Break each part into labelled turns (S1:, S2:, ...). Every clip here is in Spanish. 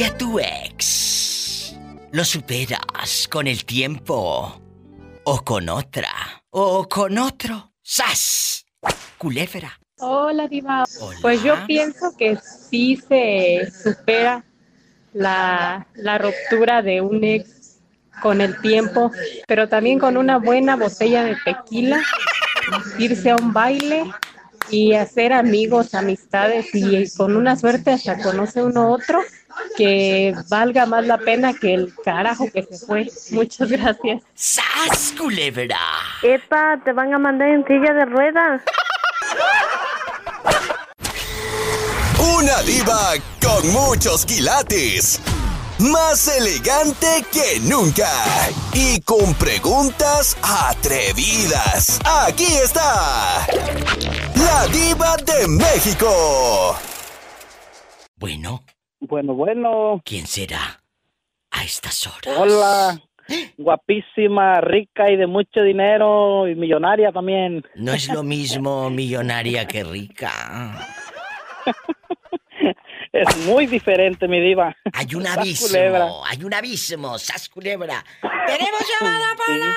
S1: ¿Y a tu ex? ¿Lo superas con el tiempo? ¿O con otra? ¿O con otro? ¡Sas! Culefera.
S2: Hola, Diva. Pues yo pienso que sí se supera la, la ruptura de un ex con el tiempo, pero también con una buena botella de tequila, irse a un baile y hacer amigos, amistades y con una suerte hasta conoce uno otro que valga más la pena que el carajo que se fue. Muchas gracias.
S1: ¡Sas, culebra!
S3: Epa, te van a mandar en silla de ruedas.
S4: Una diva con muchos quilates. Más elegante que nunca. Y con preguntas atrevidas. Aquí está. La diva de México.
S1: Bueno.
S5: Bueno, bueno.
S1: ¿Quién será? A estas horas.
S5: Hola. Guapísima, rica y de mucho dinero y millonaria también.
S1: No es lo mismo millonaria que rica.
S5: Es muy diferente, mi diva.
S1: Hay un abismo,
S5: culebra.
S1: hay un abismo, sas culebra. ¡Tenemos llamada para!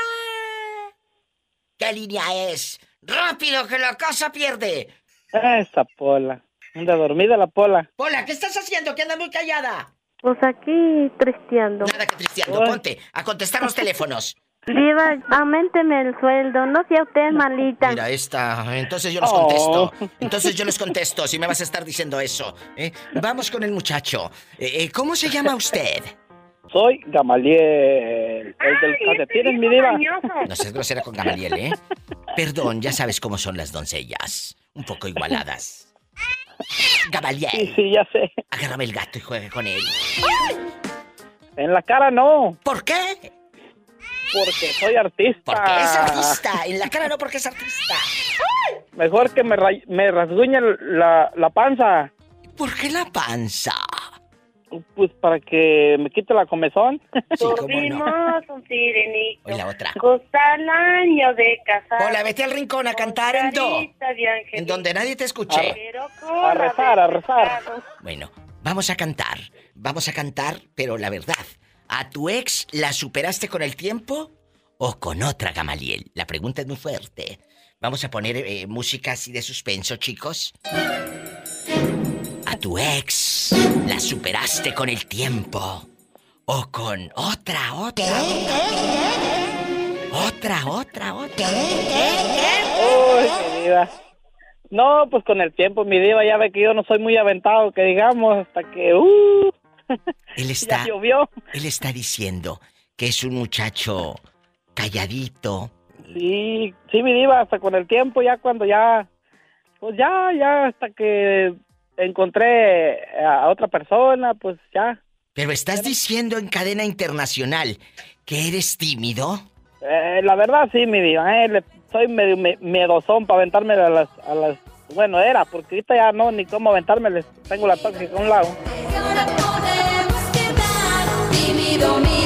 S1: ¿Qué línea es? ¡Rápido, que la casa pierde!
S5: Esa pola. Anda dormida la pola.
S1: Pola, ¿qué estás haciendo? Que andas muy callada.
S3: Pues aquí tristeando.
S1: Nada que tristeando, ponte a contestar los teléfonos.
S3: Diva, aumenteme el sueldo, no sea usted malita.
S1: Mira, esta. Entonces yo les
S5: Oh.
S1: contesto. Entonces yo les contesto si me vas a estar diciendo eso. ¿eh? Vamos con el muchacho. Eh, eh, ¿Cómo se llama usted?
S5: Soy Gamaliel, el del calcetines, mi diva.
S1: No seas grosera con Gamaliel, ¿eh? Perdón, ya sabes cómo son las doncellas. Un poco igualadas. Gamaliel.
S5: Sí, sí, ya sé.
S1: Agárrame el gato y juegue con él.
S5: En la cara no.
S1: ¿Por qué?
S5: Porque soy artista.
S1: Porque es artista. En la cara no porque es artista.
S5: Mejor que me, me rasguñe la, la panza.
S1: ¿Por qué la panza?
S5: Pues para que me quite la comezón.
S1: Sí, cómo no.
S6: un sirenito.
S1: Hoy la otra.
S6: Gusta el año de casar.
S1: Hola, vete al rincón a cantar en do. En donde nadie te escuche.
S5: A rezar, a rezar.
S1: Bueno, vamos a cantar. Vamos a cantar, pero la verdad, ¿a tu ex la superaste con el tiempo o con otra Gamaliel? La pregunta es muy fuerte. Vamos a poner eh, música así de suspenso, chicos. ¿A tu ex la superaste con el tiempo. O con otra, otra? Otra, otra, otra.
S5: Uy, mi diva. No, pues con el tiempo, mi diva, ya ve que yo no soy muy aventado, que digamos, hasta que... Uh,
S1: Él está,
S5: ya llovió.
S1: él está diciendo que es un muchacho calladito,
S5: Sí, sí, mi diva, hasta con el tiempo, ya cuando ya... Pues ya, ya, hasta que encontré a otra persona, pues ya.
S1: Pero estás diciendo en cadena internacional que eres tímido.
S5: Eh, la verdad, sí, mi diva, eh, le- soy medio me- miedosón para aventarme a las, a las... Bueno, era, porque ahorita ya no, ni cómo aventarme, les tengo la tóxica a un lado.
S7: Tímido, mírame,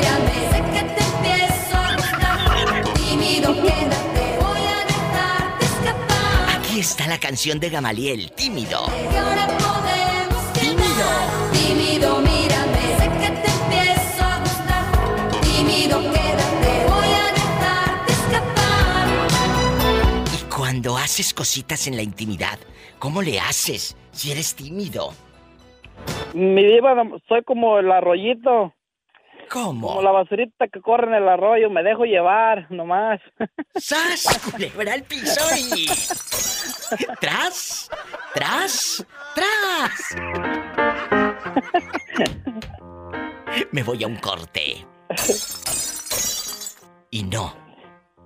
S1: Aquí está la canción de Gamaliel, tímido.
S7: Que ahora podemos quedar. Tímido, mírame, sé que te empiezo a gustar. Tímido, quédate, voy a dejarte escapar.
S1: Y cuando haces cositas en la intimidad, ¿cómo le haces si eres tímido?
S5: Mi diva, soy como el arroyito.
S1: ¿Cómo?
S5: Como la basurita que corre en el arroyo, me dejo llevar, nomás.
S1: ¡Sas! Culebra al piso y... ¡Tras! ¡Tras! ¡Tras! Me voy a un corte. Y no,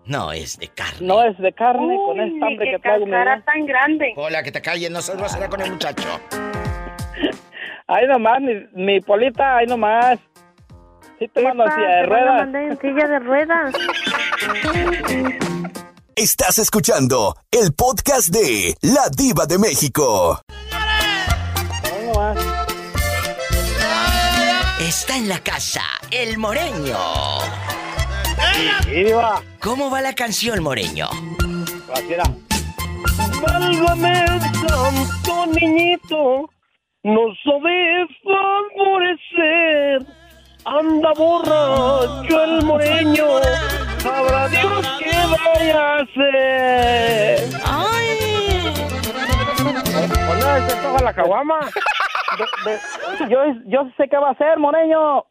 S1: no es de carne.
S5: No es de carne, con esta hambre que traigo. mi diva.
S6: tan grande.
S1: Hola, que te calles, no se será con el muchacho.
S5: Ahí nomás, mi, mi polita, ahí nomás. Sí te mando en silla de ruedas.
S3: mandar en silla de ruedas.
S4: Estás escuchando el podcast de La Diva de México.
S1: Está en la casa, el moreño.
S5: Sí, diva.
S1: ¿Cómo va la canción, moreño?
S5: Así era. Válgame el santo niñito,
S8: no sabe favorecer. Anda borracho el moreño, sabrá Dios qué vaya a hacer.
S5: Pues no, se toca la caguama. De- de- yo, yo sé qué va a hacer, Moreño.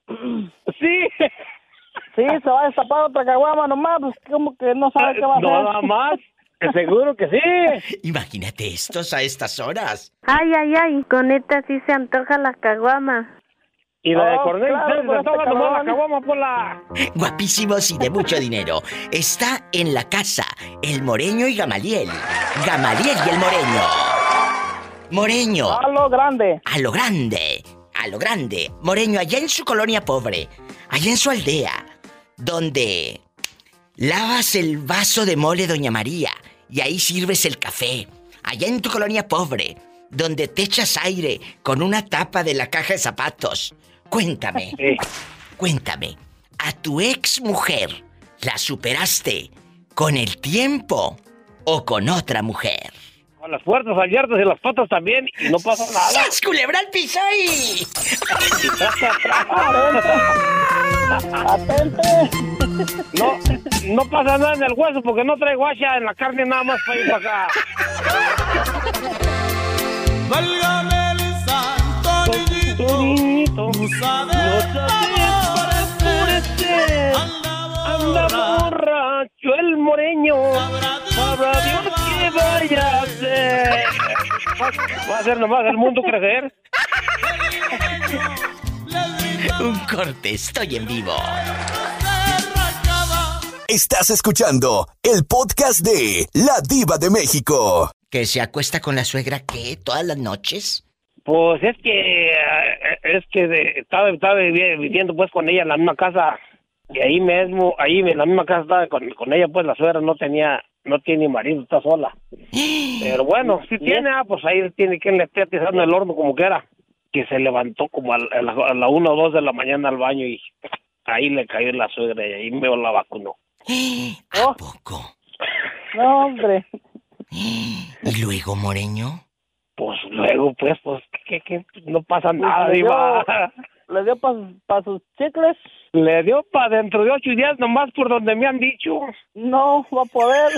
S8: Sí.
S5: Sí, se va a destapar otra caguama nomás, pues como que no sabe qué va a hacer.
S8: Nada más. Seguro que sí.
S1: Imagínate estos a estas horas.
S3: Ay, ay, ay, con esta sí se antoja la caguama.
S8: Y la de
S5: Oh,
S8: Cornel
S5: claro, por
S8: la...
S1: Guapísimos y de mucho dinero. Está en la casa el Moreño y Gamaliel. Gamaliel y el Moreño. Moreño.
S5: A lo grande.
S1: A lo grande. A lo grande. Moreño, allá en su colonia pobre. Allá en su aldea. Donde lavas el vaso de mole Doña María. Y ahí sirves el café. Allá en tu colonia pobre. Donde te echas aire con una tapa de la caja de zapatos. Cuéntame.
S8: Sí.
S1: Cuéntame, ¿a tu ex mujer la superaste con el tiempo o con otra mujer?
S8: Con las puertas abiertas y las patas también y no pasa nada.
S1: ¡Sas, culebra al piso y!
S5: Atente.
S8: No, no pasa nada en el hueso porque no trae guacha en la carne nada más para ir para acá.
S7: Niñito, tú sabes favorecer.
S8: Anda borracho el moreño, sabrá Dios qué vaya a hacer. Va a hacer nomás el mundo crecer.
S1: Un corte, estoy en vivo.
S4: Estás escuchando el podcast de La Diva de México.
S1: ¿Que se acuesta con la suegra qué? ¿Todas las noches?
S8: Pues es que es que de- estaba, estaba vivi- viviendo pues con ella en la misma casa y ahí mismo, ahí en la misma casa estaba con, con ella pues la suegra no tenía, no tiene marido, está sola. Pero bueno, si tiene, ah, pues ahí tiene quien le esté atizando el horno como quiera. Que se levantó como a la, a la- una o dos de la mañana al baño y ahí le cayó la suegra y ahí me la vacunó.
S1: ¿A poco?
S5: No, hombre.
S1: ¿Y luego, Moreño?
S8: Pues luego, pues, pues, que, que no pasa nada,
S5: le dio, le dio para sus chicles.
S8: Le dio para dentro de ocho días nomás por donde me han dicho.
S5: No va a poder.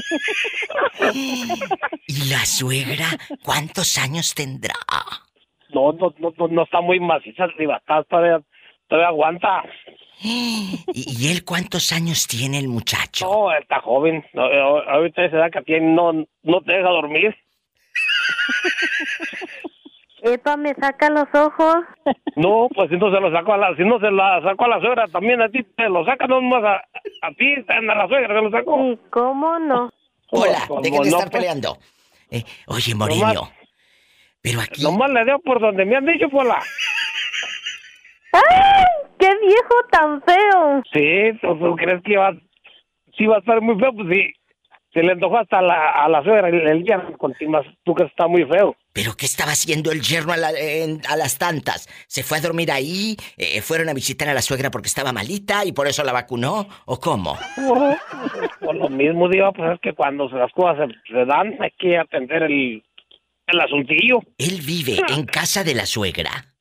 S1: ¿Y la suegra cuántos años tendrá?
S8: No, no, no, no, no está muy maciza, diva, está, todavía, todavía aguanta.
S1: ¿Y, y él cuántos años tiene el muchacho?
S8: No, está joven. No, ahorita esa edad que tiene no, no te deja dormir.
S3: Epa, me saca los ojos.
S8: No, pues si no se lo sacó a la, si no se la sacó a la suegra, también a ti te lo saca, no más a, a ti, a la suegra se lo sacó.
S3: ¿Y cómo no?
S1: Hola, dejen de
S8: no,
S1: estar
S8: pues.
S1: peleando. Eh, oye, Moreño, pero aquí...
S8: Nomás le dio por donde me han dicho, por la...
S3: ¡Ay! ¡Qué viejo tan feo!
S8: Sí, ¿tú, tú crees que iba, sí va a estar muy feo? Pues sí, se le antojó hasta la, a la suegra el, el día continuas, tú que está muy feo.
S1: ¿Pero qué estaba haciendo el yerno a, la- en- a las tantas? ¿Se fue a dormir ahí? Eh, ¿Fueron a visitar a la suegra porque estaba malita y por eso la vacunó? ¿O cómo?
S8: Por lo mismo, digo, pues es que cuando las cosas se, se dan, hay que atender el, el asuntillo.
S1: Él vive en casa de la suegra.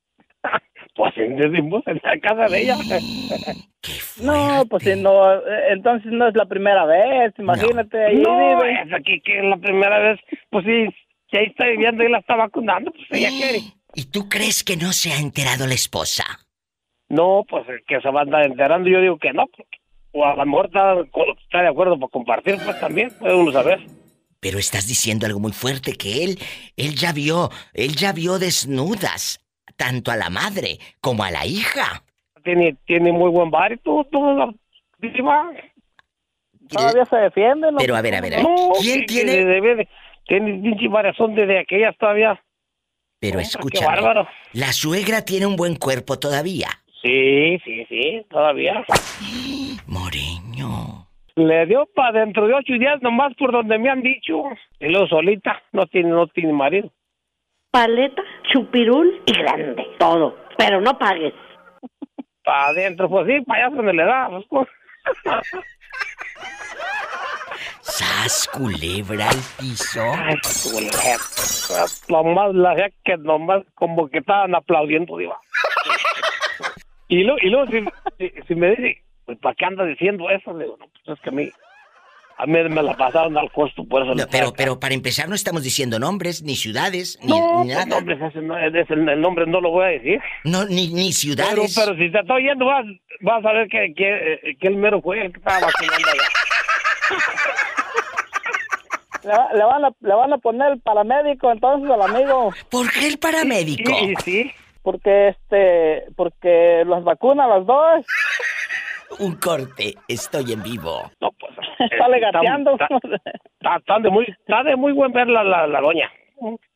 S8: Pues en, en- la casa de ella.
S5: No, pues si no, eh, entonces no es la primera vez, imagínate. ahí
S8: No, es aquí que es la primera vez, pues sí, si ahí está viviendo y la está vacunando, pues ella quiere.
S1: ¿Y tú crees que no se ha enterado la esposa?
S8: No, pues que se va a andar enterando, yo digo que no, porque- o a lo mejor está, está de acuerdo para compartir, pues también, puede uno saber.
S1: Pero estás diciendo algo muy fuerte que él, él ya vio, él ya vio desnudas tanto a la madre como a la hija.
S8: Tiene, tiene muy buen bar y tú, tú, diva.
S5: Todavía se defiende, ¿no?
S1: Pero a ver, a ver, a ver.
S8: No,
S1: ¿Quién tiene?
S8: que debe de- tiene pinche variación desde aquellas todavía.
S1: Pero
S8: bárbaro.
S1: La suegra tiene un buen cuerpo todavía.
S8: Sí, sí, sí, todavía.
S1: Moreño.
S8: Le dio para dentro de ocho días nomás por donde me han dicho. Y luego solita, no tiene, no tiene marido.
S9: Paleta, chupirul y grande. Todo. Pero no pagues.
S8: Para adentro, pues sí, para allá es donde le da. pues, pues.
S1: ¡Sas, culebra al piso!
S8: Ay, culebra. Nomás la que nomás como que estaban aplaudiendo, diva. Y luego, y luego si, si, si me dice, pues, ¿para qué anda diciendo eso? Le digo, no, pues es que a mí, a mí me la pasaron al costo, por eso
S1: No, pero, pero para empezar no estamos diciendo nombres, ni ciudades, ni,
S8: No,
S1: ni
S8: pues,
S1: nada.
S8: nombres, ese no- ese- el nombre no lo voy a decir.
S1: No, ni, ni
S8: Pero,
S1: ciudades.
S8: pero si te estoy oyendo, vas, vas a ver que, que, que el mero fue el que estaba vacunando allá.
S5: Le, va- le van a, le van a poner el paramédico entonces al amigo.
S1: ¿Por qué el paramédico?
S8: Y sí,
S5: Porque este, porque las vacunas las dos.
S1: Un corte, estoy en vivo.
S8: no, pues.
S5: Sale
S8: está-
S5: gateando.
S8: Está, está- está de muy, está de muy buen ver la, la, la doña.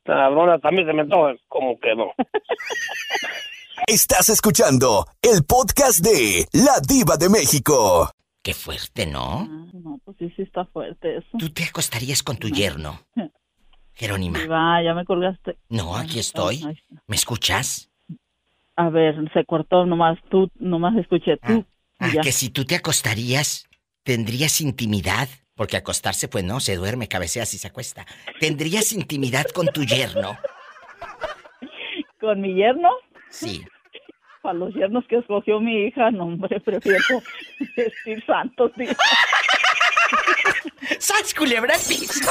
S8: La doña también se me antoja como que no.
S4: Estás escuchando el podcast de La Diva de México.
S1: Qué fuerte, ¿no?
S10: Ah, No, pues sí, sí está fuerte eso.
S1: Tú te acostarías con tu yerno, Jerónima.
S10: Diva, ya me colgaste.
S1: No, aquí estoy. ¿Me escuchas?
S10: A ver, se cortó nomás tú, nomás escuché tú.
S1: Ah,
S10: ya.
S1: que si tú te acostarías, ¿tendrías intimidad? Porque acostarse, pues no, se duerme, cabecea y se acuesta. ¿Tendrías intimidad con tu yerno?
S10: ¿Con mi yerno?
S1: Sí.
S10: Para los yernos que escogió mi hija, no, hombre, prefiero vestir santos. diva.
S1: ¡Sas, culebra piso!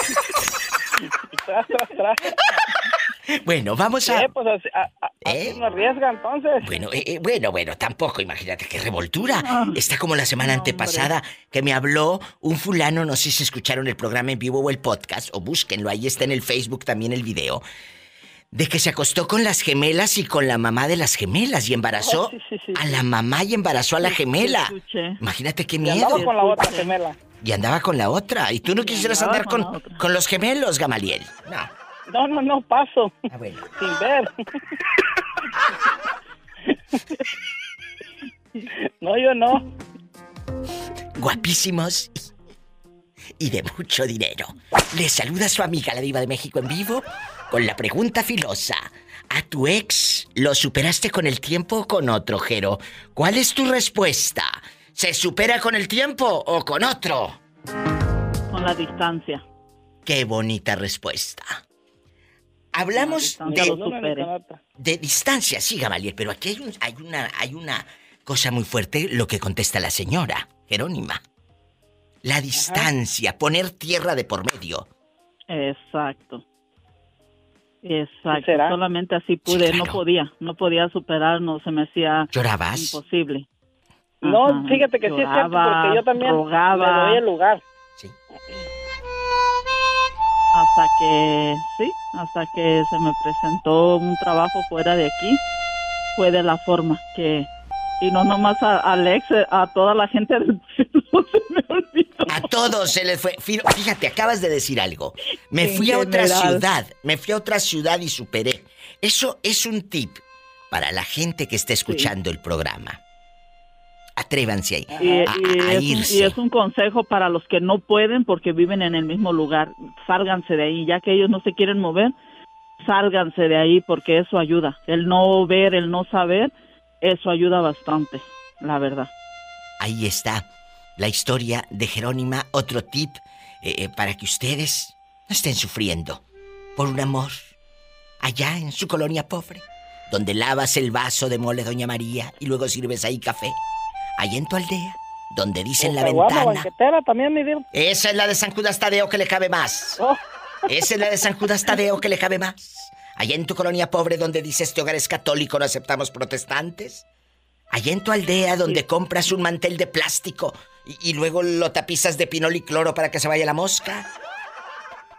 S1: Bueno, vamos a...
S5: Eh, pues así, a- a- así
S1: ¿Eh?
S5: no arriesga entonces.
S1: Bueno, eh, eh, bueno, bueno, tampoco, imagínate qué revoltura.
S10: Ah,
S1: Está como la semana
S10: no,
S1: antepasada que me habló un fulano, no sé si escucharon el programa en vivo o el podcast, o búsquenlo, ahí está en el Facebook también el video, de que se acostó con las gemelas y con la mamá de las gemelas y embarazó
S5: Oh, sí, sí, sí,
S1: a la mamá y embarazó a la gemela. Imagínate qué
S5: Y
S1: miedo.
S5: andaba con la otra gemela.
S1: Y andaba con la otra. Y tú no quisieras andar
S10: con
S1: con los gemelos, Gamaliel. No.
S5: No, no, no, paso.
S1: Ah, bueno.
S5: Sin ver. No, yo no.
S1: guapísimos y de mucho dinero. Les saluda su amiga la diva de México en vivo con la pregunta filosa. ¿A tu ex lo superaste con el tiempo o con otro, Jero? ¿Cuál es tu respuesta? ¿Se supera con el tiempo o con otro?
S10: Con la distancia.
S1: Qué bonita respuesta. Hablamos de,
S5: otra.
S1: de distancia, sí, Gamaliel, pero aquí hay, un- hay una, hay una cosa muy fuerte, lo que contesta la señora, Jerónima. La distancia, poner tierra de por medio.
S10: Exacto. Exacto.
S5: será?
S10: Solamente así pude,
S1: claro.
S10: no podía, no podía superar, no se me hacía
S1: ¿Llorabas?
S10: imposible.
S5: No,
S10: Ajá.
S5: fíjate que sí es cierto,
S10: Lloraba,
S5: porque yo también
S10: rogaba.
S5: le doy el lugar.
S1: Sí.
S10: Hasta que sí, hasta que se me presentó un trabajo fuera de aquí, fue de la forma que y no nomás a Alex, a toda la gente del pueblo se me olvidó.
S1: A todos se les fue. Fí- Fíjate, acabas de decir algo. Me fui a otra ciudad. Me fui a otra ciudad y superé. Eso es un tip para la gente que esté escuchando el programa. Atrévanse ahí.
S10: Y,
S1: a,
S10: es un,
S1: irse.
S10: y es un consejo para los que no pueden porque viven en el mismo lugar. Sálganse de ahí, ya que ellos no se quieren mover, sálganse de ahí porque eso ayuda. El no ver, el no saber, eso ayuda bastante, la verdad.
S1: Ahí está la historia de Jerónima. Otro tip eh, eh, para que ustedes no estén sufriendo por un amor allá en su colonia pobre, donde lavas el vaso de mole Doña María y luego sirves ahí café. Allá en tu aldea, donde dicen la
S5: Caguama,
S1: ventana.
S5: también, mi.
S1: Esa es la de San Judas Tadeo que le cabe más.
S5: Oh,
S1: Esa es la de San Judas Tadeo que le cabe más. Allá en tu colonia pobre donde dice este hogar es católico, no aceptamos protestantes. Allá en tu aldea donde compras un mantel de plástico y, y luego lo tapizas de pinol y cloro para que se vaya la mosca.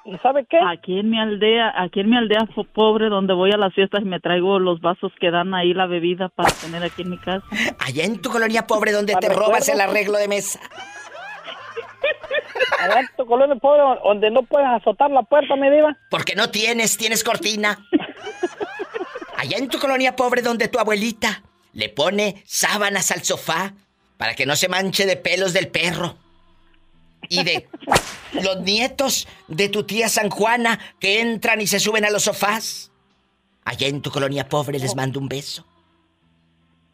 S5: ¿Y sabe qué?
S10: Aquí en mi aldea, aquí en mi aldea po- pobre donde voy a las fiestas y me traigo los vasos que dan ahí la bebida para tener aquí en mi casa.
S1: Allá en tu colonia pobre donde te robas el arreglo de mesa.
S5: Allá en tu colonia pobre donde no puedes azotar la puerta, mi diva.
S1: Porque no tienes, tienes cortina. Allá en tu colonia pobre donde tu abuelita le pone sábanas al sofá para que no se manche de pelos del perro. Y de los nietos de tu tía San Juana que entran y se suben a los sofás. Allá en tu colonia pobre les mando un beso.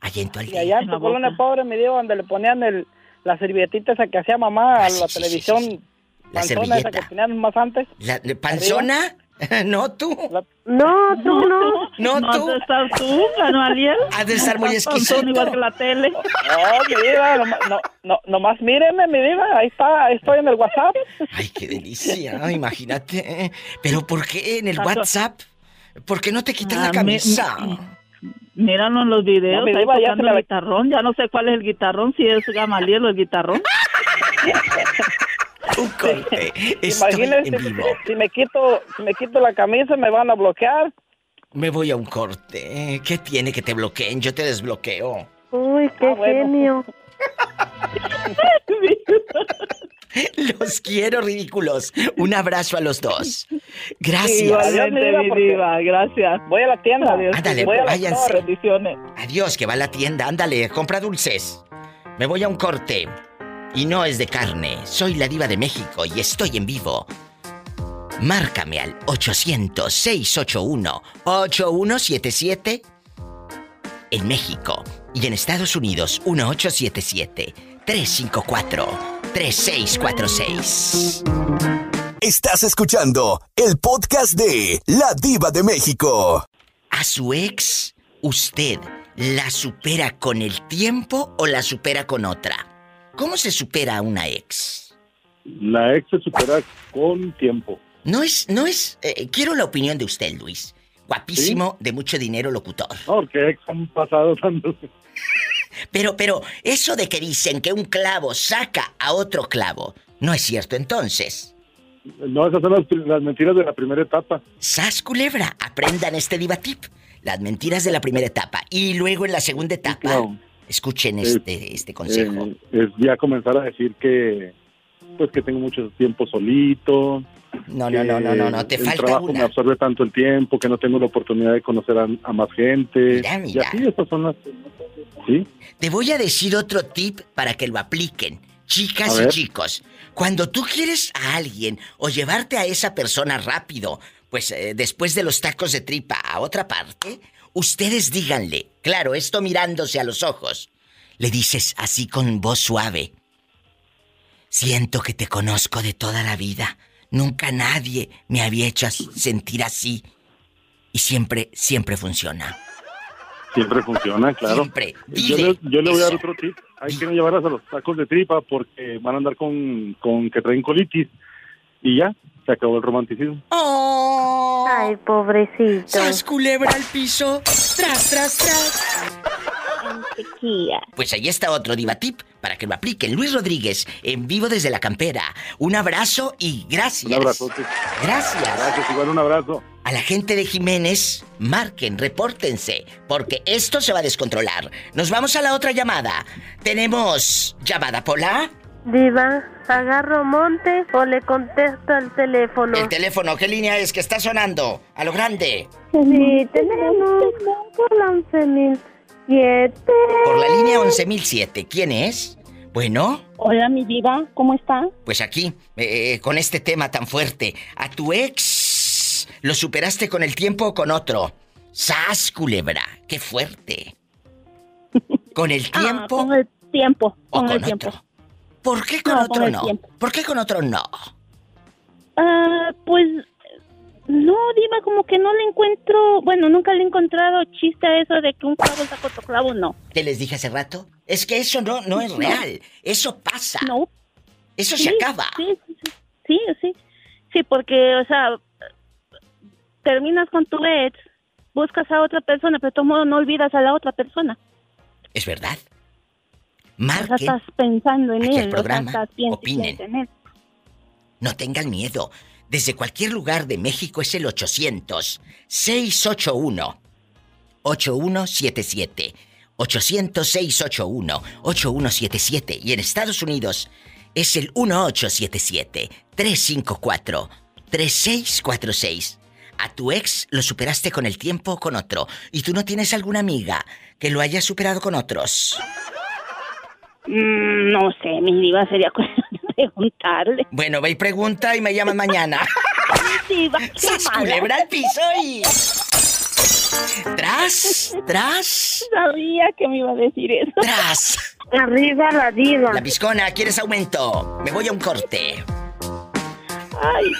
S1: Allá en tu
S5: Y
S1: aldea.
S5: allá en tu colonia pobre, mi diva, donde le ponían el, la servietita esa que hacía mamá
S1: Ah,
S5: a
S1: sí,
S5: la
S1: sí, sí,
S5: televisión
S1: sí, La
S5: panzona esa
S1: servilleta.
S5: que tenían más antes.
S1: La, ¿Panzona? No tú.
S3: No, tú no.
S1: No,
S10: ¿No
S1: tú.
S10: has de estar tú, Manuel?
S1: Has de estar muy
S10: Estás
S1: exquisito.
S10: igual que la tele.
S5: No, mi diva, nomás, no, no, nomás mírenme, mi diva, ahí está, ahí estoy en el WhatsApp.
S1: Ay, qué delicia, imagínate. Pero ¿por qué en el. WhatsApp? ¿Por qué no te quitas la
S10: Ah, me-
S1: camisa?
S10: Míralo en los videos,
S5: No, mi
S10: ahí
S5: ya
S10: tocando el
S5: la-
S10: guitarrón. Ya no sé cuál es el guitarrón, si es Gamaliel o el guitarrón.
S1: Un corte. Estoy
S5: Imagínense,
S1: en vivo.
S5: si me quito, si me quito la camisa me van a bloquear.
S1: Me voy a un corte. ¿Qué tiene que te bloqueen? Yo te desbloqueo.
S3: Uy, qué
S5: Ah, bueno.
S3: genio.
S1: Los quiero, ridículos. Un abrazo a los dos. Gracias.
S10: Igualmente,
S5: Adiós, mi diva,
S10: gracias.
S5: Voy a la tienda.
S10: Adiós.
S1: Ándale,
S5: Voy a la
S1: váyanse. Adiós, que va a la tienda. Ándale, compra dulces. Me voy a un corte. Y no es de carne. Soy la diva de México y estoy en vivo. Márcame al 800-681-8177 en México y en Estados Unidos 1877-354-3646.
S4: Estás escuchando el podcast de La Diva de México.
S1: ¿A su ex usted la supera con el tiempo o la supera con otra? ¿Cómo se supera a una ex?
S11: La ex se supera con tiempo.
S1: No es, no es. eh, quiero la opinión de usted, Luis. Guapísimo, de mucho dinero, locutor.
S11: No, porque ex han pasado tantos.
S1: Pero, pero, eso de que dicen que un clavo saca a otro clavo, no es cierto entonces.
S11: No, esas son las, las mentiras de la primera etapa.
S1: Sas culebra, aprendan este diva tip. Las mentiras de la primera etapa. Y luego en la segunda etapa,
S11: claro.
S1: Escuchen
S11: Es-
S1: este, este consejo.
S11: Eh, es ya comenzar a decir que pues que tengo mucho tiempo solito.
S1: no, no, no, no, no, no, te
S11: el
S1: falta
S11: trabajo me absorbe tanto el tiempo que no tengo la oportunidad de conocer a, a más gente.
S1: Mira,
S11: Y
S1: mira.
S11: así, estas son las... Sí,
S1: Te voy a decir otro tip para que lo apliquen. Chicas y chicos, cuando tú quieres a alguien o llevarte a esa persona rápido, pues eh, después de los tacos de tripa a otra parte, ustedes díganle, claro, esto mirándose a los ojos, le dices así con voz suave, siento que te conozco de toda la vida, nunca nadie me había hecho sentir así y siempre, siempre funciona.
S11: siempre funciona, claro.
S1: Siempre.
S11: Yo le, yo le voy a dar otro tip. Hay que no llevarlas a los tacos de tripa porque van a andar con, con que traen colitis. Y ya, se acabó el romanticismo.
S1: ¡Oh!
S3: Ay, pobrecito.
S1: ¡Sas culebra al piso! ¡Tras, tras, tras! Pues ahí está otro diva tip para que lo apliquen. Luis Rodríguez, en vivo desde la campera. Un abrazo y gracias.
S11: Un abrazote.
S1: Gracias.
S11: Gracias, igual un abrazo.
S1: A la gente de Jiménez, marquen, repórtense, porque esto se va a descontrolar. Nos vamos a la otra llamada. Tenemos llamada Pola.
S3: Diva, ¿agarro monte o le contesto al teléfono?
S1: El teléfono, ¿qué línea es que está sonando? A lo grande.
S3: Sí, tenemos por la 11007.
S1: Por la línea 11007. ¿Quién es? Bueno.
S12: Hola, mi diva, ¿cómo está?
S1: Pues aquí, eh, con este tema tan fuerte, ¿a tu ex lo superaste con el tiempo o con otro? ¡Sas, culebra! ¡Qué fuerte! ¿Con el tiempo
S12: Ah, con el tiempo,
S1: o
S12: con
S1: con
S12: el tiempo.
S1: otro? ¿Por qué con
S12: No,
S1: otro no?
S12: tiempo.
S1: ¿Por qué con otro no?
S12: Ah, pues no, diva, como que no le encuentro, bueno, nunca le he encontrado chiste a eso de que un clavo saca otro clavo, no.
S1: ¿Te les dije hace rato? Es que eso no, no es
S12: No.
S1: real. Eso pasa.
S12: No.
S1: Eso
S12: Sí,
S1: se acaba.
S12: Sí, sí, sí, sí, porque, o sea, terminas con tu ex, buscas a otra persona, pero de todo modo no olvidas a la otra persona.
S1: Es verdad.
S12: O sea,
S1: Marquen.
S12: estás pensando en
S1: aquí al
S12: él, o sea,
S1: programa,
S12: estás
S1: opinen.
S12: en él.
S1: No tengan miedo. Desde cualquier lugar de México es el 800-681-8177. 800-681-8177. Y en Estados Unidos es el 1877-354-3646. A tu ex lo superaste con el tiempo o con otro. ¿Y tú no tienes alguna amiga que lo haya superado con otros?
S12: Mm, no sé, mi diva sería cuestión de preguntarle.
S1: Bueno, ve y pregunta y me llaman mañana.
S12: Diva, qué
S1: ¡Sas,
S12: mala.
S1: culebra al piso y... Tras, tras,
S12: Sabía que me iba a decir eso.
S1: tras.
S3: Arriba la diva.
S1: La piscona, ¿quieres aumento? Me voy a un corte.
S13: Ay,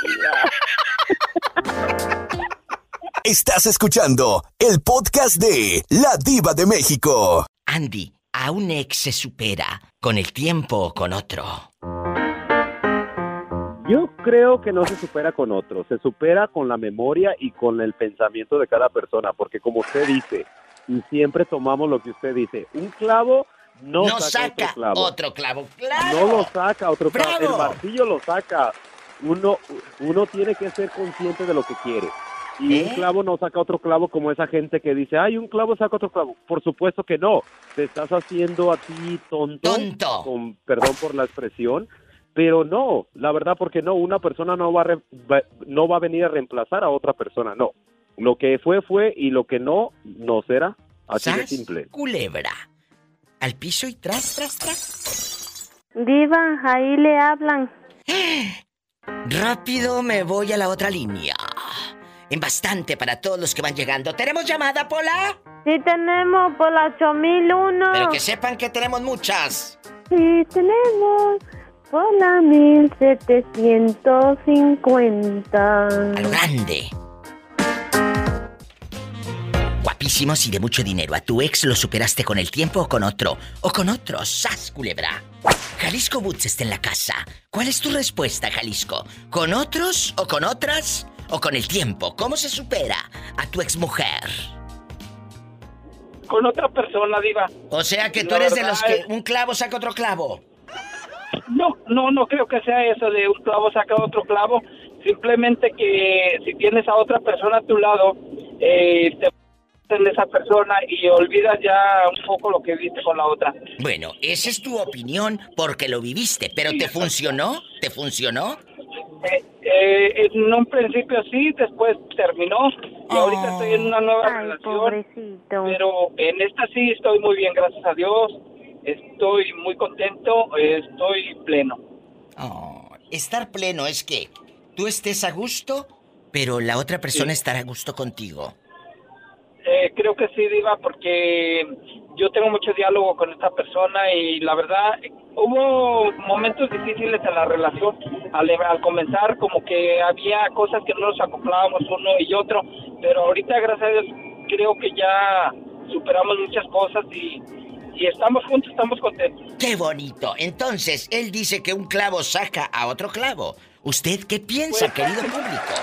S4: Estás escuchando el podcast de La Diva de México.
S1: Andy, ¿a un ex se supera con el tiempo o con otro?
S14: Yo creo que no se supera con otro, se supera con la memoria y con el pensamiento de cada persona, porque como usted dice, y siempre tomamos lo que usted dice, un clavo no,
S1: No
S14: saca,
S1: saca
S14: otro clavo.
S1: otro clavo. ¡Claro!
S14: No lo saca otro clavo,
S1: ¡Bravo!
S14: el martillo lo saca. Uno, uno tiene que ser consciente de lo que quiere. Y
S1: ¿Eh?
S14: un clavo no saca otro clavo como esa gente que dice, ay, un clavo saca otro clavo. Por supuesto que no. Te estás haciendo a ti tonto.
S1: Tonto.
S14: Con, perdón por la expresión. Pero no, la verdad, porque no, una persona no va, a re- va- no va a venir a reemplazar a otra persona, no. Lo que fue, fue, y lo que no, no será. Así de simple.
S1: Culebra. Al piso y tras, tras, tras.
S3: Diva, ahí le hablan.
S1: Rápido me voy a la otra línea. En bastante para todos los que van llegando. ¿Tenemos llamada, Pola?
S3: Sí tenemos por la 8001.
S1: Pero que sepan que tenemos muchas.
S3: Sí tenemos por la 1750.
S1: A lo grande. Guapísimos y de mucho dinero. ¿A tu ex lo superaste con el tiempo o con otro? ¿O con otro? ¡Sas, culebra! Jalisco Boots está en la casa. ¿Cuál es tu respuesta, Jalisco? ¿Con otros o con otras? ¿O con el tiempo? ¿Cómo se supera a tu exmujer?
S15: Con otra persona, Diva.
S1: O sea que tú
S15: La
S1: eres de los que
S15: es-
S1: un clavo saca otro clavo.
S15: No, no, no creo que sea eso de un clavo saca otro clavo. Simplemente que si tienes a otra persona a tu lado, eh, te en esa persona y olvidas ya un poco lo que viste con la otra.
S1: Bueno, esa es tu opinión porque lo viviste, pero ¿te funcionó? ¿Te funcionó?
S15: Eh, eh, en un principio sí, después terminó y ahorita estoy en una nueva relación. Pero en esta sí estoy muy bien, gracias a Dios. Estoy muy contento, estoy pleno.
S1: Oh, estar pleno es que tú estés a gusto, pero la otra persona estará a gusto contigo.
S15: Eh, creo que sí, Diva, porque yo tengo mucho diálogo con esta persona y la verdad hubo momentos difíciles en la relación. Al, al comenzar, como que había cosas que no nos acoplábamos uno y otro, pero ahorita, gracias a Dios, creo que ya superamos muchas cosas y, y estamos juntos, estamos contentos.
S1: ¡Qué bonito! Entonces, él dice que un clavo saca a otro clavo. ¿Usted qué piensa,
S15: Pues-
S1: querido público?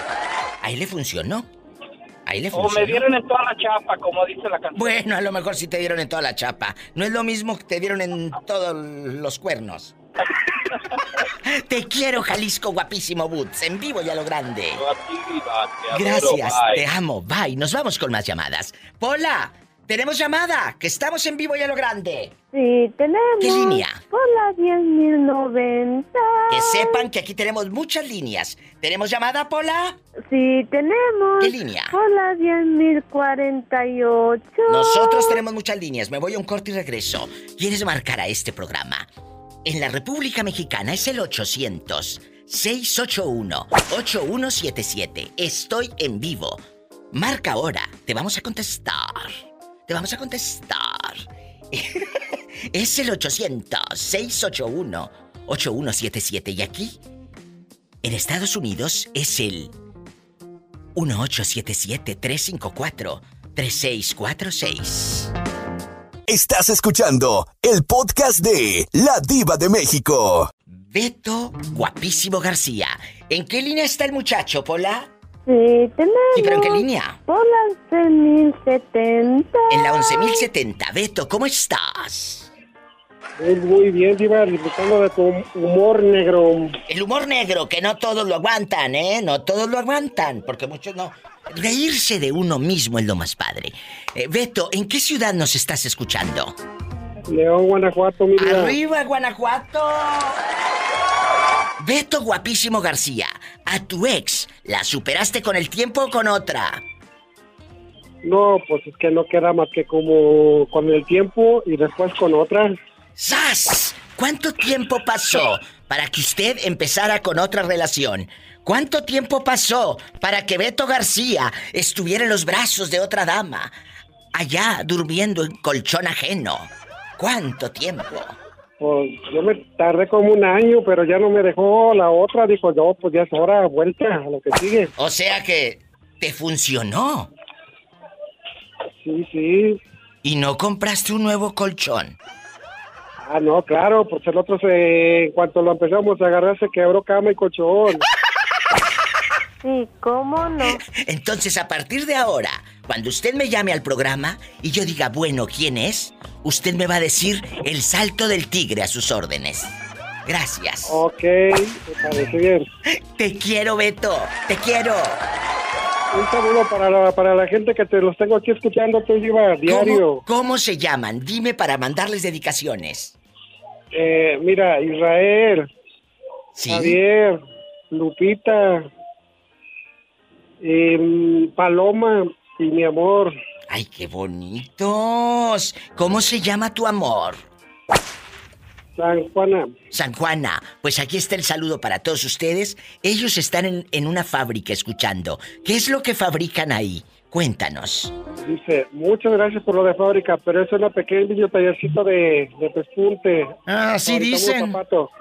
S1: Ahí le funcionó. Ahí le
S15: O me dieron en toda la chapa, como dice la canción.
S1: Bueno, a lo mejor sí te dieron en toda la chapa. No es lo mismo que te dieron en todos los cuernos. te quiero, Jalisco guapísimo Boots, en vivo y a lo grande. Gracias, te amo. Bye. Nos vamos con más llamadas. Pola, tenemos llamada, que estamos en vivo y a lo grande.
S3: Sí tenemos.
S1: ¿Qué línea?
S3: Por la 10090.
S1: Que sepan que aquí tenemos muchas líneas. ¿Tenemos llamada, Pola?
S3: Sí tenemos.
S1: ¿Qué línea?
S3: Por la 10048.
S1: Nosotros tenemos muchas líneas. Me voy a un corte y regreso. ¿Quieres marcar a este programa? En la República Mexicana es el 800-681-8177. Estoy en vivo. Marca ahora. Te vamos a contestar. Te vamos a contestar. es el 800-681-8177. Y aquí, en Estados Unidos, es el 1877-354-3646.
S4: Estás escuchando el podcast de La Diva de México.
S1: Beto Guapísimo García. ¿En qué línea está el muchacho, Pola?
S3: Sí tenemos.
S1: Sí, pero ¿en qué línea?
S3: Por la 11070.
S1: En la 11.070. Beto, ¿cómo estás?
S16: Muy, muy bien, Diva, disfrutando de tu humor negro.
S1: El humor negro, que no todos lo aguantan, ¿eh? No todos lo aguantan, porque muchos no. Reírse de uno mismo es lo más padre. Eh, Beto, ¿en qué ciudad nos estás escuchando?
S16: León, Guanajuato, mi.
S1: ¡Arriba, Guanajuato! Beto Guapísimo García, a tu ex, ¿la superaste con el tiempo o con otra?
S16: No, pues es que no queda más que como con el tiempo y después con otra.
S1: ¡Sas! ¿Cuánto tiempo pasó para que usted empezara con otra relación? ¿Cuánto tiempo pasó para que Beto García estuviera en los brazos de otra dama? Allá durmiendo en colchón ajeno. ¿Cuánto tiempo?
S16: Pues yo me tardé como un año, pero ya no me dejó la otra. Dijo, no, pues ya es hora, vuelta a lo que sigue.
S1: O sea que te funcionó.
S16: Sí, sí.
S1: ¿Y no compraste un nuevo colchón?
S16: Ah, no, claro, pues el otro se, en cuanto lo empezamos a agarrar se quebró cama y colchón.
S3: Sí, ¿cómo no?
S1: Entonces, a partir de ahora, cuando usted me llame al programa y yo diga, bueno, ¿quién es? Usted me va a decir el salto del tigre a sus órdenes. Gracias.
S16: Ok, me parece bien.
S1: Te quiero, Beto. Te quiero.
S16: Un saludo para la, para la gente que te los tengo aquí escuchando, te iba diario.
S1: ¿Cómo, cómo se llaman? Dime para mandarles dedicaciones.
S16: Eh, mira, Israel,
S1: Sí.
S16: Javier, Lupita, em, Paloma y mi amor.
S1: ¡Ay, qué bonitos! ¿Cómo se llama tu amor?
S16: San Juana.
S1: San Juana, pues aquí está el saludo para todos ustedes. Ellos están en, en una fábrica escuchando. ¿Qué es lo que fabrican ahí? Cuéntanos.
S16: Dice, muchas gracias por lo de fábrica, pero es una pequeño tallercito de, de pespunte.
S1: Ah, sí dicen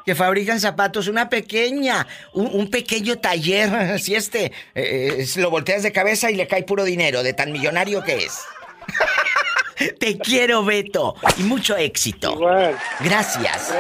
S1: que fabrican zapatos, una pequeña, un, un pequeño taller, si este, eh, eh, lo volteas de cabeza y le cae puro dinero de tan millonario que es. Te quiero, Beto, y mucho éxito. Gracias.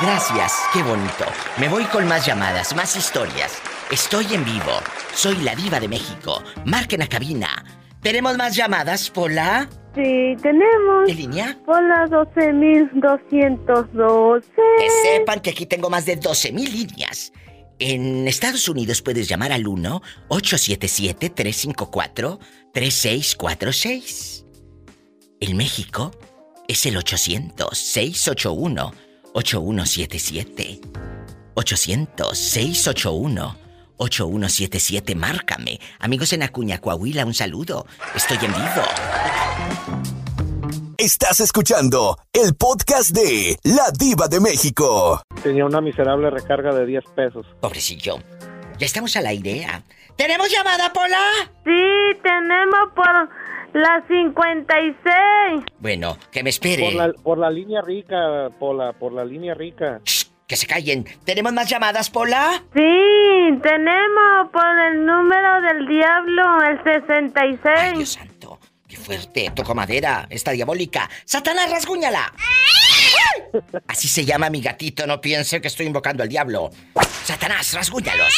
S1: Gracias, qué bonito. Me voy con más llamadas, más historias. Estoy en vivo. Soy la diva de México. Marquen a cabina. ¿Tenemos más llamadas, Pola?
S3: Sí, tenemos.
S1: ¿Qué línea?
S3: Por la 12.212.
S1: Que sepan que aquí tengo más de 12.000 líneas. En Estados Unidos puedes llamar al 1-877-354-3646. En México es el 800-681-8177. 800-681-8177. Márcame. Amigos en Acuña, Coahuila, un saludo. Estoy en vivo.
S4: Estás escuchando el podcast de La Diva de México.
S17: Tenía una miserable recarga de 10 pesos.
S1: Pobrecillo. Ya estamos al aire. ¿ah? ¿Tenemos llamada, Pola?
S3: Sí, tenemos por la 56.
S1: Bueno, que me espere.
S17: Por la, por la línea rica, Pola, por la línea rica.
S1: Que se callen. ¿Tenemos más llamadas, Pola?
S3: Sí, tenemos por el número del diablo, el 66.
S1: Ay, Dios santo. Qué fuerte. Toco madera. Está diabólica. ¡Satanás, rasguñala! Así se llama mi gatito. No piense que estoy invocando al diablo. ¡Satanás, rasguñalos!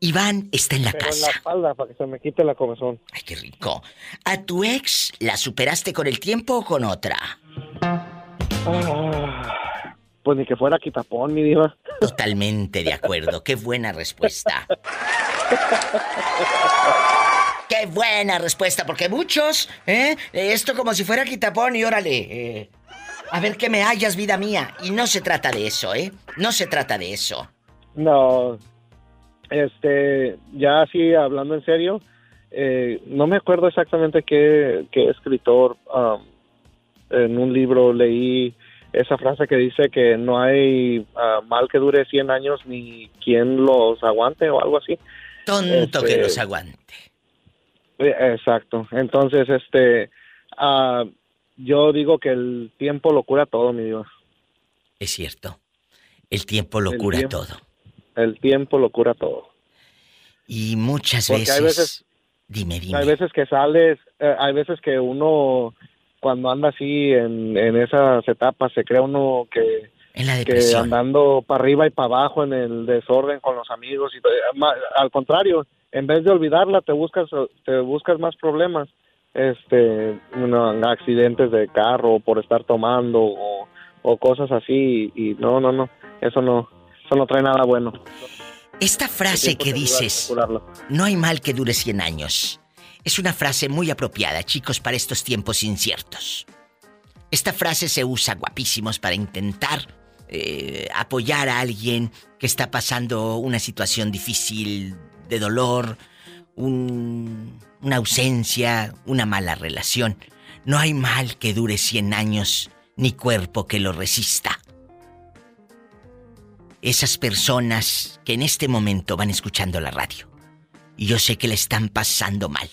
S1: Iván está en la
S17: Pero en
S1: casa.
S17: la espalda para que se me quite la comezón.
S1: Ay, qué rico. ¿A tu ex la superaste con el tiempo o con otra?
S17: Ah, pues ni que fuera quitapón, mi diva.
S1: Totalmente de acuerdo. Qué buena respuesta. Qué buena respuesta, porque muchos, ¿eh? Esto como si fuera quitapón y órale. eh, a ver que me hallas, vida mía. Y no se trata de eso, ¿eh? No se trata de eso.
S17: No, este, ya así hablando en serio, eh, no me acuerdo exactamente qué, qué escritor um, en un libro leí esa frase que dice que no hay ah, mal que dure 100 años ni quien los aguante o algo así.
S1: Tonto que
S17: Este,
S1: los aguante.
S17: Eh, Exacto. Entonces, este, ah, yo digo que el tiempo lo cura todo, mi Dios.
S1: Es cierto. El tiempo lo
S17: El
S1: cura
S17: tiempo.
S1: todo.
S17: El tiempo lo cura todo.
S1: Y muchas
S17: Porque
S1: veces...
S17: hay veces-
S1: Dime, dime.
S17: Hay veces que sales, eh, hay veces que uno, cuando anda así en, en esas etapas, se cree uno que,
S1: En la
S17: que andando para arriba y para abajo en el desorden con los amigos. y. Ma- Al contrario, en vez de olvidarla, te buscas, te buscas más problemas. Este, accidentes de carro por estar tomando o, o cosas así. Y, y no, no, no, eso no, eso no trae nada bueno.
S1: Esta frase que dices, no hay mal que dure 100 años, es una frase muy apropiada, chicos, para estos tiempos inciertos. Esta frase se usa guapísimos para intentar eh, apoyar a alguien que está pasando una situación difícil de dolor, un- una ausencia, una mala relación. No hay mal que dure 100 años, ni cuerpo que lo resista. Esas personas que en este momento van escuchando la radio. Y yo sé que le están pasando mal.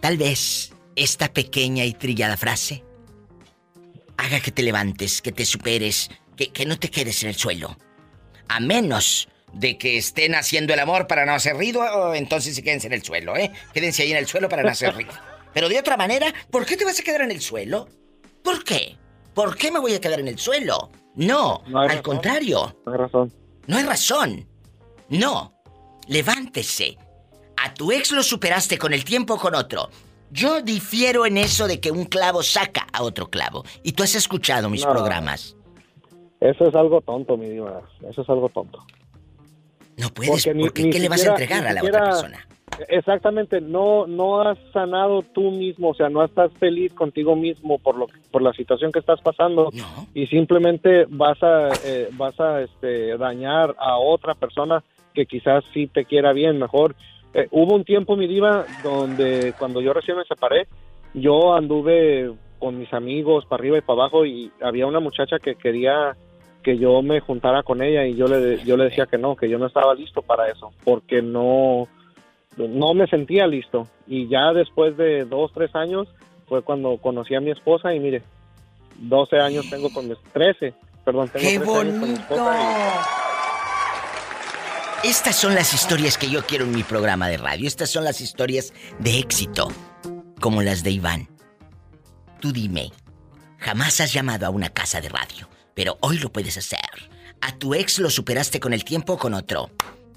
S1: Tal vez esta pequeña y trillada frase haga que te levantes, que te superes, que, que no te quedes en el suelo. A menos de que estén haciendo el amor para no hacer ruido, entonces sí quédense en el suelo, ¿eh? Quédense ahí en el suelo para no hacer ruido. Pero de otra manera, ¿por qué te vas a quedar en el suelo? ¿Por qué? ¿Por qué me voy a quedar en el suelo? No, al
S17: razón.
S1: contrario.
S17: No hay razón.
S1: No hay razón. No. Levántese. A tu ex lo superaste con el tiempo o con otro. Yo difiero en eso de que un clavo saca a otro clavo. Y tú has escuchado mis
S17: No.
S1: programas.
S17: Eso es algo tonto, mi diva. Eso es algo tonto.
S1: No puedes, porque,
S17: ni- ni
S1: ¿qué le vas a entregar a la
S17: siquiera-
S1: otra persona?
S17: Exactamente, no no has sanado tú mismo, o sea, no estás feliz contigo mismo por lo por la situación que estás pasando y simplemente vas a eh, vas a este dañar a otra persona que quizás sí te quiera bien, mejor. Eh, hubo un tiempo mi diva donde cuando yo recién me separé, yo anduve con mis amigos para arriba y para abajo y había una muchacha que quería que yo me juntara con ella y yo le yo le decía que no, que yo no estaba listo para eso, porque no no me sentía listo. Y ya después de dos, tres años fue cuando conocí a mi esposa y mire, 12 años tengo con mi, 13, perdón, tengo
S1: ¡Qué
S17: 13 años con mi esposa
S1: Estas son las historias que yo quiero en mi programa de radio. Estas son las historias de éxito, como las de Iván. Tú dime, jamás has llamado a una casa de radio, pero hoy lo puedes hacer. A tu ex lo superaste con el tiempo o con otro.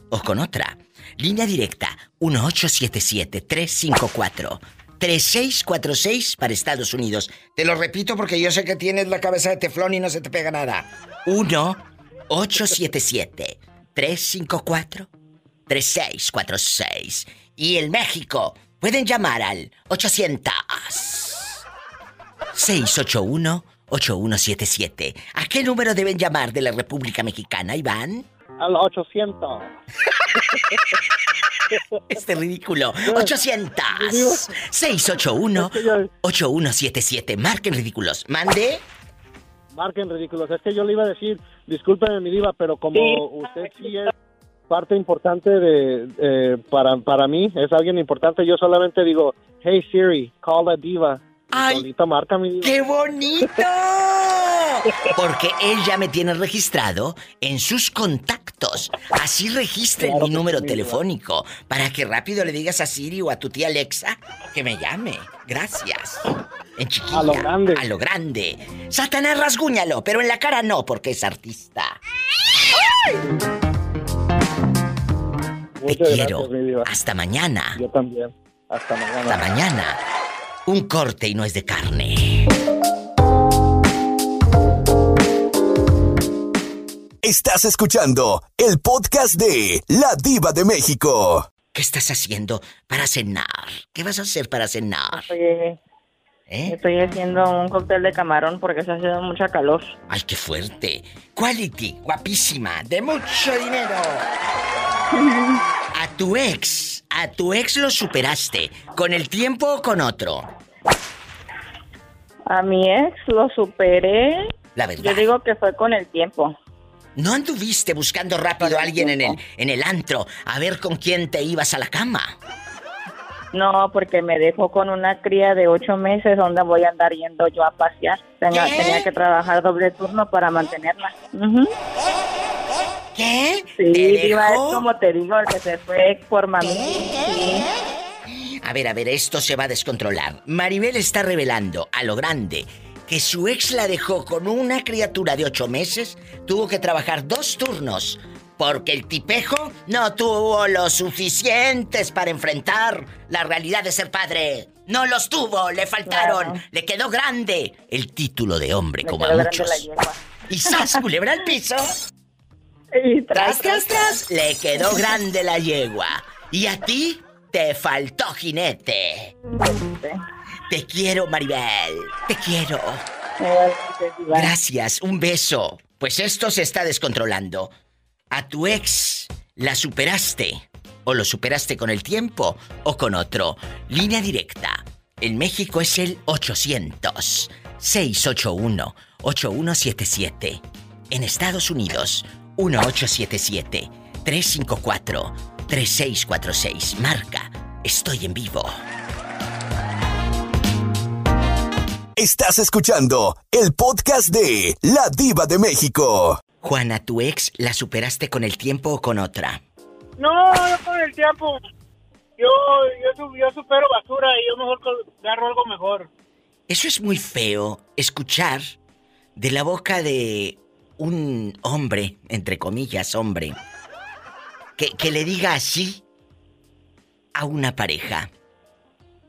S1: O con otra. Línea directa 1877-354-3646 para Estados Unidos. Te lo repito porque yo sé que tienes la cabeza de teflón y no se te pega nada. 1-877-354-3646. Y en México pueden llamar al 800 681-8177. ¿A qué número deben llamar de la República Mexicana, Iván?
S17: Al 800.
S1: Este ridículo. 800-681-8177. Marquen ridículos. Mande.
S17: Marquen ridículos. Es que yo le iba a decir, discúlpeme mi diva, pero como
S1: Sí.
S17: usted sí es parte importante de eh, para, para mí, es alguien importante, yo solamente digo, hey Siri, call la diva.
S1: Ay,
S17: Solita marca mi.
S1: ¡Qué bonito! Porque él ya me tiene registrado en sus contactos. Así registren
S17: Claro
S1: mi número
S17: sí,
S1: telefónico para que rápido le digas a Siri o a tu tía Alexa que me llame. Gracias. En chiquilla.
S17: A lo grande.
S1: A lo grande. Satanás, rasguñalo, pero en la cara no, porque es artista.
S17: Muchas
S1: Te quiero.
S17: gracias, mi diva.
S1: Hasta mañana.
S17: Yo también. Hasta mañana.
S1: Hasta mañana. Un corte y no es de carne.
S4: Estás escuchando el podcast de La Diva de México.
S1: ¿Qué estás haciendo para cenar? ¿Qué vas a hacer para cenar?
S15: Estoy,
S1: ¿Eh?
S15: estoy haciendo un cóctel de camarón porque se ha haciendo mucha calor.
S1: ¡Ay, qué fuerte! Quality, guapísima, de mucho dinero. A tu ex, a tu ex lo superaste. ¿Con el tiempo o con otro?
S15: A mi ex lo superé.
S1: La verdad.
S15: Yo digo que fue con el tiempo.
S1: ¿No anduviste buscando rápido a alguien en el, en el antro a ver con quién te ibas a la cama?
S15: No, porque me dejó con una cría de ocho meses donde voy a andar yendo yo a pasear. Tenía que trabajar doble turno para mantenerla.
S1: ¿Qué?
S15: Sí,
S1: ¿Te
S15: es como te digo, el que se fue por mami. Sí.
S1: A ver, a ver, esto se va a descontrolar. Maribel está revelando a lo grande que su ex la dejó con una criatura de ocho meses, tuvo que trabajar dos turnos, porque el tipejo no tuvo los suficientes para enfrentar la realidad de ser padre. No los tuvo, le faltaron,
S15: Claro.
S1: le quedó grande el título de hombre,
S15: Me
S1: como a muchos. Y sas, culebra al piso.
S15: Y
S1: tras,
S15: tras,
S1: tras, le quedó grande la yegua. Y a ti te faltó jinete. Te quiero, Maribel. Te quiero. Gracias, un beso. Pues esto se está descontrolando. A tu ex la superaste. O lo superaste con el tiempo o con otro. Línea directa. En México es el 800-681-8177. En Estados Unidos, 1877-354-3646. Marca, estoy en vivo.
S4: Estás escuchando el podcast de La Diva de México.
S1: Juana, ¿tu ex la superaste con el tiempo o con otra?
S18: No, no con el tiempo. Yo, yo, yo supero basura y yo mejor agarro algo mejor.
S1: Eso es muy feo, escuchar de la boca de un hombre, entre comillas, hombre, que, que le diga así a una pareja.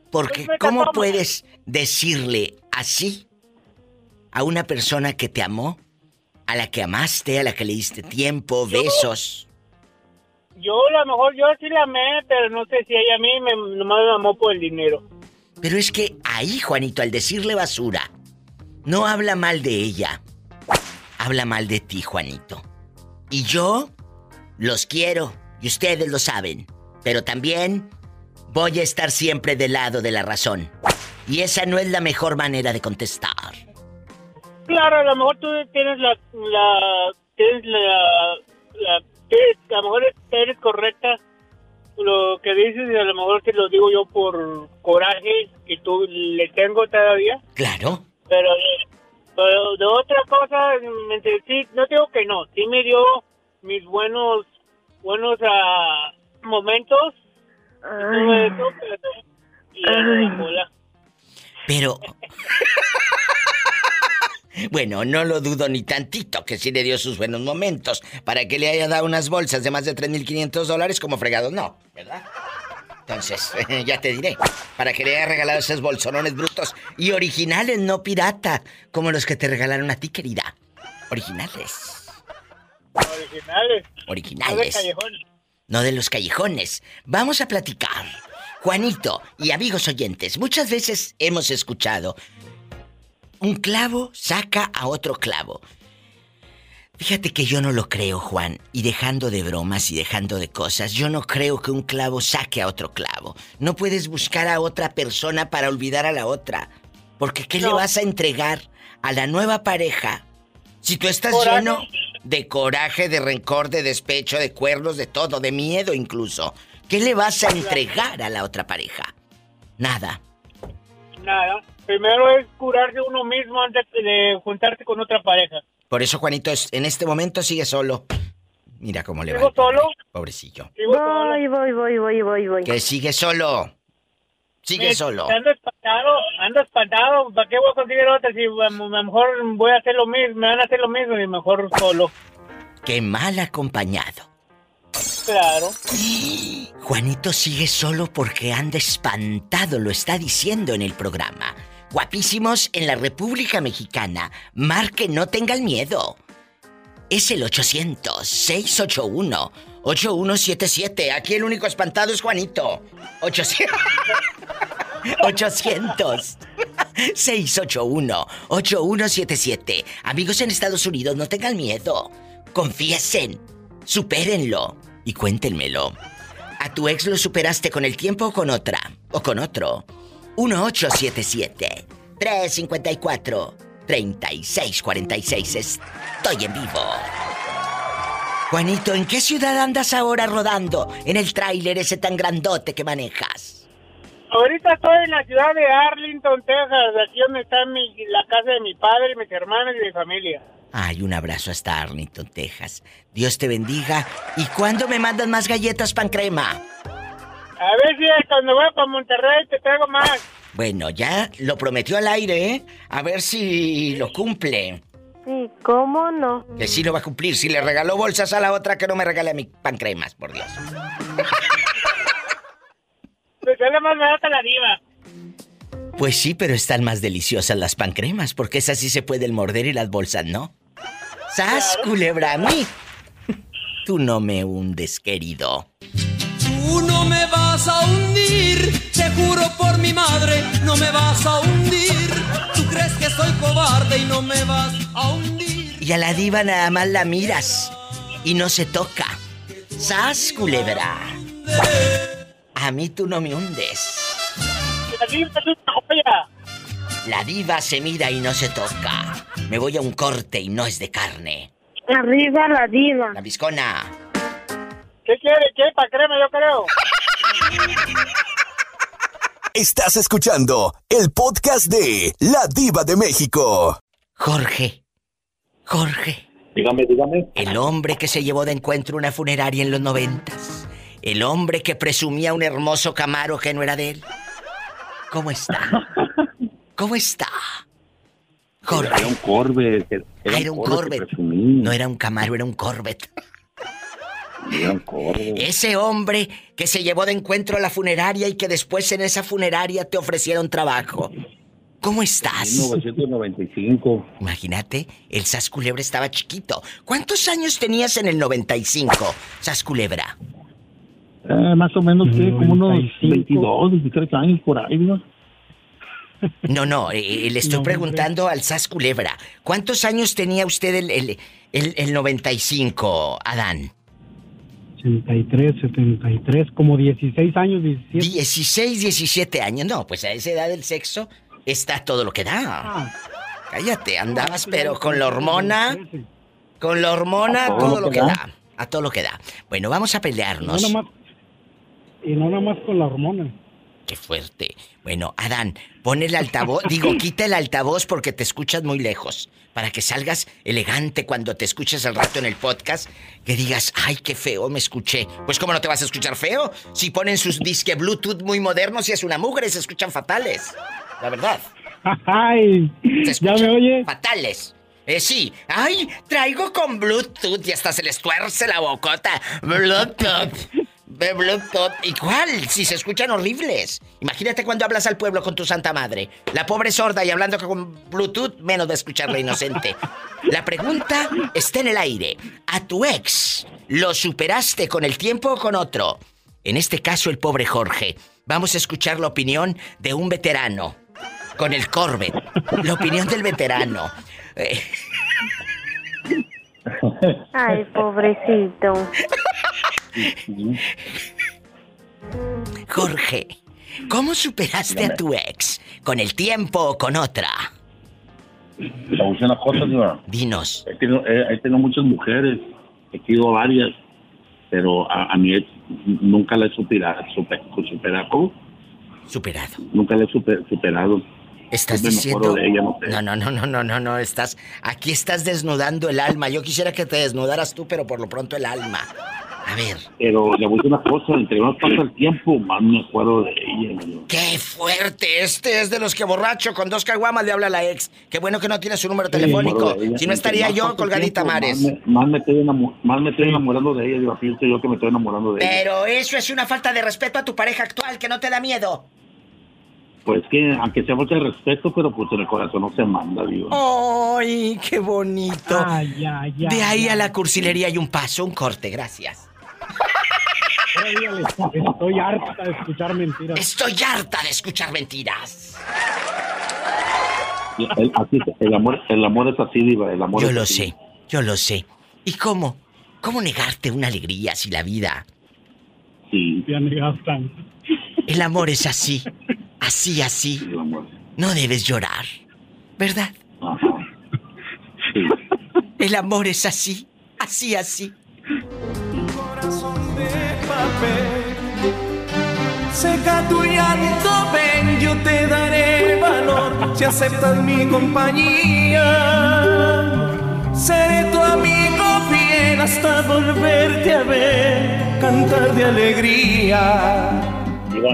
S1: Porque ¿cómo puedes decirle así a una persona que te amó, a la que amaste, a la que le diste tiempo, besos?
S18: Yo a lo mejor, yo sí la amé, pero no sé si ella a mí me, nomás me amó por el dinero.
S1: Pero es que ahí, Juanito, al decirle basura, no habla mal de ella. Habla mal de ti, Juanito. Y yo los quiero, y ustedes lo saben. Pero también voy a estar siempre del lado de la razón. Y esa no es la mejor manera de contestar.
S18: Claro, a lo mejor tú tienes la, la, tienes la, la, tienes- a lo mejor eres correcta lo que dices y a lo mejor te lo digo yo por coraje que tú le tengo todavía,
S1: Claro.
S18: pero, pero de otra cosa, me- sí, no digo que no, sí me dio mis buenos, buenos ah, momentos, y todo eso, pero- y mola.
S1: Pero... Bueno, no lo dudo ni tantito que sí le dio sus buenos momentos para que le haya dado unas bolsas de más de 3.500 dólares como fregado. No, ¿verdad? Entonces, ya te diré, para que le haya regalado esos bolsonones brutos y originales, no pirata, como los que te regalaron a ti, querida. Originales,
S18: Originales. No de
S1: originales. no de los callejones. Vamos a platicar. Juanito y amigos oyentes, muchas veces hemos escuchado, un clavo saca a otro clavo. Fíjate que yo no lo creo, Juan, y dejando de bromas y dejando de cosas, yo no creo que un clavo saque a otro clavo. No puedes buscar a otra persona para olvidar a la otra. Porque ¿qué le vas a entregar a la nueva pareja si tú estás
S18: Coraje.
S1: lleno de coraje, de rencor, de despecho, de cuernos, de todo, de miedo incluso? ¿Qué le vas a entregar a la otra pareja? Nada.
S18: Nada. Primero es curarse uno mismo antes de juntarse con otra pareja.
S1: Por eso Juanito es- en este momento sigue solo. Mira cómo le va.
S18: ¿Sigo solo?
S1: Pobrecillo.
S3: Voy, voy, voy, voy, voy, voy.
S1: Que sigue solo. Sigue
S18: Me-
S1: solo.
S18: Ando espantado, ando espantado. ¿Para qué voy a conseguir otra si a lo mejor voy a hacer lo mismo, me van a hacer lo mismo y mejor solo?
S1: Qué mal acompañado.
S18: Claro.
S1: Juanito sigue solo porque anda espantado, lo está diciendo en el programa. Guapísimos en la República Mexicana. Marque, no tengan miedo. Es el 800-681-8177. Aquí el único espantado es Juanito. 800. 800. 681-8177. Amigos en Estados Unidos, no tengan miedo. Confiesen. Supérenlo. Y cuéntenmelo. ¿A tu ex lo superaste con el tiempo o con otra? ¿O con otro? 1877-354-3646. Estoy en vivo. Juanito, ¿en qué ciudad andas ahora rodando? En el tráiler ese tan grandote que manejas.
S18: Ahorita estoy en la ciudad de Arlington, Texas, aquí donde está mi, la casa de mi padre, mis hermanos y mi familia.
S1: Ay, un abrazo hasta Arlington, Texas. Dios te bendiga. ¿Y cuándo me mandan más galletas pan crema?
S18: A ver si cuando voy para Monterrey te traigo más.
S1: Bueno, ya lo prometió al aire, ¿eh? A ver si lo cumple.
S3: Sí, ¿cómo no?
S1: Que sí lo va a cumplir. Si le regaló bolsas a la otra, que no me regale a mi pan cremas, por Dios.
S18: Pues es la más barata la diva.
S1: Pues sí, pero están más deliciosas las pan cremas, porque esas sí se pueden morder y las bolsas no. ¡Sas, culebra a mí! Tú no me hundes, querido.
S7: No me vas a hundir, te juro por mi madre, no me vas a hundir. Tú crees que soy cobarde y no me vas a hundir.
S1: Y a la diva nada más la miras y no se toca. ¡Sas, culebra! A mí tú no me hundes.
S18: La diva es una joya.
S1: La diva se mira y no se toca. Me voy a un corte y no es de carne.
S3: Arriba la diva.
S1: La viscona.
S18: ¿Qué quiere? ¿Qué? ¿Para crema? Yo creo.
S4: Estás escuchando el podcast de La Diva de México.
S1: Jorge. Jorge.
S19: Dígame, dígame.
S1: El hombre que se llevó de encuentro una funeraria en los noventas. El hombre que presumía un hermoso Camaro que no era de él. ¿Cómo está? ¿Cómo está? Jorge.
S19: Era un Corvette. Era,
S1: era un Corvette. No era un Camaro, era un Corvette. Ese hombre que se llevó de encuentro a la funeraria y que después en esa funeraria te ofrecieron trabajo. ¿Cómo estás?
S19: 1995.
S1: Imagínate, el Sas Culebra estaba chiquito. ¿Cuántos años tenías en el 95, Sas Culebra?
S20: Eh, más o menos, ¿qué? Como unos 22, 23 años por ahí, ¿no?
S1: No, no, eh, le estoy
S20: No,
S1: preguntando al Sas Culebra. ¿Cuántos años tenía usted el, el, el, el 95, Adán?
S20: 83, 73, como 16 años, 17.
S1: 16, 17 años. No, pues a esa edad del sexo está todo lo que da.
S20: Ah.
S1: Cállate, andabas pero con la hormona, con la hormona,
S20: A todo
S1: todo
S20: lo que
S1: que
S20: da.
S1: da. A todo lo que da. Bueno, vamos a
S20: No
S1: pelearnos.
S20: nomás, y no nada más con la hormona.
S1: Qué fuerte. Bueno, Adán, pon el altavoz, digo, quita el altavoz porque te escuchas muy lejos. Para que salgas elegante cuando te escuches al rato en el podcast, que digas, ay, qué feo me escuché. Pues, ¿cómo no te vas a escuchar feo? Si ponen sus disque Bluetooth muy modernos y es una mugre, se escuchan fatales. La verdad.
S20: Ay, ¿ya me oye?
S1: Fatales. Eh, sí. Ay, traigo con Bluetooth y hasta se les tuerce la bocota. Bluetooth. De Bluetooth. ¿Y cuál? Si se escuchan horribles. Imagínate cuando hablas al pueblo con tu santa madre. La pobre sorda y hablando con Bluetooth, menos de escuchar la inocente. La pregunta está en el aire. ¿A tu ex lo superaste con el tiempo o con otro? En este caso, el pobre Jorge. Vamos a escuchar la opinión de un veterano. Con el Corvette. La opinión del veterano. Eh,
S3: Ay, pobrecito.
S1: Jorge, ¿cómo superaste a tu ex? ¿Con el tiempo o con otra?
S19: Le voy a decir una cosa, diva.
S1: Dinos.
S19: He tenido, he- he tenido muchas mujeres, he tenido varias, pero a, a mi ex nunca la he superado. Super, superado. ¿cómo?
S1: Superado.
S19: Nunca la he super- superado.
S1: Estás
S19: Siempre
S1: diciendo.
S19: ella, no sé.
S1: No, no, no, no, no, no, no. Estás. Aquí estás desnudando el alma. Yo quisiera que te desnudaras tú, pero por lo pronto el alma. A ver.
S19: Pero le voy a decir una cosa, entre más pasa el tiempo, más me acuerdo de ella. diva.
S1: ¡Qué fuerte! Este es de los que borracho con dos caguamas le habla a la ex. Qué bueno que no tiene su número telefónico. Si no estaría yo colgadita
S19: tiempo,
S1: mares.
S19: Más me, más me estoy, enamo- más me estoy enamorando de ella, diva. Fíjate yo que me estoy enamorando de ella.
S1: Pero eso es una falta de respeto a tu pareja actual que no te da miedo.
S19: Pues que, aunque sea falta de respeto, pero pues en el corazón no se manda, diva.
S1: ¡Ay, qué bonito!
S20: Ay, ay, ay,
S1: de ahí a la cursilería hay un paso, un corte, gracias.
S20: Estoy harta de escuchar mentiras.
S1: Estoy harta de escuchar mentiras.
S19: El, así, el amor, el amor es así, diva. El amor
S1: Yo
S19: es
S1: lo
S19: así.
S1: sé, yo lo sé. ¿Y cómo? ¿Cómo negarte una alegría si la vida?
S19: Sí.
S20: Ya me gastan.
S1: El amor es así, así, así.
S19: El amor.
S1: No debes llorar, ¿verdad?
S19: Ajá. Sí.
S1: El amor es así, así, así.
S7: Seca tu llanto, ven, yo te daré valor si aceptas mi compañía. Seré tu amigo fiel hasta volverte a ver, cantar de alegría.
S19: Diva,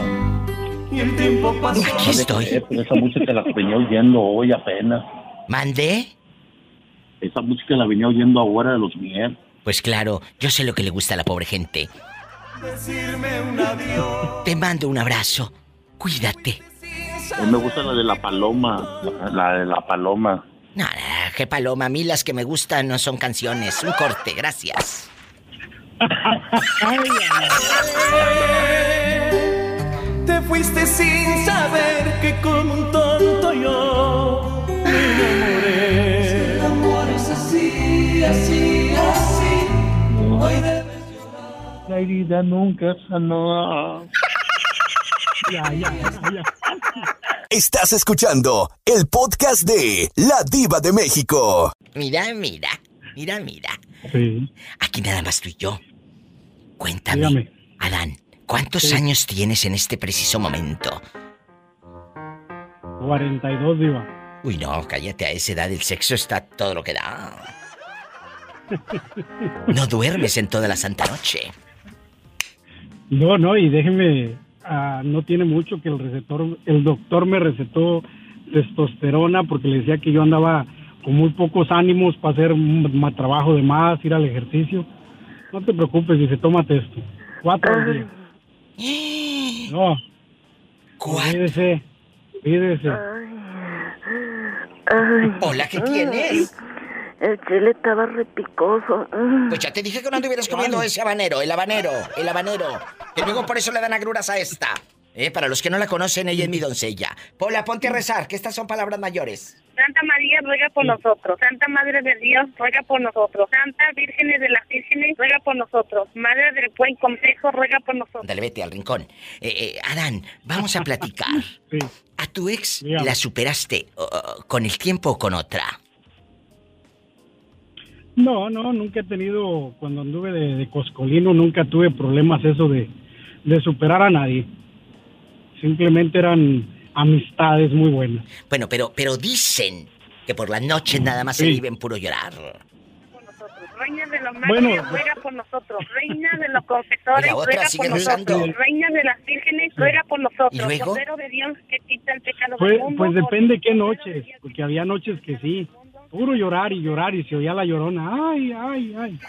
S7: Y el tiempo pasó.
S1: Aquí estoy.
S19: esa música la venía oyendo hoy apenas.
S1: ¿Mandé?
S19: Esa música la venía oyendo ahora de los miel.
S1: Pues claro, yo sé lo que le gusta a la pobre gente.
S7: Decirme un adiós.
S1: Te mando un abrazo. Cuídate.
S19: A mí me gusta la de la paloma. La, de la paloma.
S1: No, no, qué paloma. A mí las que me gustan no son canciones. Un corte, gracias.
S7: Te fuiste sin saber que como un tonto yo me enamoré. El amor es así, así, así. Hoy debes
S19: La herida nunca sanó.
S20: Ya, ya, ya, ya.
S4: Estás escuchando el podcast de La Diva de México.
S1: Mira, mira, mira, mira.
S20: Sí.
S1: Aquí nada más tú y yo. Cuéntame,
S20: Dígame.
S1: Adán, ¿cuántos
S20: Sí.
S1: años tienes en este preciso momento?
S20: 42, Diva.
S1: Uy, no, cállate, a esa edad el sexo está todo lo que da. No duermes en toda la santa noche.
S20: No, no, y déjeme, ah, no tiene mucho que el receptor, el doctor me recetó testosterona porque le decía que yo andaba con muy pocos ánimos para hacer un trabajo de más, ir al ejercicio. No te preocupes, dice, tómate esto. Cuatro al día. No. Cuídese, cuídese.
S1: Hola, ¿qué tienes?
S3: El chile estaba repicoso.
S1: Pues ya te dije que no anduvieras comiendo ese habanero, el habanero, el habanero. Que luego por eso le dan agruras a esta. Eh, para los que no la conocen, ella es mi doncella. Pola, ponte a rezar, que estas son palabras mayores.
S6: Santa María ruega por nosotros. Santa Madre de Dios ruega por nosotros. Santa Virgen de las Vírgenes ruega por nosotros. Madre del Buen Consejo ruega por nosotros.
S1: Dale, vete al rincón. Eh, eh, Adán, vamos a platicar. ¿A tu ex la superaste uh, con el tiempo o con otra?
S20: No, no, nunca he tenido, cuando anduve de, de coscolino, nunca tuve problemas eso de, de superar a nadie. Simplemente eran amistades muy buenas.
S1: Bueno, pero, pero dicen que por las noches nada más se
S20: Sí.
S1: viven puro llorar.
S6: Reina de los
S20: Bueno.
S6: mártires ruega por nosotros. Reina de los confesores ruega por
S1: rezando.
S6: nosotros. Reina de las Vírgenes ruega por nosotros.
S1: ¿Y luego?
S6: De Dios que quita el pecado
S20: Pues,
S6: del mundo.
S20: pues depende qué noches, porque había noches que sí, puro llorar y llorar y se oía la llorona, ay, ay, ay.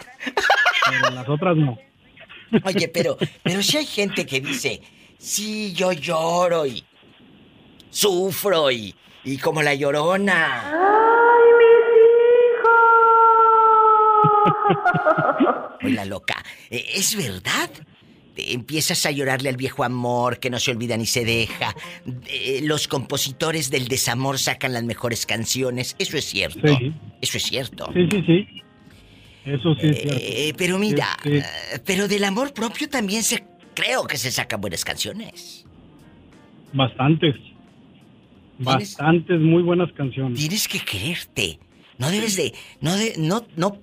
S20: Pero las otras no.
S1: Oye, pero, pero si hay gente que dice, sí, yo lloro y sufro y, y como la llorona. Oye, la loca, eh, ¿es verdad? Empiezas a llorarle al viejo amor que no se olvida ni se deja. Eh, los compositores del desamor sacan las mejores canciones. Eso es cierto.
S20: Sí.
S1: Eso es cierto.
S20: Sí, sí, sí. Eso sí es cierto.
S1: Eh, pero mira, pero del amor propio también se creo que se sacan buenas canciones.
S20: bastantes. Bastantes muy buenas canciones.
S1: Tienes que quererte. No debes de no de, no no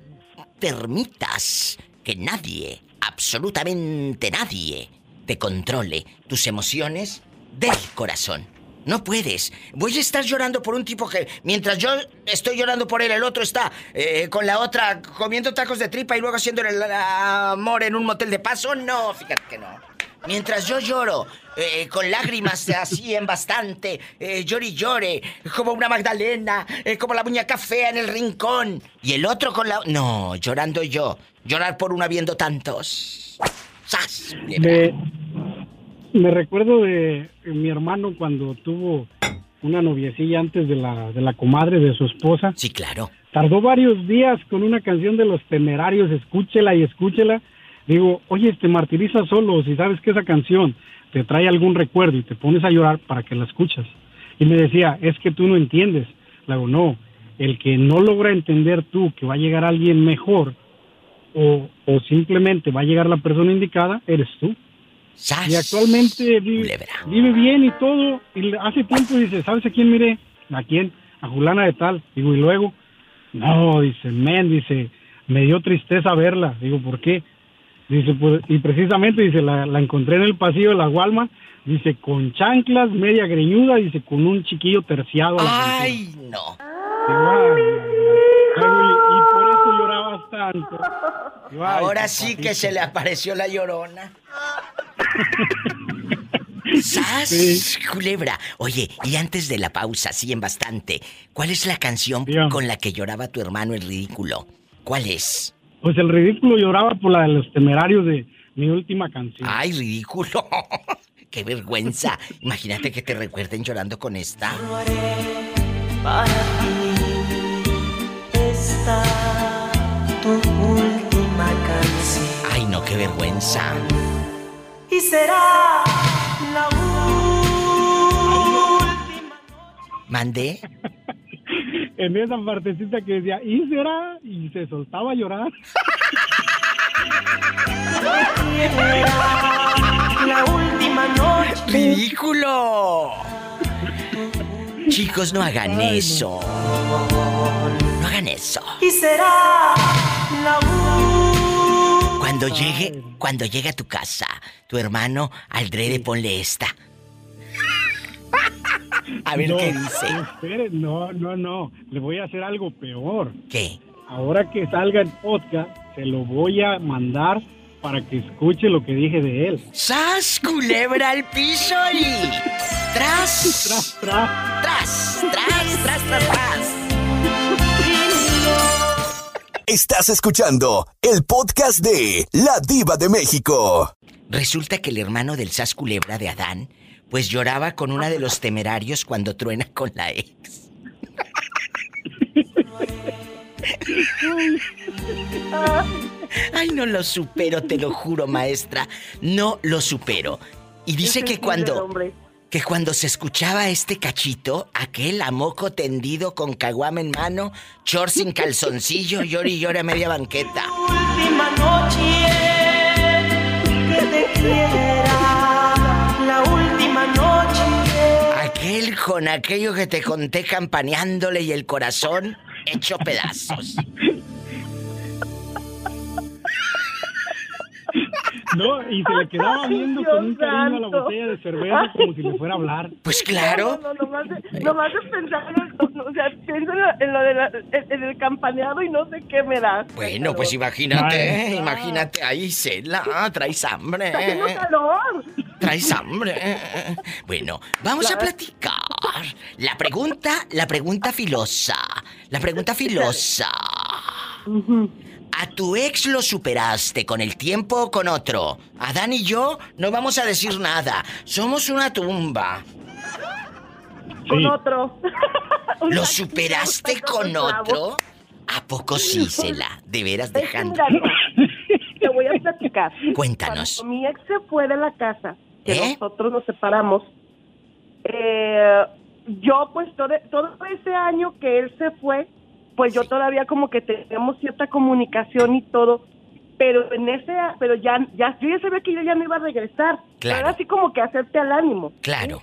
S1: permitas que nadie, absolutamente nadie te controle tus emociones del corazón. No puedes. Voy a estar llorando por un tipo que, mientras yo estoy llorando por él, el otro está eh, con la otra comiendo tacos de tripa y luego haciendo el amor en un motel de paso. No, fíjate que no. Mientras yo lloro, eh, con lágrimas así en bastante, eh, llore y llore, como una Magdalena, eh, como la muñeca fea en el rincón. Y el otro con la... No, llorando yo. Llorar por uno habiendo tantos. ¡Sas!
S20: Me, me recuerdo de mi hermano cuando tuvo una noviecilla antes de la, de la comadre de su esposa.
S1: Sí, claro.
S20: Tardó varios días con una canción de los temerarios, escúchela y escúchela. Digo, oye, te martirizas solo si sabes que esa canción te trae algún recuerdo y te pones a llorar para que la escuchas. Y me decía, es que tú no entiendes. Le digo, no, el que no logra entender tú que va a llegar alguien mejor o, o simplemente va a llegar la persona indicada, eres tú. Y actualmente vive, vive bien y todo. Y hace tiempo dice, ¿sabes a quién miré? ¿A quién? A Julana de tal. Digo, y luego, no, dice, men, dice, me dio tristeza verla. Digo, ¿por qué? Dice, pues, y precisamente, dice, la, la encontré en el pasillo de la Walmart, dice, con chanclas, media greñuda, dice, con un chiquillo terciado. a la
S1: ¡Ay, no!
S20: cintura. Digo, "Ay, ay, ay". Digo, y, y por eso llorabas tanto. Digo, "Ay,
S1: Ahora sí que
S20: papacito".
S1: se le apareció la llorona. ¡Sas! Culebra. Oye, y antes de la pausa, sí, en bastante, ¿cuál es la canción con la que lloraba tu hermano el ridículo? ¿Cuál es?
S20: Pues el ridículo lloraba por la de los temerarios de mi última canción.
S1: ¡Ay, ridículo! ¡Qué vergüenza! Imagínate que te recuerden llorando con esta.
S7: Para ti está tu última canción.
S1: ¡Ay, no, qué vergüenza!
S7: Y será la
S1: ¿Mandé?
S20: En esa partecita que decía, ¿y será? Y se soltaba a llorar.
S7: la última noche.
S1: ¡Ridículo! Chicos, no hagan eso. No hagan eso.
S7: Y será la
S1: Cuando llegue, cuando llegue a tu casa, tu hermano, al drede ponle esta. A ver
S20: No,
S1: qué dice.
S20: espere, no, no, no. Le voy a hacer algo peor.
S1: ¿Qué?
S20: Ahora que salga el podcast, se lo voy a mandar para que escuche lo que dije de él.
S1: ¡Sas, culebra al piso y... ¡Tras!
S20: ¡Tras, tras!
S1: ¡Tras, tras, tras, tras, tras!
S4: Estás escuchando el podcast de La Diva de México.
S1: Resulta que el hermano del Sas Culebra de Adán, pues lloraba con una de los temerarios cuando truena con la ex. Ay, no lo supero, te lo juro, maestra. No lo supero. Y dice que cuando que cuando se escuchaba este cachito, aquel a moco tendido con caguama en mano, short sin calzoncillo, llori y llora media banqueta.
S7: última noche que te quiera, la última noche.
S1: Aquel con aquello que te conté campaneándole y el corazón hecho pedazos.
S20: No, y se le quedaba viendo con un
S21: Dios
S20: cariño a la botella de cerveza como si le fuera a hablar.
S1: Pues claro.
S21: No, no, nomás de, nomás de pensar, en o sea, pienso en, lo- en lo de la- en- el campaneado y no sé qué me da.
S1: Bueno, pues imagínate, imagínate, ahí Cela, traes hambre.
S21: Está haciendo calor.
S1: Traes hambre. Bueno, vamos a platicar. La pregunta, la pregunta filosa. La pregunta filosa. ¿A tu ex lo superaste con el tiempo o con otro? Adán y yo no vamos a decir nada. Somos una tumba.
S21: Con otro.
S1: ¿Lo superaste con otro? ¿A poco sí, Cela? De veras dejando.
S21: Te voy a platicar.
S1: Cuéntanos.
S21: Cuando mi ex se fue de la casa, que
S1: ¿Eh?
S21: nosotros nos separamos, eh, yo pues todo, todo ese año que él se fue, pues yo todavía como que teníamos cierta comunicación y todo, pero en ese, pero ya, ya, yo ya sabía que yo ya no iba a regresar. Pero Era así como que hacerte al ánimo.
S1: Claro.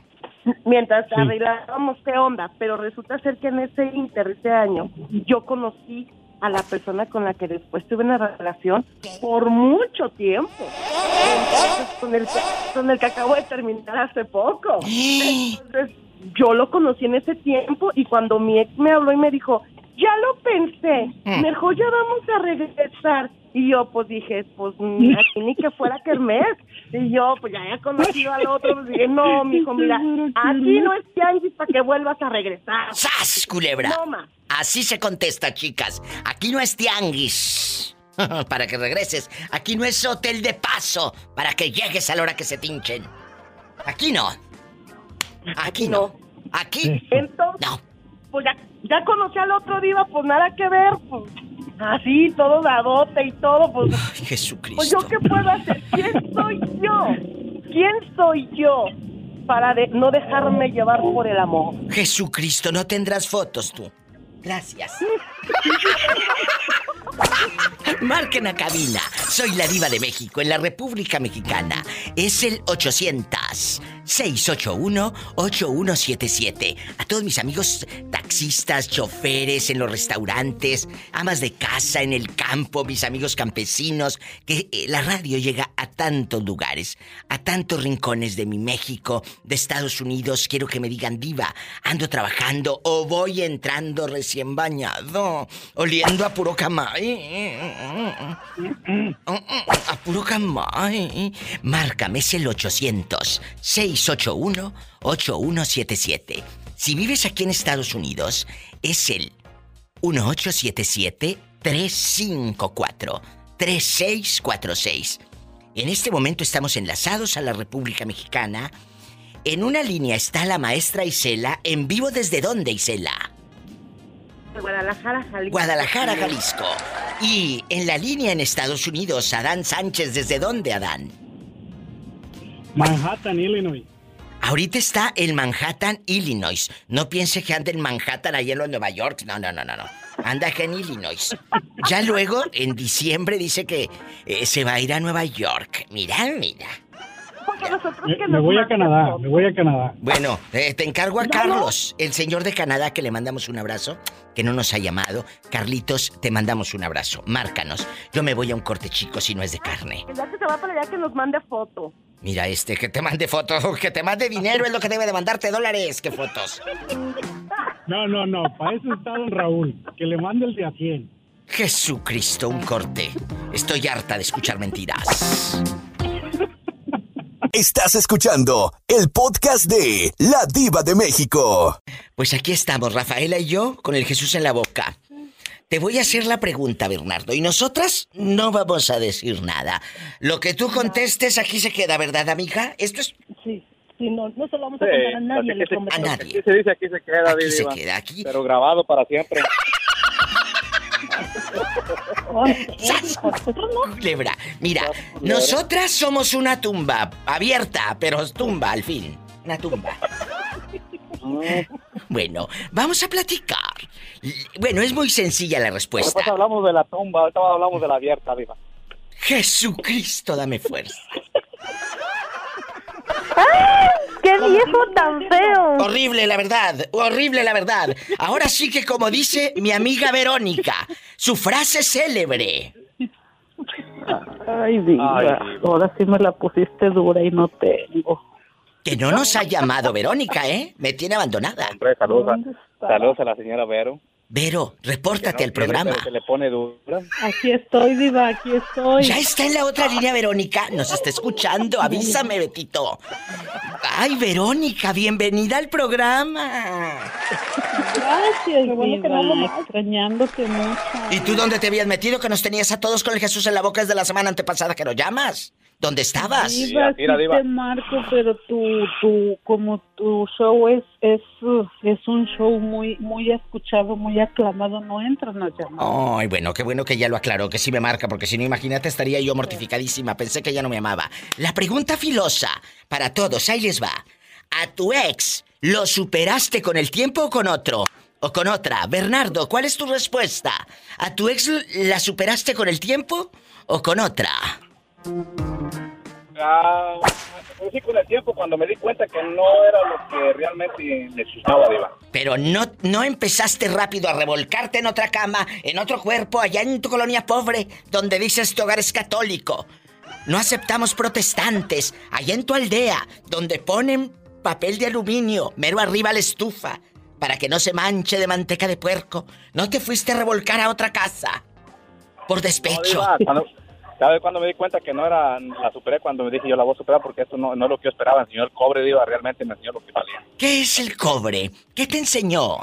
S21: Mientras arreglábamos qué onda, pero resulta ser que en ese inter, ese año, yo conocí a la persona con la que después tuve una relación por mucho tiempo. Entonces, con el, con el que acabo de terminar hace poco. Entonces, yo lo conocí en ese tiempo y cuando mi ex me habló y me dijo, ya lo pensé, mejor ya vamos a regresar. Y yo pues dije, pues mm, aquí ni que fuera Kermés. Y yo pues ya había conocido al otro, pues dije, no, mijo, mira, aquí no es tianguis para que vuelvas a regresar.
S1: ¡Sas, culebra!
S21: No, ma.
S1: Así se contesta, chicas. Aquí no es tianguis. para que regreses. Aquí no es hotel de paso. Para que llegues a la hora que se tinchen. Aquí no. Aquí no. Aquí.
S21: Entonces, pues ya, ya conocí al otro diva, pues nada que ver, pues así, todo dadote y todo, pues,
S1: Jesucristo.
S21: pues yo qué puedo hacer, ¿quién soy yo? ¿Quién soy yo para de- no dejarme llevar por el amor?
S1: Jesucristo, no tendrás fotos tú. Gracias. Marquen a cabina. Soy la diva de México en la República Mexicana. Es el 800-681-8177. A todos mis amigos taxistas, choferes en los restaurantes, amas de casa en el campo, mis amigos campesinos, que eh, la radio llega a tantos lugares, a tantos rincones de mi México, de Estados Unidos. Quiero que me digan, diva, ando trabajando o voy entrando recién bañado, oliendo a puro camay. A puro camay. Márcame, es el 800-681-8177. Si vives aquí en Estados Unidos, es el 1877-354-3646. En este momento estamos enlazados a la República Mexicana. En una línea está la maestra Isela, en vivo desde dónde, Isela?
S21: De Guadalajara, Jalisco.
S1: Guadalajara, Jalisco. Y en la línea en Estados Unidos, Adán Sánchez, ¿desde dónde, Adán?
S20: Manhattan, Illinois.
S1: Ahorita está en Manhattan, Illinois. No piense que anda en Manhattan, ahí en los Nueva York. No, no, no, no, no. Anda acá en Illinois. Ya luego, en diciembre, dice que eh, se va a ir a Nueva York. Mira, mira.
S21: Porque nosotros
S20: Me,
S21: que
S20: me
S21: nos
S20: voy a Canadá,
S21: fotos.
S20: me voy a Canadá.
S1: Bueno, eh, te encargo a
S21: No,
S1: Carlos, el señor de Canadá, que le mandamos un abrazo, que no nos ha llamado. Carlitos, te mandamos un abrazo. Márcanos. Yo me voy a un corte chico si no es de carne.
S21: El día que se va para allá que nos mande foto.
S1: Mira este, que te mande fotos, que te mande dinero es lo que debe de mandarte dólares. ¿Qué fotos?
S20: No, no, no, para eso está don Raúl, que le mande el de a 100.
S1: Jesucristo, un corte. Estoy harta de escuchar mentiras.
S4: Estás escuchando el podcast de La Diva de México.
S1: Pues aquí estamos, Rafaela y yo, con el Jesús en la boca. Te voy a hacer la pregunta, Bernardo, y nosotras no vamos a decir nada. Lo que tú contestes aquí se queda, ¿verdad, amiga? Esto es...
S22: Sí, sí, no, no se lo vamos a
S23: Sí,
S22: contar a nadie.
S23: se-.
S1: A nadie.
S23: Aquí se dice, aquí se queda,
S1: Aquí se
S23: Diva.
S1: queda, aquí.
S23: Pero grabado para siempre.
S1: Culebra. Mira, nosotras somos una tumba abierta, pero tumba al fin. Una tumba. Bueno, vamos a platicar. Bueno, es muy sencilla la respuesta.
S23: Después hablamos de la tumba, ahorita hablamos de la abierta, Diva.
S1: Jesucristo, dame fuerza.
S3: ¡Qué viejo tan feo!
S1: Horrible, la verdad. Horrible, la verdad. Ahora sí que como dice mi amiga Verónica, su frase célebre.
S10: Ay, diva,
S1: Ay,
S10: ahora sí me la pusiste dura y no tengo.
S1: Que no nos ha llamado Verónica, ¿eh? Me tiene abandonada.
S23: Hombre, saludos a, saludos a la señora Vero.
S1: Vero, repórtate al
S23: no
S1: programa.
S23: Se le pone dura.
S10: Aquí estoy, diva, aquí estoy.
S1: Ya está en la otra línea, Verónica. Nos está escuchando. Avísame, Betito. Ay, Verónica, bienvenida al programa.
S10: Gracias,
S22: bueno que no
S10: extrañándote mucho.
S1: ¿Y tú dónde te habías metido que nos tenías a todos con el Jesús en la boca desde la semana antepasada que nos llamas? ¿Dónde estabas?
S10: Diva, sí te marco, pero tu, tu, como tu show es, es, es un show muy, muy escuchado, muy aclamado, no entran a llamar.
S1: Ay, bueno, qué bueno que ya lo aclaró, que sí me marca, porque si no, imagínate, estaría yo mortificadísima. Pensé que ya no me amaba. La pregunta filosa para todos, ahí les va. ¿A tu ex lo superaste con el tiempo o con otro? ¿O con otra? Bernardo, ¿cuál es tu respuesta? ¿A tu ex la superaste con el tiempo o con otra?
S23: Ah, con el tiempo, cuando me di cuenta que no era lo que realmente necesitaba, Diva.
S1: Pero no, no empezaste rápido a revolcarte en otra cama, en otro cuerpo, allá en tu colonia pobre, donde dices tu hogar es católico. No aceptamos protestantes, allá en tu aldea, donde ponen papel de aluminio, mero arriba la estufa, para que no se manche de manteca de puerco. No te fuiste a revolcar a otra casa. Por
S23: No,
S1: despecho.
S23: Diva, cuando, ¿Sabes cuando me di cuenta que no era, la superé cuando me dije yo la voy a superar porque esto no, no es lo que yo esperaba, el señor cobre, Diva, realmente me enseñó lo que valía.
S1: ¿Qué es el cobre? ¿Qué te enseñó?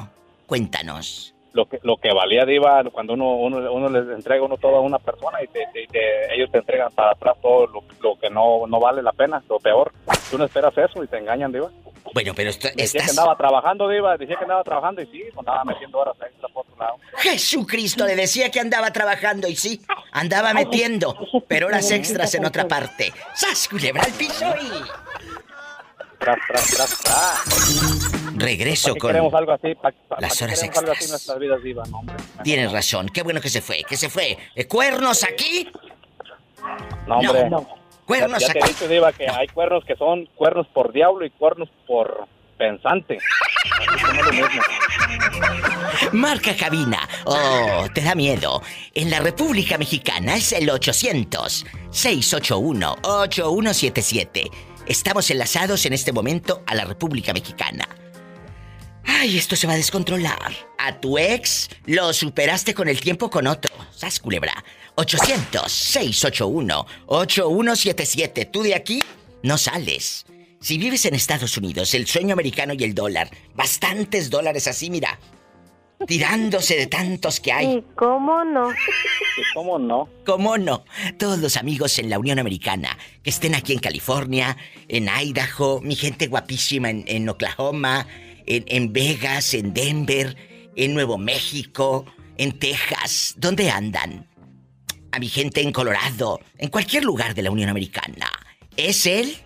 S1: Cuéntanos.
S23: Lo que, lo que valía, Diva, cuando uno, uno, uno les entrega uno todo a una persona y te, te- te- ellos te entregan para atrás todo lo, lo que no, no vale la pena, lo peor. Tú no esperas eso y te engañan, Diva.
S1: Bueno, pero esto,
S23: Decía que andaba trabajando, Diva, decía que andaba trabajando y sí, pues andaba metiendo horas extra por otro lado.
S1: Jesucristo le decía que andaba trabajando y sí, andaba metiendo, pero horas extras en otra parte. ¡Sas, culebra al piso y...
S23: Tras, tras, tras, tras.
S1: Regreso
S23: ¿Para qué
S1: con...
S23: queremos algo
S1: las horas
S23: algo así
S1: extras.
S23: nuestras vidas, hombre.
S1: Tienes razón, qué bueno que se fue, que se fue. ¿Eh, ¿Cuernos aquí?
S23: No, hombre.
S1: No, Cuernos
S23: ya, ya te he
S1: aquí.
S23: dicho, Diva, que hay cuernos que son cuernos por diablo y cuernos por pensante.
S1: Marca cabina. Oh, te da miedo. En la República Mexicana es el 800-681-8177. Estamos enlazados en este momento a la República Mexicana. Ay, esto se va a descontrolar. A tu ex lo superaste con el tiempo con otro. ¿Sas, culebra? 800-681-8177. Tú de aquí no sales. Si vives en Estados Unidos, el sueño americano y el dólar, bastantes dólares así, mira, tirándose de tantos que hay.
S3: ¿Y cómo no?
S23: ¿Cómo no?
S1: ¿Cómo no? Todos los amigos en la Unión Americana, que estén aquí en California, en Idaho, mi gente guapísima en, en Oklahoma, en, en Vegas, en Denver, en Nuevo México, en Texas, ¿dónde andan? A mi gente en Colorado, en cualquier lugar de la Unión Americana. Es el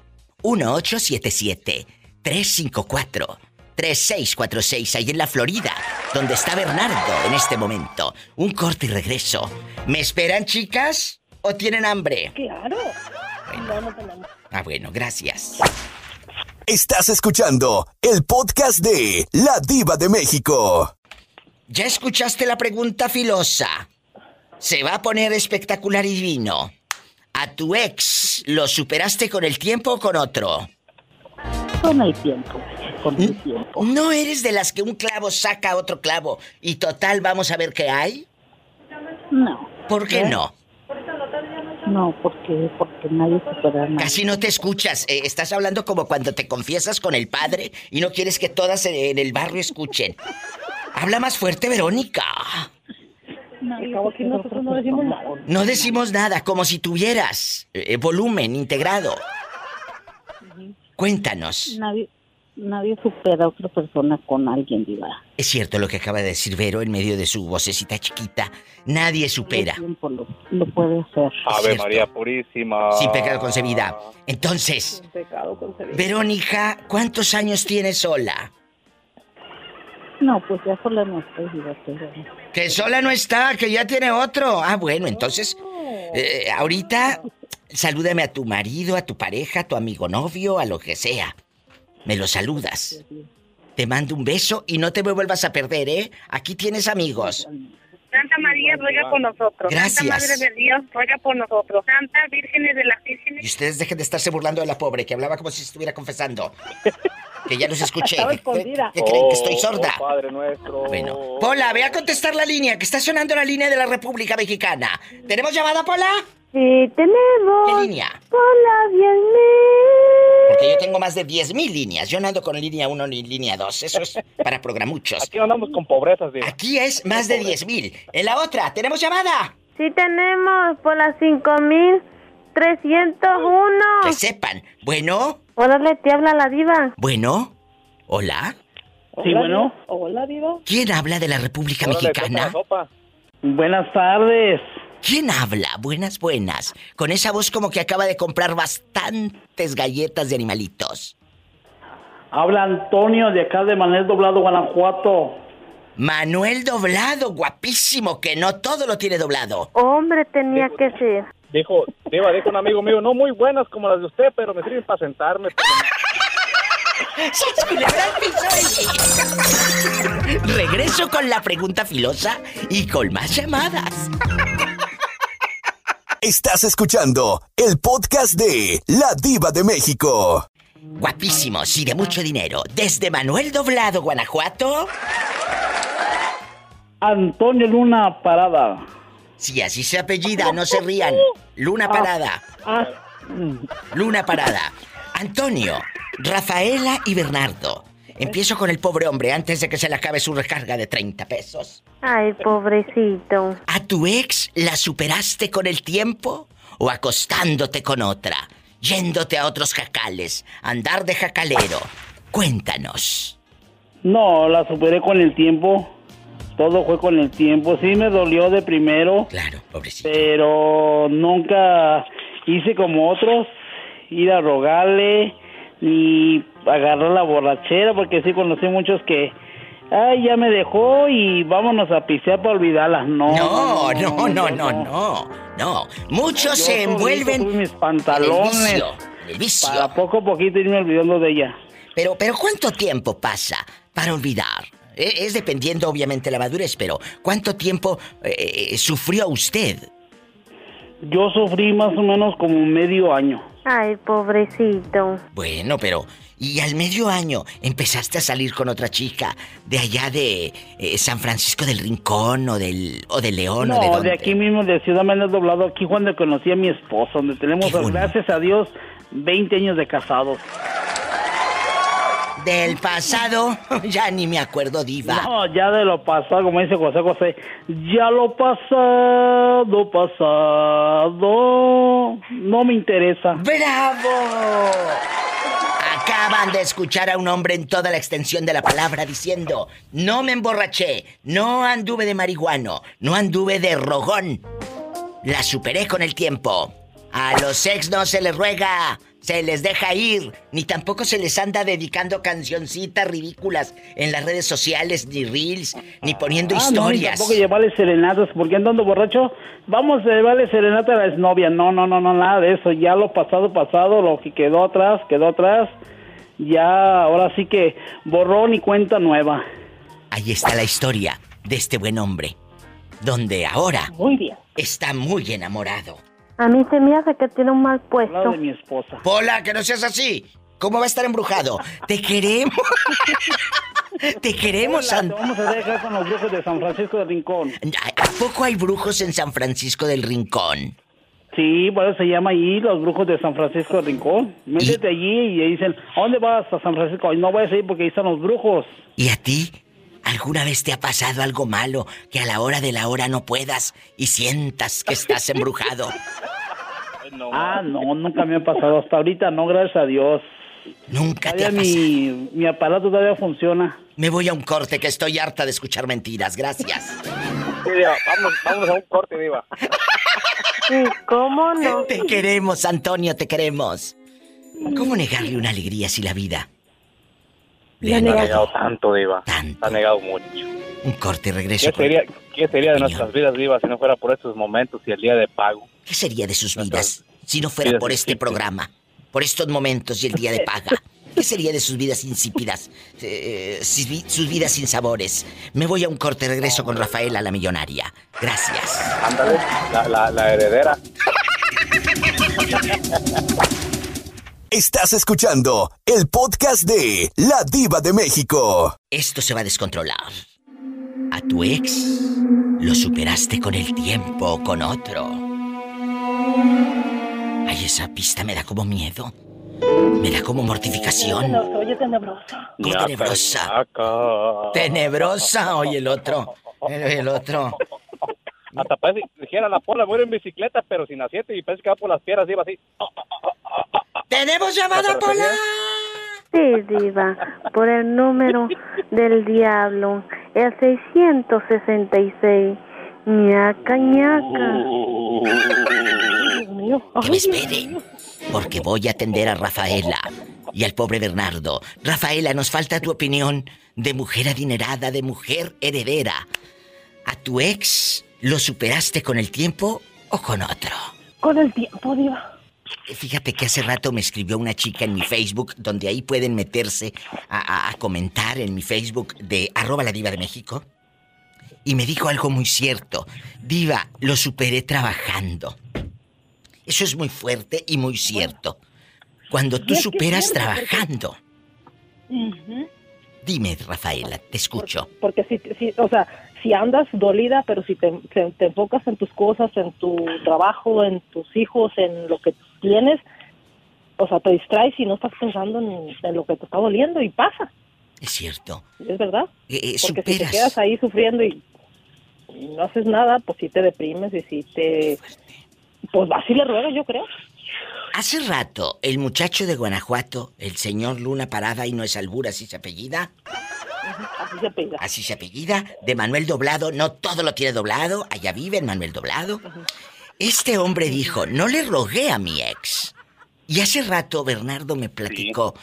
S1: 1877-354-3646, ahí en la Florida, donde está Bernardo en este momento. Un corte y regreso. ¿Me esperan, chicas? ¿O tienen hambre?
S22: Claro. No, no tenemos.
S1: Ah, bueno, gracias.
S4: Estás escuchando el podcast de La Diva de México.
S1: ¿Ya escuchaste la pregunta filosa? Se va a poner espectacular y divino. ¿A tu ex lo superaste con el tiempo o con otro?
S24: Con el tiempo, con el tiempo.
S1: ¿No eres de las que un clavo saca otro clavo y total vamos a ver qué hay?
S24: No.
S1: ¿Por qué
S24: ¿Eh?
S1: no?
S24: No, porque, porque nadie nadie.
S1: Casi no te escuchas. Eh, estás hablando como cuando te confiesas con el padre y no quieres que todas en el barrio escuchen. Habla más fuerte, Verónica.
S25: Aquí nosotros no decimos nada.
S1: No decimos nada, como si tuvieras eh, volumen integrado. Cuéntanos.
S24: Nadie, nadie supera a otra persona con alguien, diva.
S1: Es cierto lo que acaba de decir Vero en medio de su vocecita chiquita. Nadie supera.
S24: El tiempo lo, lo puede hacer.
S23: Ave
S1: cierto.
S23: María Purísima.
S1: Sin pecado concebida. Entonces,
S25: Pecado concebido.
S1: Verónica, ¿cuántos años tienes sola?
S24: No, pues ya sola no estoy, diva, pero...
S1: Que sola no está, que ya tiene otro. Ah, bueno, entonces, eh, ahorita salúdame a tu marido, a tu pareja, a tu amigo novio, a lo que sea. Me lo saludas. Te mando un beso y no te me vuelvas a perder, ¿eh? Aquí tienes amigos.
S6: Santa María, ruega por nosotros.
S1: Gracias.
S6: Santa Madre de Dios, ruega por nosotros. Santa Vírgenes de las Vírgenes.
S1: Y ustedes dejen de estarse burlando de la pobre, que hablaba como si estuviera confesando. Que ya los escuché.
S25: Estaba
S1: ¿Qué,
S25: escondida.
S1: qué creen que estoy sorda?
S23: Oh, Padre nuestro.
S1: Bueno, Pola, ve a contestar la línea, que está sonando la línea de la República Mexicana. ¿Tenemos llamada, Pola?
S3: Sí, tenemos.
S1: ¿Qué línea?
S3: Hola, bien
S1: Porque yo tengo más de 10.000 líneas. Yo no ando con línea 1 ni línea 2. Eso es para programuchos.
S23: Aquí andamos con pobrezas, Diva.
S1: Aquí es más de 10.000. En la otra, ¿tenemos llamada?
S3: Sí, tenemos por las 5301.
S1: Que sepan. Bueno,
S3: Órale, te habla la diva.
S1: bueno. Hola.
S24: Sí, bueno.
S25: Hola, diva.
S1: ¿Quién habla de la República Mexicana?
S24: Buenas tardes.
S1: ¿Quién habla? Buenas, buenas. Con esa voz como que acaba de comprar bastantes galletas de animalitos.
S24: Habla Antonio de acá de Manuel Doblado, Guanajuato.
S1: Manuel Doblado, guapísimo, que no todo lo tiene doblado.
S3: Hombre, tenía que ser.
S23: Dijo, Diva, dijo un amigo mío, no muy buenas como las de usted, pero me sirven para sentarme.
S1: Regreso con la pregunta filosa y con más llamadas.
S4: Estás escuchando el podcast de La Diva de México.
S1: Guapísimos y de mucho dinero. Desde Manuel Doblado, Guanajuato.
S24: Antonio Luna Parada.
S1: Sí, así se apellida, no se rían. Luna Parada. Luna Parada. Antonio, Rafaela y Bernardo. Empiezo con el pobre hombre antes de que se le acabe su recarga de 30 pesos.
S3: Ay, pobrecito.
S1: ¿A tu ex la superaste con el tiempo? ¿O acostándote con otra? Yéndote a otros jacales. Andar de jacalero. Cuéntanos.
S24: No, la superé con el tiempo. Todo fue con el tiempo. Sí me dolió de primero.
S1: Claro, pobrecito.
S24: Pero nunca hice como otros, ir a rogarle ni agarrar la borrachera, porque sí conocí muchos que, ay, ya me dejó y vámonos a pisear para olvidarlas. No,
S1: No, no, no, no, no. No. Muchos se envuelven
S24: mis
S1: en el
S24: pantalones
S1: vicio. El vicio.
S24: para poco a poquito irme olvidando de ella.
S1: Pero, pero ¿cuánto tiempo pasa para olvidar? E- Es dependiendo obviamente la madurez, pero ¿cuánto tiempo eh, sufrió usted?
S24: Yo sufrí más o menos como medio año.
S3: Ay, pobrecito.
S1: Bueno, pero y al medio año empezaste a salir con otra chica de allá de eh, San Francisco del Rincón o del o de León o de
S24: No,
S1: dónde?
S24: de aquí mismo, de Ciudad Manuel Doblado, aquí cuando conocí a mi esposo, donde tenemos, gracias a Dios, 20 años de casados.
S1: Del pasado, ya ni me acuerdo, diva.
S24: No, ya de lo pasado, como dice José José, ya lo pasado, pasado, no me interesa.
S1: ¡Bravo! Acaban de escuchar a un hombre en toda la extensión de la palabra diciendo, no me emborraché, no anduve de marihuano, no anduve de rogón. La superé con el tiempo. A los ex no se les ruega, se les deja ir, ni tampoco se les anda dedicando cancioncitas ridículas en las redes sociales, ni reels, ni poniendo
S24: Ah, no,
S1: historias.
S24: tampoco llevarle serenatas, porque andando borracho, vamos a llevarle serenata a la exnovia. No, no, no, no, nada de eso. Ya lo pasado, pasado, lo que quedó atrás, quedó atrás. Ya, ahora sí que borrón y cuenta nueva.
S1: Ahí está la historia de este buen hombre, donde ahora
S25: Muy bien.
S1: está muy enamorado
S3: A mí se me hace que tiene un mal puesto.
S24: de mi esposa.
S1: Pola, que no seas así. ¿Cómo va a estar embrujado? Te queremos. Te queremos,
S24: Hola,
S1: San-
S24: te vamos a dejar con los brujos de San Francisco de Rincón.
S1: ¿A poco hay brujos en San Francisco del Rincón?
S24: Sí, por eso se llama allí los brujos de San Francisco de Rincón. Métete allí y dicen, ¿a dónde vas a San Francisco? Y no vayas ahí porque ahí están los brujos.
S1: ¿Y a ti? ¿Alguna vez te ha pasado algo malo que a la hora de la hora no puedas y sientas que estás embrujado?
S24: Ah, no, nunca me ha pasado. Hasta ahorita no, gracias a Dios.
S1: Nunca te ha
S24: mi, mi aparato todavía funciona.
S1: Me voy a un corte que estoy harta de escuchar mentiras. Gracias.
S23: Sí, Diva, vamos, vamos a un corte, Diva.
S3: Sí, ¿cómo no?
S1: Te queremos, Antonio, te queremos. ¿Cómo negarle una alegría si la vida?
S23: Le ha negado tanto, Diva. Ha negado mucho.
S1: Un corte, regreso.
S23: ¿Qué sería, ¿Qué sería de nuestras vidas, Diva, si no fuera por estos momentos y el día de pago?
S1: ¿Qué sería de sus vidas si no fuera por este programa? Por estos momentos y el día de paga. ¿Qué sería de sus vidas insípidas? Eh, sus vi- sus vidas sin sabores. Me voy a un corte, regreso con Rafaela, la millonaria. Gracias.
S23: Ándale, la, la, la heredera.
S4: Estás escuchando el podcast de La Diva de México.
S1: Esto se va a descontrolar. A tu ex lo superaste con el tiempo o con otro. Ay, esa pista me da como miedo. Me da como mortificación.
S22: Tenebroso, oye, tenebroso.
S1: Como tenebrosa. Tenebrosa, oye el otro. El, el otro.
S23: Hasta parece, dijera la pola, voy en bicicleta, pero sin asiento y parece que va por las piedras, Diva, así.
S1: ¡Tenemos llamada, Pola!
S3: Sí, diva, por el número del diablo, el 666. ñaca, ñaca.
S1: Que me espere. Porque voy a atender a Rafaela y al pobre Bernardo. Rafaela, nos falta tu opinión de mujer adinerada, de mujer heredera. ¿A tu ex lo superaste con el tiempo o con otro?
S22: Con el tiempo, diva.
S1: Fíjate que hace rato me escribió una chica en mi Facebook, donde ahí pueden meterse a, a- a comentar en mi Facebook de arroba la diva de México. Y me dijo algo muy cierto. Diva, lo superé trabajando. Eso es muy fuerte y muy cierto. Cuando tú superas trabajando. Dime, Rafaela, te escucho.
S22: Porque si, si, o sea, si andas dolida, pero si te, te- te enfocas en tus cosas, en tu trabajo, en tus hijos, en lo que tienes, o sea, te distraes y no estás pensando en, en lo que te está doliendo y pasa,
S1: Es cierto.
S22: es verdad.
S1: Eh, eh,
S22: Porque si te quedas ahí sufriendo y y no haces nada, pues sí te deprimes y sí te... Pues así le ruega, yo creo.
S1: Hace rato, el muchacho de Guanajuato, el señor Luna Parada, y no es albura, así se apellida.
S22: Así se apellida.
S1: Así se apellida, de Manuel Doblado, no todo lo tiene doblado, allá vive en Manuel Doblado. Este hombre dijo, no le rogué a mi ex. Y hace rato Bernardo me platicó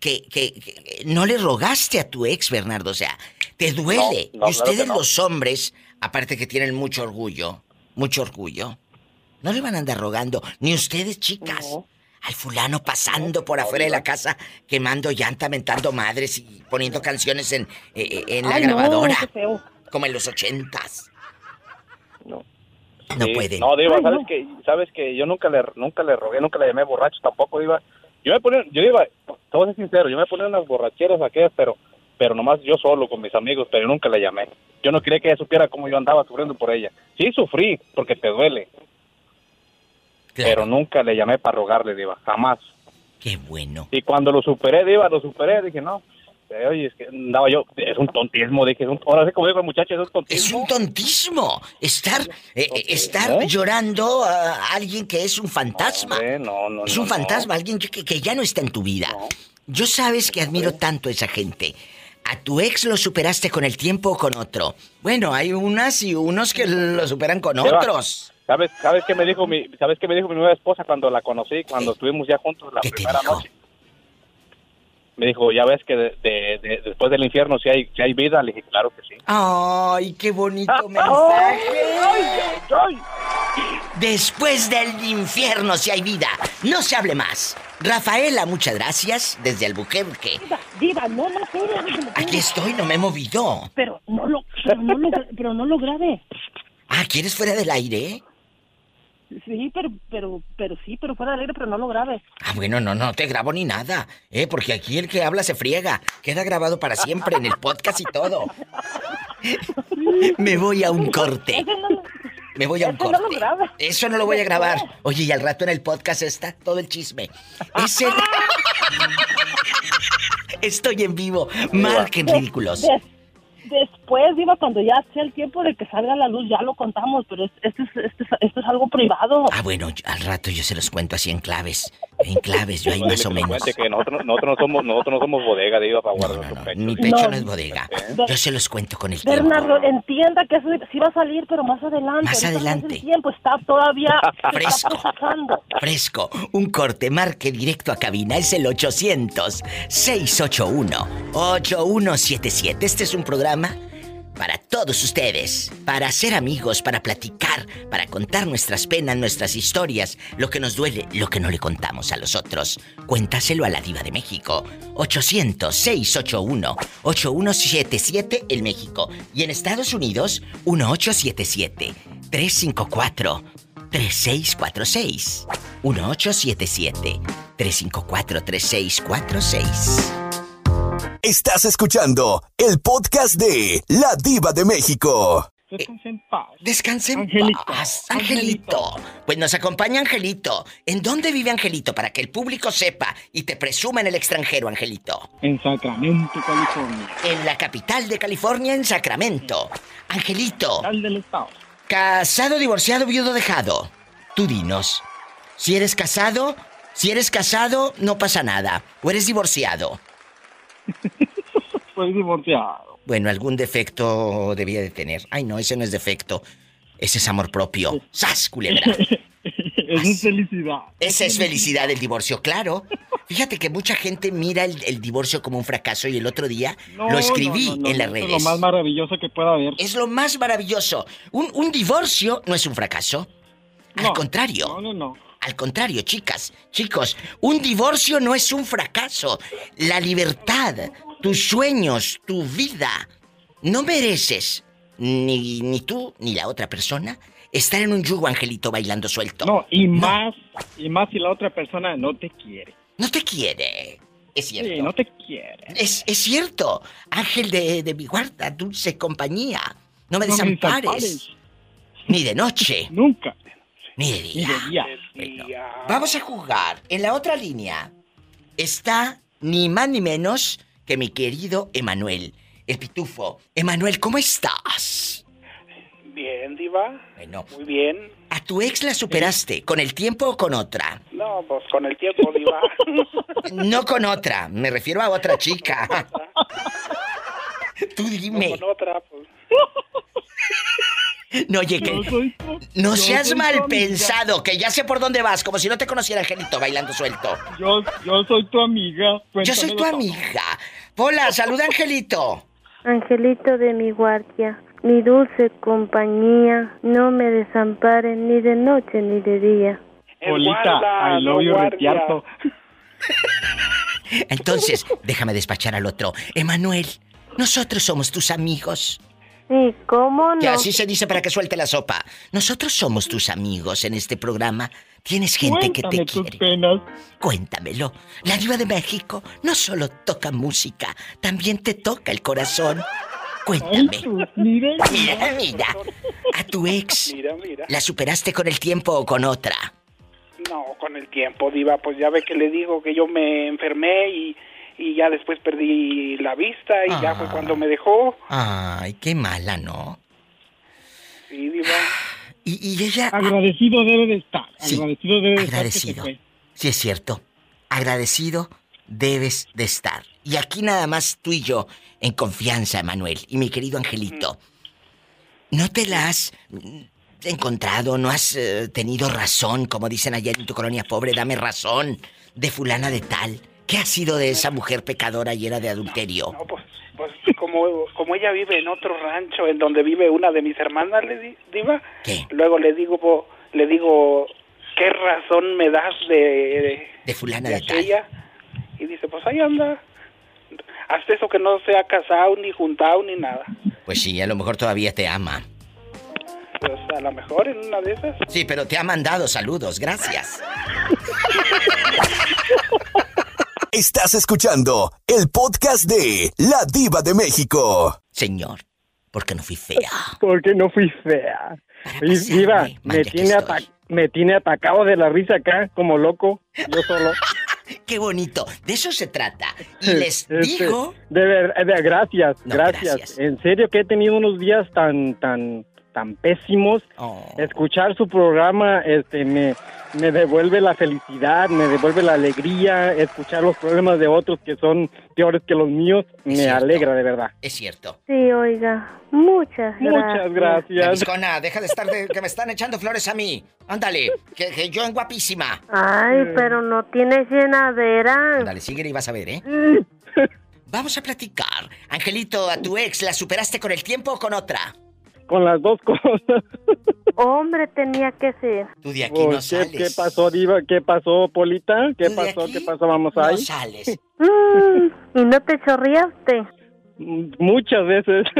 S1: que, que- que no le rogaste a tu ex, Bernardo, o sea, te duele.
S23: No, no,
S1: y ustedes
S23: claro que no.
S1: los hombres, aparte que tienen mucho orgullo, mucho orgullo, no le van a andar rogando, ni ustedes, chicas. Al fulano pasando por afuera de la casa, quemando llanta, mentando madres y poniendo canciones en, eh, eh, en la
S22: Ay, no,
S1: grabadora.
S22: qué feo.
S1: Como en los ochentas.
S23: No.
S1: No
S23: Sí,
S1: pueden.
S23: No, Diva,
S22: Ay,
S23: sabes
S22: no.
S23: que sabes que yo nunca le nunca le rogué, nunca le llamé borracho tampoco, Diva. Yo me ponía, yo iba, te voy a ser sincero, yo me ponía unas borracheras aquellas, pero pero nomás yo solo con mis amigos, pero nunca le llamé. Yo no quería que ella supiera cómo yo andaba sufriendo por ella. Sí sufrí, porque te duele. Pero nunca le llamé para rogarle, Diva, jamás.
S1: Qué bueno.
S23: Y cuando lo superé, Diva, lo superé, dije, no, oye, es que andaba yo, es un tontismo, dije, es un- ahora sí como digo el muchacho, es un
S1: Es
S23: tontismo.
S1: un tontismo. Estar, eh, estar llorando a alguien que es un fantasma.
S23: No, no,
S1: es un fantasma, alguien que, que ya no está en tu vida. Yo sabes que admiro tanto a esa gente. ¿A tu ex lo superaste con el tiempo o con otro? Bueno, hay unas y unos que lo superan con otros.
S23: ¿Sabes, sabes qué me dijo mi, sabes qué me dijo mi nueva esposa cuando la conocí, cuando estuvimos ya juntos la primera noche? Me dijo, ya ves que de- de- de- después del infierno si hay, si hay vida, le dije, claro que sí.
S1: Ay, qué bonito mensaje. Después del infierno si hay vida, no se hable más. Rafaela, muchas gracias desde Albuquerque.
S22: Diva, no, no, pero, pero,
S1: Aquí estoy, no me he movido.
S22: pero no lo, pero no lo, pero no lo grabe.
S1: Ah, ¿quieres fuera del aire?
S22: Sí, pero, pero, pero sí, pero fuera alegre, pero no lo grave.
S1: Ah, bueno, no, no te grabo ni nada, ¿eh? Porque aquí el que habla se friega. Queda grabado para siempre en el podcast y todo. Me voy a un corte. Me voy a un corte. Eso no lo voy a grabar. Oye, y al rato en el podcast está todo el chisme. Ese... Estoy en vivo. Marquen ridículos.
S22: Des- después, Diva, cuando ya sea el tiempo de que salga a la luz, ya lo contamos, pero es- esto es, esto es, esto es algo privado.
S1: Ah, bueno, al rato yo se los cuento así en claves. En claves, yo ahí más o menos.
S23: que nosotros, nosotros no somos, nosotros no somos bodega de iba para guardar nuestros pechos.
S1: Mi pecho
S22: No.
S1: no es bodega.
S22: No.
S1: Yo se los cuento con el tiempo.
S22: Bernardo, entienda que eso sí va a salir, pero más adelante.
S1: Más
S22: no
S1: adelante.
S22: el tiempo, está todavía está
S1: Fresco. Fresco, un corte, marque directo a cabina, es el 800-681-8177. Este es un programa para todos ustedes, para ser amigos, para platicar, para contar nuestras penas, nuestras historias, lo que nos duele, lo que no le contamos a los otros. Cuéntaselo a la diva de México. 800-681-8177 en México. Y en Estados Unidos, 1877-354. 3646 1877-354-3646
S4: Estás escuchando el podcast de La Diva de México.
S20: Descansen en paz.
S1: Descansen en
S20: Angelito,
S1: paz, Angelito. Pues nos acompaña Angelito. ¿En dónde vive Angelito? Para que el público sepa y te presuma en el extranjero, Angelito.
S20: En Sacramento, California.
S1: En la capital de California, en Sacramento. Angelito.
S20: Al del estado.
S1: Casado, divorciado, viudo, dejado. Tú dinos. Si eres casado, si eres casado, no pasa nada. O eres divorciado.
S20: Soy divorciado.
S1: Bueno, algún defecto debía de tener. Ay, no, ese no es defecto. Ese es amor propio. ¡Sas, culebra!
S20: es felicidad.
S1: Esa es felicidad del divorcio, claro. Fíjate que mucha gente mira el, el divorcio como un fracaso y el otro día
S20: No,
S1: lo escribí
S20: no, no, no,
S1: en las redes.
S20: Es lo más maravilloso que pueda haber.
S1: Es lo más maravilloso. Un, un divorcio no es un fracaso. Al contrario.
S20: No, no, no.
S1: Al contrario, chicas, chicos, un divorcio no es un fracaso. La libertad, tus sueños, tu vida. No mereces, ni, ni tú ni la otra persona, estar en un yugo, Angelito, bailando suelto.
S20: No, y más, y más si la otra persona no te quiere.
S1: No te quiere. Es cierto.
S20: Sí, no te quiere.
S1: Es, es cierto. Ángel de, de mi guarda, dulce compañía. No me
S20: No me
S1: desampares.
S20: desampares.
S1: Ni de noche.
S20: Nunca.
S1: Ni de día.
S20: Ni de día.
S1: Bueno, vamos a jugar. En la otra línea está ni más ni menos que mi querido Emanuel, el pitufo. Emanuel, ¿cómo estás?
S25: Bien, Diva.
S1: Bueno.
S25: Muy bien.
S1: ¿A tu ex la superaste? ¿Con el tiempo o con otra?
S25: No, pues con el tiempo, Diva.
S1: No con otra, me refiero a otra chica. Tú dime.
S25: No con otra, pues.
S1: No, oye, que.
S20: Soy
S1: No seas mal
S20: amiga.
S1: pensado, que ya sé por dónde vas, como si no te conociera Angelito bailando suelto.
S20: Yo, yo soy tu amiga.
S1: Yo soy tu amiga. Hola, saluda Angelito.
S3: Angelito de mi guardia, mi dulce compañía, no me desampares ni de noche ni de día.
S20: Polita, I love you, retiarto.
S1: Entonces, déjame despachar al otro. Emanuel, nosotros somos tus amigos.
S3: Sí, ¿cómo no?
S1: Que así se dice para que suelte la sopa. Nosotros somos tus amigos en este programa. Tienes gente que te
S20: tus
S1: quiere.
S20: penas.
S1: Cuéntamelo. La diva de México no solo toca música, también te toca el corazón. Cuéntame.
S20: Mira,
S1: Mira, mira. A tu ex,
S25: Mira, mira.
S1: ¿la superaste con el tiempo o con otra?
S25: No, con el tiempo, Diva, pues ya ve que le digo que yo me enfermé y, y ya después perdí la vista y ya fue
S1: Ah.
S25: cuando me dejó.
S1: Ay, qué mala, ¿no?
S25: Sí, Diva.
S1: Y, y ella...
S20: Agradecido debe de estar.
S1: Sí,
S20: agradecido debe de estar.
S1: agradecido. Sí, es cierto. Agradecido debes de estar. Y aquí nada más tú y yo, en confianza, Manuel, y mi querido Angelito. ¿No te la has mm, encontrado, no has eh, tenido razón, como dicen ayer en tu colonia pobre, dame razón, de fulana de tal? ¿Qué ha sido de esa mujer pecadora llena de adulterio?
S25: Pues como, como ella vive en otro rancho en donde vive una de mis hermanas, le di- Diva.
S1: ¿Qué?
S25: Luego le digo, po- le digo, ¿qué razón me das de,
S1: De fulana
S25: de
S1: de tal.
S25: aquella? Y dice, pues ahí anda. Hasta eso que no se ha casado, ni juntado, ni nada.
S1: Pues sí, a lo mejor todavía te ama.
S25: pues a lo mejor en una de esas.
S1: Sí, pero te ha mandado saludos, gracias.
S4: Estás escuchando el podcast de La Diva de México.
S1: Señor, ¿por qué no fui fea?
S26: Porque no fui fea. Y, Diva, me tiene, ata- me tiene atacado de la risa acá, como loco, yo solo.
S1: Qué bonito, de eso se trata. Y les
S26: Este,
S1: digo,
S26: De ver, de- gracias,
S1: No,
S26: gracias.
S1: gracias.
S26: En serio que he tenido unos días tan, tan, tan pésimos. Escuchar su programa, este, me, me devuelve la felicidad, me devuelve la alegría. Escuchar los problemas de otros que son peores que los míos, me
S1: cierto.
S26: alegra de verdad.
S1: es cierto.
S3: Sí, oiga, muchas gracias.
S26: Muchas gracias.
S1: Gaviscona, deja de estar de, que me están echando flores a mí. Ándale, que, que yo en guapísima.
S3: Ay, pero no tienes llenadera.
S1: Ándale, sigue y vas a ver, ¿eh? Vamos a platicar. Angelito, a tu ex, ¿la superaste con el tiempo o con otra?
S26: Con las dos cosas.
S3: Hombre, tenía que ser.
S1: Tú de aquí
S26: Oh,
S1: no
S26: ¿qué,
S1: sales.
S26: ¿Qué pasó, Diva? ¿Qué pasó, Polita? ¿Qué
S1: ¿Tú de
S26: pasó?
S1: aquí
S26: ¿Qué pasó? Vamos ahí.
S1: No sales.
S3: Mm, ¿Y no te chorreaste?
S26: Muchas veces.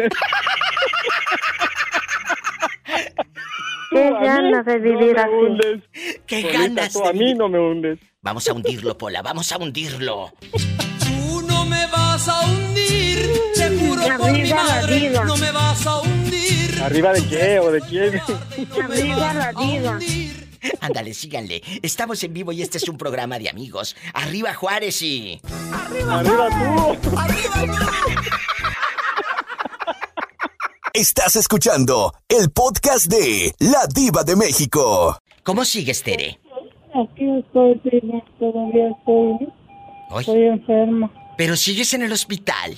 S3: Qué ganas de
S26: no
S3: vivir
S26: me
S3: así.
S26: hundes.
S1: Qué
S26: Polita,
S1: ganas
S26: tú
S1: de
S26: a mí
S1: vivir.
S26: no me hundes.
S1: Vamos a hundirlo, Pola, vamos a hundirlo.
S7: Tú no me vas a hundir, te juro por mi madre,
S26: ¿Arriba de qué o de quién?
S21: Arriba la diva.
S1: Ándale, síganle. Estamos en vivo y este es un programa de amigos. Arriba Juárez y...
S26: Arriba tú.
S4: Estás escuchando el podcast de La Diva de México.
S1: ¿Cómo sigues, Tere?
S22: Aquí estoy, diva, todavía estoy,
S1: Ay,
S22: estoy enferma.
S1: pero sigues en el hospital.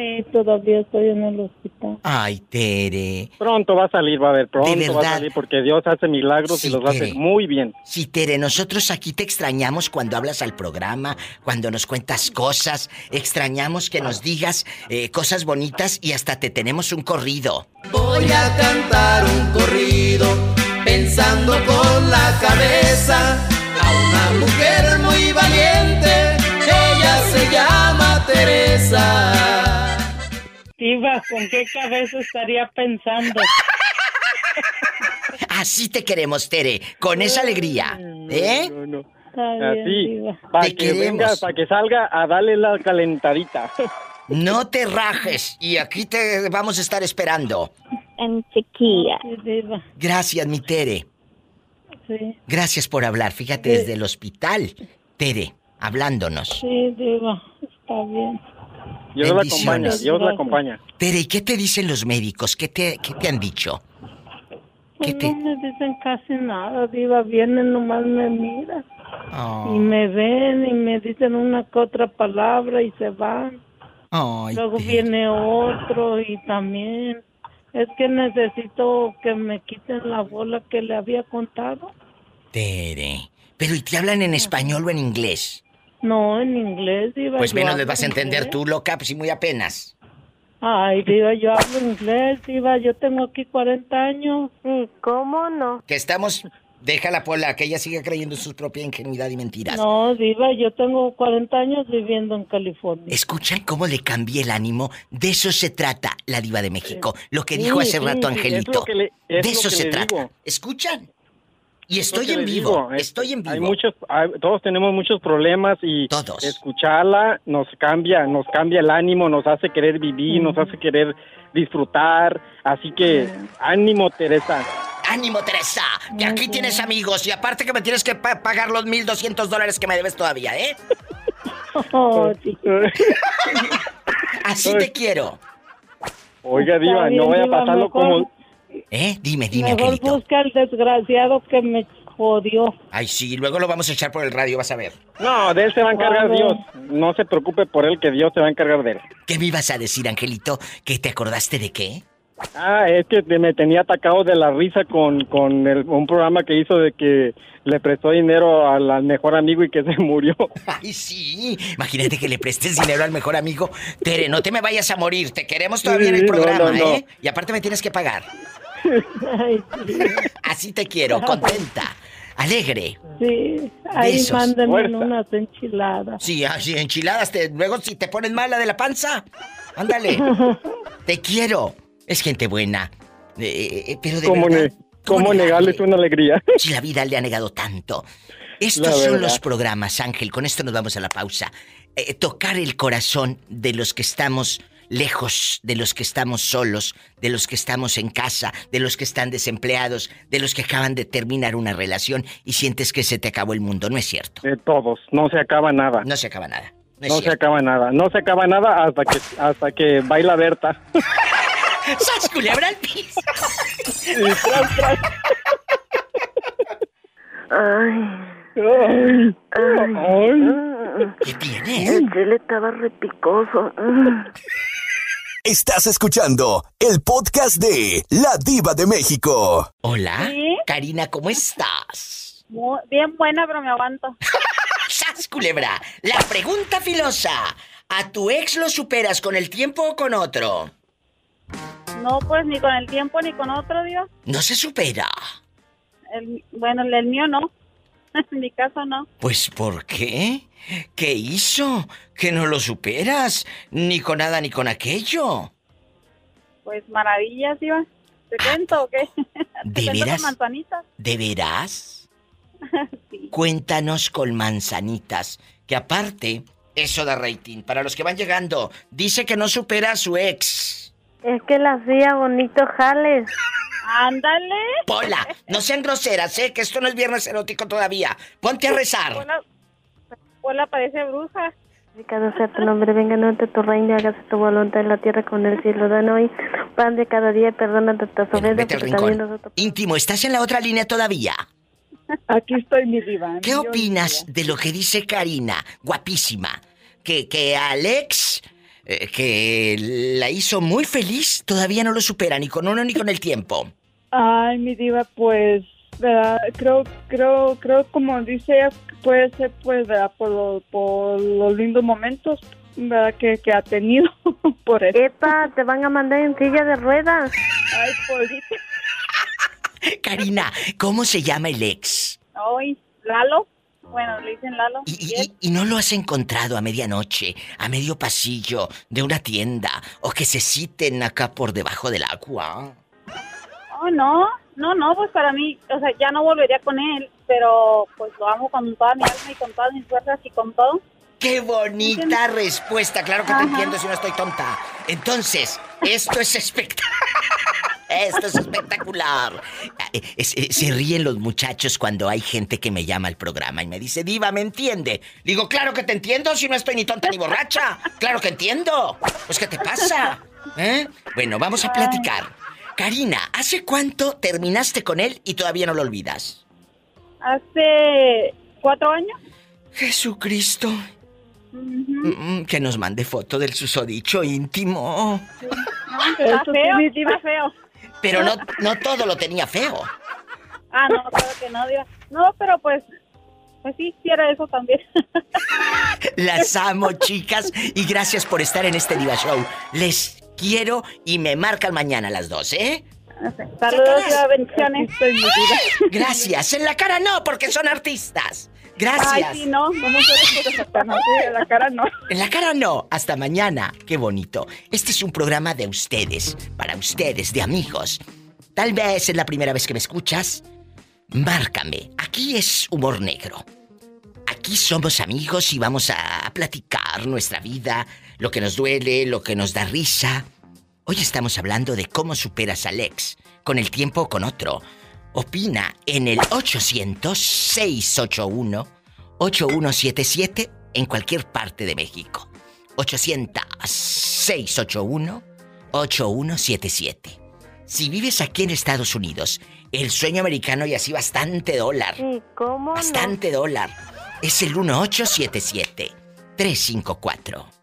S22: Sí, todavía estoy en el hospital.
S1: Ay, Tere.
S26: Pronto va a salir, va a ver, pronto va a
S1: verdad.
S26: salir porque Dios hace milagros
S1: Sí,
S26: y los hace muy bien.
S1: Sí, Tere, nosotros aquí te extrañamos cuando hablas al programa, cuando nos cuentas cosas, extrañamos que nos digas eh, cosas bonitas y hasta te tenemos un corrido.
S7: Voy a cantar un corrido pensando con la cabeza a una mujer muy valiente. Ella se llama Teresa.
S22: Diva, ¿con qué cabeza estaría pensando?
S1: Así te queremos, Tere, con esa alegría, ¿eh?
S26: No, no. Así, para
S1: Te
S26: que venga,
S1: queremos.
S26: para que salga a darle la calentadita.
S1: No te rajes y aquí te vamos a estar esperando.
S12: En chiquilla.
S1: Gracias, mi Tere.
S22: sí.
S1: Gracias por hablar. Fíjate, desde el hospital. Tere, hablándonos.
S22: Sí, diva, está bien.
S26: Dios la
S1: Bendiciones.
S26: acompaña, Dios la acompaña.
S1: Tere, ¿y qué te dicen los médicos? ¿Qué te, qué te han dicho? ¿Qué
S22: Pues
S1: te...?
S22: no me dicen casi nada, diva, vienen nomás me miran.
S1: Oh,
S22: Y me ven y me dicen una que otra palabra y se van.
S1: ay,
S22: Luego
S1: Tere.
S22: viene otro y también es que necesito que me quiten la bola que le había contado.
S1: Tere. Pero ¿y te hablan en español o en inglés?
S22: No, en inglés, diva.
S1: Pues
S22: yo
S1: menos les vas a entender
S22: inglés.
S1: tú, loca, pues y muy apenas.
S22: Ay, diva, yo hablo inglés, diva, yo tengo aquí 40 años.
S3: ¿cómo no?
S1: Que estamos... Déjala, Pola, que ella siga creyendo en su propia ingenuidad y mentiras.
S22: No, diva, yo tengo 40 años viviendo en California.
S1: ¿Escuchan cómo le cambié el ánimo? De eso se trata la diva de México. Lo que dijo
S26: Sí,
S1: hace
S26: sí,
S1: rato
S26: sí, es
S1: Angelito.
S26: lo que le- es
S1: de
S26: lo
S1: eso
S26: que
S1: se
S26: le
S1: trata.
S26: digo.
S1: ¿Escuchan? Y
S26: Es
S1: estoy en vivo.
S26: digo,
S1: Estoy en vivo.
S26: Hay muchos, hay- todos tenemos muchos problemas y
S1: Todos.
S26: escucharla nos cambia, nos cambia el ánimo, nos hace querer vivir, nos hace querer disfrutar. Así que ánimo, Teresa.
S1: ¡Ánimo, Teresa! Que aquí tienes amigos y aparte que me tienes que pa- pagar los 1.200 dólares que me debes todavía, ¿eh?
S22: Oh.
S1: Así te quiero.
S26: Oiga, Diva, no vaya a pasarlo
S22: mejor-
S26: como...
S1: ¿Eh? Dime, dime,
S22: Mejor
S1: Angelito.
S22: busca al desgraciado que me jodió.
S1: Ay, sí, luego lo vamos a echar por el radio, vas a ver.
S26: No, de él se va a encargar
S22: Vale.
S26: Dios. No se preocupe por él, que Dios se va a encargar de él.
S1: ¿Qué me ibas a decir, Angelito? ¿Que te acordaste de qué?
S26: Ah, es que me tenía atacado de la risa con, con el- un programa que hizo de que le prestó dinero al, mejor amigo y que se murió.
S1: Ay, sí. Imagínate que le prestes dinero al mejor amigo. Tere, no te me vayas a morir. Te queremos todavía en el programa,
S26: no, no.
S1: ¿eh? Y aparte me tienes que pagar.
S22: Ay, sí.
S1: Así te quiero, contenta, alegre.
S22: Sí, ahí
S1: Besos.
S22: mándenme
S1: Fuerza.
S22: unas enchiladas.
S1: Sí, así enchiladas. Te, luego si te pones mala de la panza, ándale. te quiero. Es gente buena. Eh, eh, pero de
S26: ¿Cómo,
S1: verdad,
S26: ne- cómo negarles una alegría?
S1: si la vida le ha negado tanto. Estos son los programas, Ángel. Con esto nos vamos a la pausa. Eh, tocar el corazón de los que estamos lejos, de los que estamos solos, de los que estamos en casa, de los que están desempleados, de los que acaban de terminar una relación y sientes que se te acabó el mundo. No es cierto.
S26: De todos, no se acaba nada.
S1: No se acaba nada. No,
S26: se acaba nada, no se acaba nada hasta que hasta que baila Berta.
S1: ¡Sas, culebra al piso!
S3: Ay.
S26: Ay.
S1: ¿Qué tienes?
S3: El chile estaba repicoso.
S4: Estás escuchando el podcast de La Diva de México.
S1: Hola.
S12: ¿Sí?
S1: Karina, ¿cómo estás?
S12: Muy- bien buena, pero me aguanto.
S1: ¡Sas, culebra! La pregunta filosa. ¿A tu ex lo superas con el tiempo o con otro?
S12: No, pues ni con el tiempo ni con otro, Dios.
S1: No se supera.
S12: El, bueno, el, el mío no. en mi caso no.
S1: Pues ¿por qué? ¿Qué hizo? ¿Que no lo superas? Ni con nada ni con aquello.
S12: Pues maravillas, Dios. ¿Te cuento o qué?
S1: ¿De
S12: ¿Te cuento
S1: veras?
S12: con manzanitas?
S1: ¿De veras? Cuéntanos con manzanitas. Que aparte, eso da rating. Para los que van llegando, dice que no supera a su ex.
S3: Es que la hacía bonito jales.
S12: Ándale.
S1: Pola, no sean groseras, ¿eh? Que esto no es viernes erótico todavía. Ponte a rezar.
S12: Hola, hola parece bruja.
S3: Cada sea tu nombre, venga ante tu reino, hágase tu voluntad en la tierra como en el cielo. Danos hoy pan de cada día, perdona nuestras ofensas.
S1: Íntimo, ¿estás en la otra línea todavía?
S10: Aquí estoy, mi diva.
S1: ¿Qué opinas de lo que dice Karina, guapísima? Que, que Alex, eh, que la hizo muy feliz, todavía no lo supera ni con uno ni con el tiempo.
S10: Ay, mi diva, pues, ¿verdad? creo, creo, creo, como dice ella, puede ser, pues, ¿verdad? Por, lo- por los lindos momentos, ¿verdad? Que, que ha tenido por eso.
S3: Epa, te van a mandar en silla de ruedas.
S10: Ay.
S1: Karina, ¿cómo se llama el ex?
S12: Hoy, Lalo. Bueno, le dicen Lalo.
S1: Y, y- y no lo has encontrado a medianoche, a medio pasillo de una tienda, o que se citen acá por debajo del agua.
S12: Oh, no, no, no, pues para mí, o sea, ya no volvería con él, pero pues lo amo con toda mi alma y con todas mis fuerzas y con todo.
S1: ¡Qué bonita respuesta! Claro que te entiendo si no estoy tonta. Entonces, esto es espectacular. Esto es espectacular. Es- Se ríen los muchachos cuando hay gente que me llama al programa y me dice, Diva, ¿me entiende? Digo, claro que te entiendo si no estoy ni tonta ni borracha. Claro que entiendo. Pues, ¿qué te pasa? ¿Eh? Bueno, vamos a platicar. Karina, ¿hace cuánto terminaste con él y todavía no lo olvidas?
S12: Hace cuatro años.
S1: Jesucristo. Mm, Que nos mande foto del susodicho íntimo.
S12: No, está feo,
S10: sí,
S12: está feo.
S1: Pero no, no todo lo tenía feo.
S12: Ah, no, claro que no. No, pero pues, pues sí, sí era eso también.
S1: Las amo, chicas, y gracias por estar en este Diva Show. Les quiero y me marcan mañana a las dos, ¿eh?
S12: Saludos, Diva, bendiciones.
S1: Gracias. En la cara no, porque son artistas. Gracias.
S12: Ay, sí, no, no puedes Satanás, sí, en la cara no.
S1: En la cara no. Hasta mañana. Qué bonito. Este es un programa de ustedes, para ustedes, de amigos. Tal vez es la primera vez que me escuchas. Márcame. Aquí es humor negro. Aquí somos amigos y vamos a platicar nuestra vida, lo que nos duele, lo que nos da risa. Hoy estamos hablando de cómo superas al ex, con el tiempo o con otro. Opina en el 800-681-8177 en cualquier parte de México. 800-681-8177. Si vives aquí en Estados Unidos, el sueño americano y así bastante dólar.
S3: Sí, ¿cómo
S1: Bastante dólar. Es el 1877 354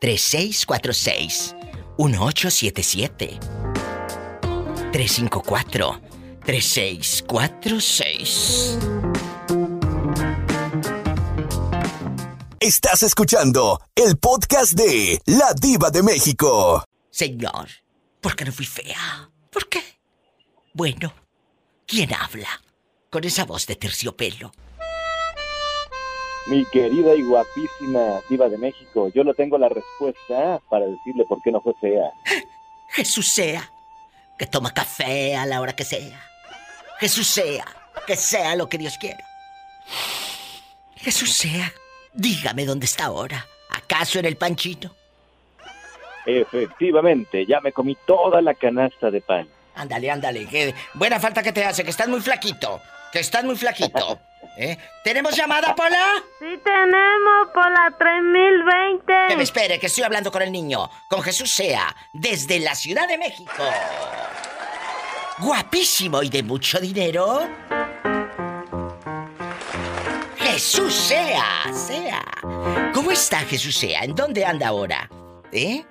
S1: 3646 1877 354 3646
S4: Estás escuchando el podcast de La Diva de México.
S1: Señor, ¿por qué no fui fea? ¿Por qué? Bueno, ¿quién habla? Con esa voz de terciopelo.
S23: Mi querida y guapísima diva de México, yo no tengo la respuesta para decirle por qué no fue fea.
S1: Jesús sea. que toma café a la hora que sea. Jesús sea, que sea lo que Dios quiera. Jesús sea, dígame dónde está ahora. ¿Acaso en el panchito?
S27: Efectivamente, ya me comí toda la canasta de pan.
S1: Ándale, ándale, que buena falta que te hace, que estás muy flaquito, que estás muy flaquito. ¿Eh? ¿Tenemos llamada, Pola?
S3: Sí tenemos por la 3020.
S1: Que me espere, que estoy hablando con el niño, con Jesús Sea, desde la Ciudad de México. Guapísimo y de mucho dinero. Jesús Sea, Sea. ¿Cómo está Jesús Sea? ¿En dónde anda ahora? ¿Eh?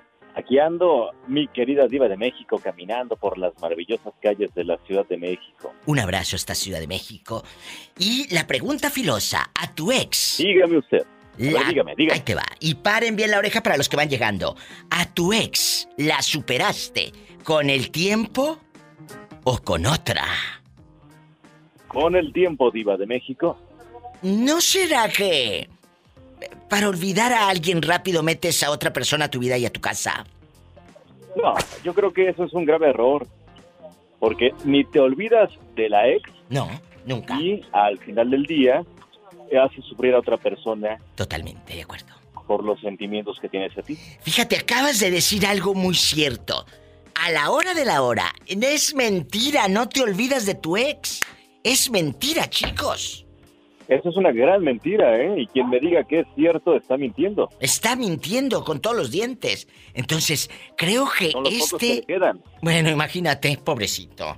S27: Aquí ando, mi querida diva de México, caminando por las maravillosas calles de la Ciudad de México.
S1: Un abrazo a esta Ciudad de México. Y la pregunta filosa, a tu ex.
S27: Dígame usted. A ver,
S1: La-
S27: dígame, dígame.
S1: Ahí te va. Y paren bien la oreja para los que van llegando. ¿A tu ex la superaste con el tiempo o con otra?
S27: Con el tiempo, diva de México.
S1: ¿No será que eh, para olvidar a alguien rápido metes a otra persona a tu vida y a tu casa?
S27: No, yo creo que eso es un grave error. Porque ni te olvidas de la ex.
S1: No, nunca.
S27: Y al final del día haces sufrir a otra persona.
S1: Totalmente, de acuerdo.
S27: Por los sentimientos que tienes a ti.
S1: Fíjate, acabas de decir algo muy cierto. A la hora de la hora, es mentira, no te olvidas de tu ex. Es mentira, chicos.
S27: Eso es una gran mentira, ¿eh? Y quien me diga que es cierto está mintiendo.
S1: Está mintiendo con todos los dientes. Entonces, creo que
S27: Son los pocos que
S1: este...
S27: quedan.
S1: Bueno, imagínate, pobrecito.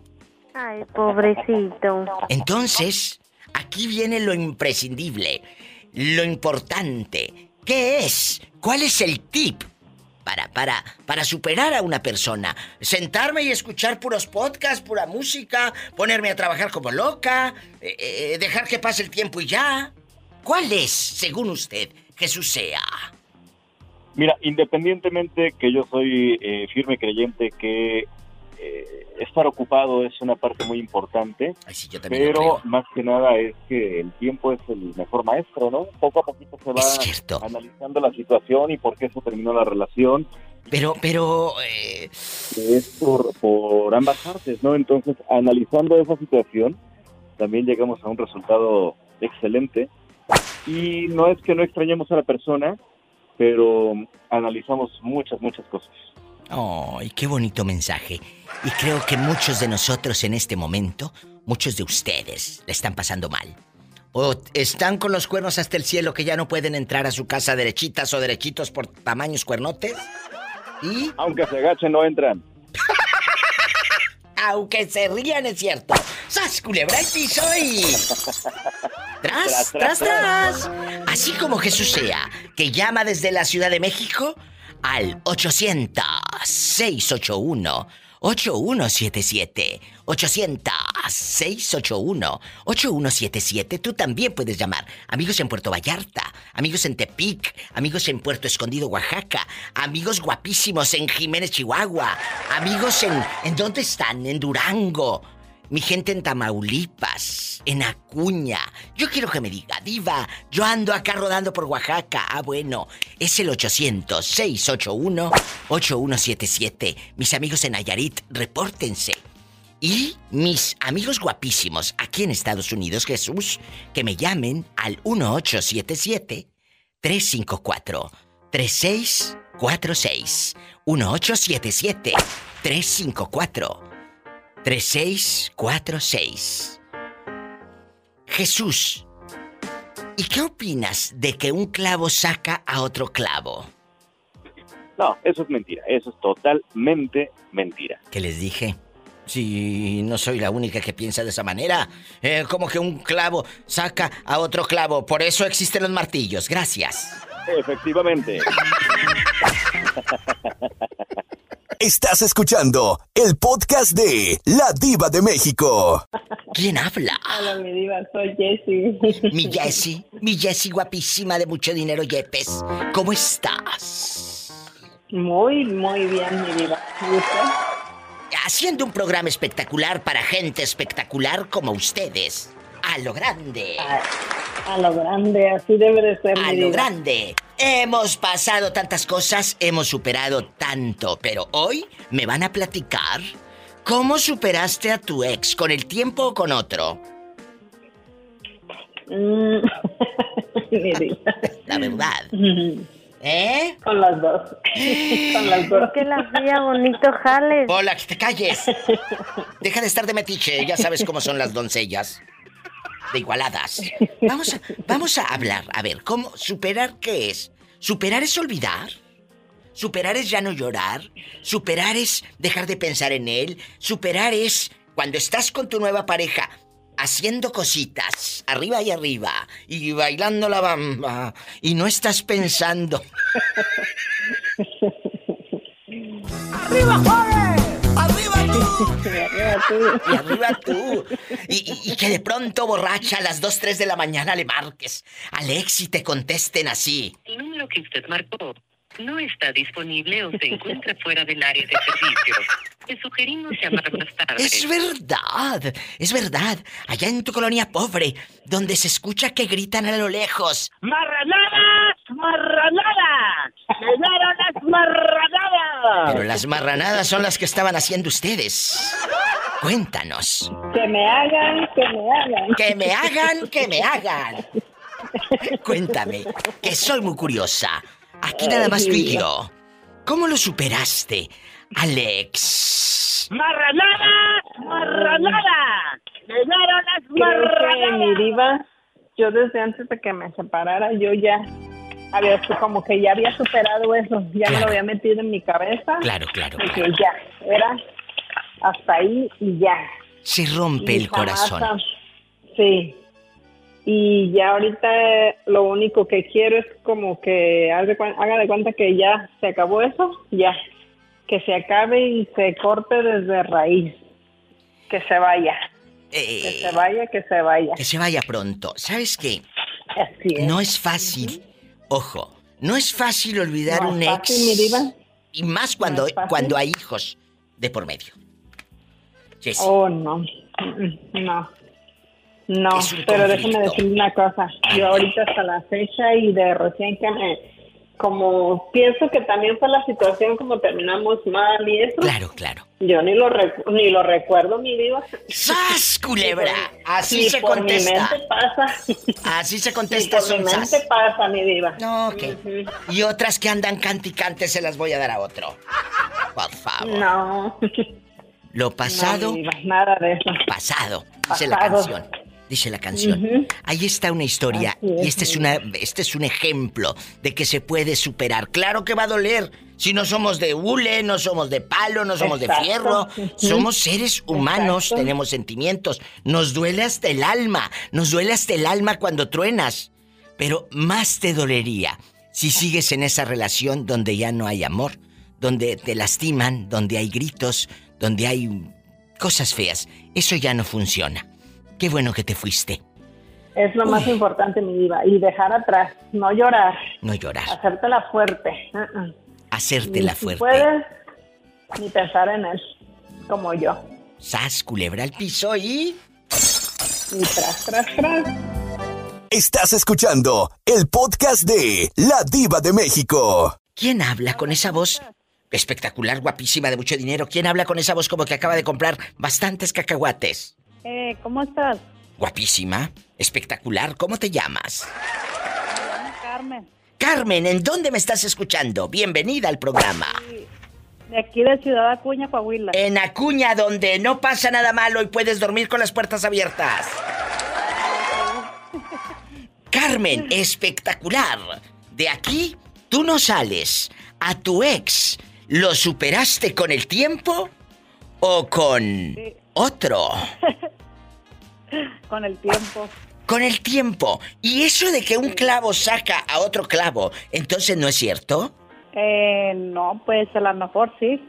S3: Ay, pobrecito.
S1: Entonces, aquí viene lo imprescindible, lo importante. ¿Qué es? ¿Cuál es el tip para, para, para superar a una persona? ¿Sentarme y escuchar puros podcasts, pura música? ¿Ponerme a trabajar como loca? eh, eh, ¿Dejar que pase el tiempo y ya? ¿Cuál es, según usted, Jesús sea?
S27: Mira, independientemente que yo soy eh, firme creyente que eh, estar ocupado es una parte muy importante, pero más que nada es que el tiempo es el mejor maestro, ¿no? Poco a poquito se va analizando la situación y por qué se terminó la relación.
S1: Pero, pero... eh,
S27: Es por, por ambas partes, ¿no? Entonces, analizando esa situación, también llegamos a un resultado excelente. Y no es que no extrañemos a la persona, pero analizamos muchas, muchas cosas.
S1: ¡Ay, qué bonito mensaje! Y creo que muchos de nosotros en este momento, muchos de ustedes, le están pasando mal. O están con los cuernos hasta el cielo que ya no pueden entrar a su casa derechitas o derechitos por tamaños cuernotes. Y...
S27: Aunque se agachen, no entran.
S1: Aunque se rían, es cierto. ¡Sas, culebra el piso y... ¡Tras, tras, tras! Así como Jesús sea, que llama desde la Ciudad de México al 800-681-8177. 800-681-8177. Tú también puedes llamar. Amigos en Puerto Vallarta, amigos en Tepic, amigos en Puerto Escondido, Oaxaca, amigos guapísimos en Jiménez, Chihuahua, amigos en... ¿En dónde están? En Durango. Mi gente en Tamaulipas, en Acuña. Yo quiero que me diga, Diva, yo ando acá rodando por Oaxaca. Ah, bueno, es el 800-681-8177. Mis amigos en Nayarit, repórtense. Y mis amigos guapísimos aquí en Estados Unidos, Jesús, que me llamen al 1877-354-3646. 1877-354. 3646. Jesús, ¿y qué opinas de que un clavo saca a otro clavo?
S27: No, eso es mentira. Eso es totalmente mentira.
S1: ¿Qué les dije? Si no soy la única que piensa de esa manera. Eh, como que un clavo saca a otro clavo. Por eso existen los martillos. Gracias.
S27: Efectivamente.
S4: Estás escuchando el podcast de La Diva de México.
S1: ¿Quién habla?
S28: Hola, mi diva, soy Jessie.
S1: Mi Jessie, mi Jessie guapísima de mucho dinero, Yepes. ¿Cómo estás?
S28: Muy, muy bien, mi diva. ¿Y usted?
S1: Haciendo un programa espectacular para gente espectacular como ustedes. A lo grande.
S28: A lo grande, así debe de ser,
S1: A
S28: mi
S1: lo grande. Hemos pasado tantas cosas, hemos superado tanto, pero hoy me van a platicar ¿Cómo superaste a tu ex? ¿Con el tiempo o con otro?
S28: Mm.
S1: La verdad. ¿Eh?
S28: Con las dos. Con las dos.
S3: Que la hacía bonito jales.
S1: Hola, que te calles. Deja de estar de metiche, ya sabes cómo son las doncellas. De igualadas. Vamos a, vamos a hablar. A ver, ¿cómo superar qué es? ¿Superar es olvidar? ¿Superar es ya no llorar? ¿Superar es dejar de pensar en él? ¿Superar es cuando estás con tu nueva pareja haciendo cositas arriba y arriba y bailando la bamba y no estás pensando?
S7: ¡Arriba, Juárez! ¡Arriba
S28: tú!
S1: Y arriba tú. Y, y- y que de pronto borracha a las 2, 3 de la mañana le marques. Alex y te contesten así.
S29: El número que usted marcó no está disponible o se encuentra fuera del área de servicio. Le sugerimos llamar más tarde.
S1: Es verdad, es verdad. Allá en tu colonia pobre, donde se escucha que gritan a lo lejos.
S18: ¡Marranadas! ¡Marranadas! ¡Llegaron las marranadas!
S1: Pero las marranadas son las que estaban haciendo ustedes. Cuéntanos.
S28: Que me hagan, que me hagan.
S1: Que me hagan, que me hagan. Cuéntame, que soy muy curiosa. Aquí nada más tú y yo. ¿Cómo lo superaste, Alex?
S18: ¡Marranadas! ¡Marranadas! ¡Llegaron las
S28: Creo que mi
S18: marranadas!
S28: diva, yo desde antes de que me separara, yo ya había como que ya había superado eso, ya me lo había metido en mi cabeza.
S1: Claro, claro,
S28: de que ya, era hasta ahí y ya.
S1: Se rompe
S28: Y
S1: el corazón.
S28: Sí. Y ya ahorita lo único que quiero es como que haga de, cuenta que ya se acabó eso, ya. Que se acabe y se corte desde raíz. Que se vaya. Que se vaya, que se vaya.
S1: Eh, Que se vaya pronto. ¿Sabes qué?
S28: Así es.
S1: No es fácil. Ojo, no es fácil olvidar
S28: No
S1: un
S28: fácil,
S1: ex.
S28: mi diva.
S1: Y más cuando, cuando hay hijos de por medio.
S28: Oh, no. No. No, pero déjeme decirle una cosa. Yo ahorita hasta la fecha y de recién que me... Como pienso que también fue la situación como terminamos mal y eso.
S1: Claro, claro.
S28: Yo ni lo, recu- ni lo recuerdo, mi diva.
S1: ¡Sas, culebra! Así se
S28: por
S1: contesta.
S28: mi mente pasa.
S1: Así se contesta,
S28: por mi
S1: sas.
S28: pasa, mi diva.
S1: No, ok. Y otras que andan canticantes se las voy a dar a otro. Por favor.
S28: No.
S1: Lo pasado,
S28: No, mi diva, nada de eso.
S1: pasado. Dice la
S28: Pasado.
S1: canción. Dice la canción.
S28: Ujú.
S1: Ahí está una historia
S28: es,
S1: y este es una este es un ejemplo de que se puede superar. Claro que va a doler. Si no somos de hule, no somos de palo, no somos
S28: Exacto.
S1: de fierro, somos seres humanos,
S28: Exacto.
S1: tenemos sentimientos. Nos duele hasta el alma, nos duele hasta el alma cuando truenas. Pero más te dolería si sigues en esa relación donde ya no hay amor, donde te lastiman, donde hay gritos, donde hay cosas feas. Eso ya no funciona. Qué bueno que te fuiste.
S28: Es lo más importante, mi diva. Y dejar atrás, no llorar,
S1: No llorar.
S28: hacértela fuerte. Uh-uh.
S1: Hacértela
S28: Ni si
S1: fuerte.
S28: puedes, ni pensar en él, como yo.
S1: Sas, culebra al piso y.
S28: Y tras, tras, tras.
S4: Estás escuchando el podcast de La Diva de México.
S1: ¿Quién habla con esa voz espectacular, guapísima, de mucho dinero? ¿Quién habla con esa voz como que acaba de comprar bastantes cacahuates?
S30: Eh, ¿cómo estás?
S1: Guapísima, espectacular, ¿cómo te llamas?
S30: Carmen.
S1: Carmen, ¿en dónde me estás escuchando? Bienvenida al programa.
S30: De aquí de Ciudad Acuña, Coahuila.
S1: En Acuña, donde no pasa nada malo y puedes dormir con las puertas abiertas. Carmen, espectacular. De aquí, tú no sales. ¿A tu ex lo superaste con el tiempo o con otro?
S30: Con el tiempo.
S1: Con el tiempo. ¿Y eso de que un clavo saca a otro clavo, entonces no es cierto?
S30: Eh, no, pues a lo mejor sí.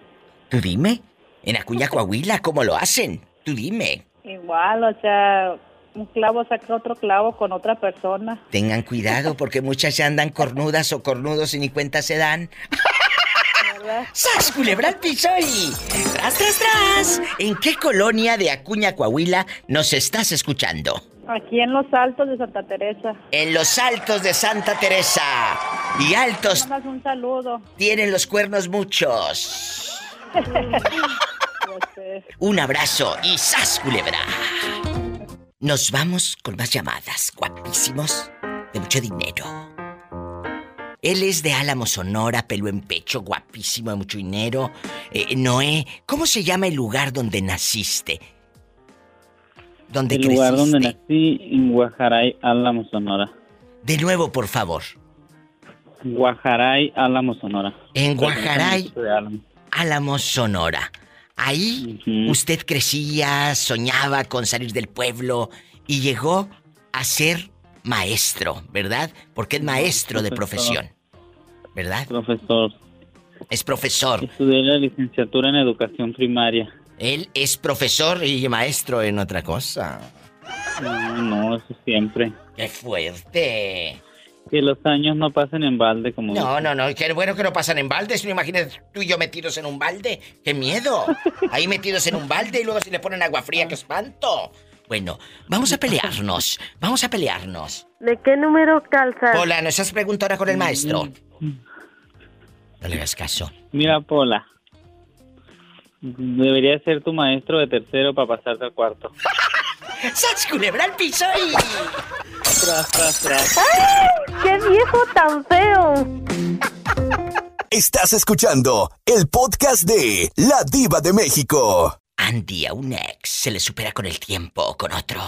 S1: Tú dime. En Acuña, Coahuila, ¿cómo lo hacen? Tú dime.
S30: Igual, o sea, un clavo saca otro clavo con otra persona.
S1: Tengan cuidado porque muchas ya andan cornudas o cornudos y ni cuenta se dan.
S30: ¿Verdad?
S1: ¡Sas, culebra al piso y... ¡Tras, tras, tras! ¿En qué colonia de Acuña, Coahuila nos estás escuchando?
S30: Aquí en los altos de Santa Teresa.
S1: En los altos de Santa Teresa. Y altos
S30: Mandas un saludo.
S1: tienen los cuernos muchos. Un abrazo y ¡sas, culebra! Nos vamos con más llamadas, guapísimos, de mucho dinero. Él es de Álamo, Sonora, pelo en pecho, guapísimo, de mucho dinero. Eh, Noé, ¿cómo se llama el lugar donde naciste? ¿Dónde
S31: El
S1: creciste?
S31: lugar donde nací, en Guajaray, Álamo, Sonora.
S1: De nuevo, por favor.
S31: Guajaray, Álamo, Sonora.
S1: En Guajaray.
S31: Álamo,
S1: Sonora. Ahí usted crecía, soñaba con salir del pueblo y llegó a ser maestro, ¿verdad? Porque es maestro de profesión, ¿verdad?
S31: Profesor.
S1: Es profesor.
S31: Estudié la licenciatura en educación primaria.
S1: Él es profesor y maestro en otra cosa.
S31: No, no, eso siempre.
S1: ¡Qué fuerte!
S31: Que los años no pasen en balde como...
S1: No, no, no, qué bueno que no pasan en baldes. No imagínate tú y yo metidos en un balde. ¡Qué miedo! Ahí metidos en un balde y luego si le ponen agua fría, ¡qué espanto! Bueno, vamos a pelearnos. Vamos a pelearnos.
S3: ¿De qué número calzas?
S1: Hola, ¿nos has preguntado ahora con el maestro? No le hagas caso.
S31: Mira, Pola. Debería ser tu maestro de tercero para pasarte al cuarto.
S1: ¡Sas culebra al piso y...
S31: Tras, tras, tras.
S3: ¡Ay! ¡Qué viejo tan feo!
S4: Estás escuchando el podcast de La Diva de México.
S1: Andy a un ex se le supera con el tiempo o con otro.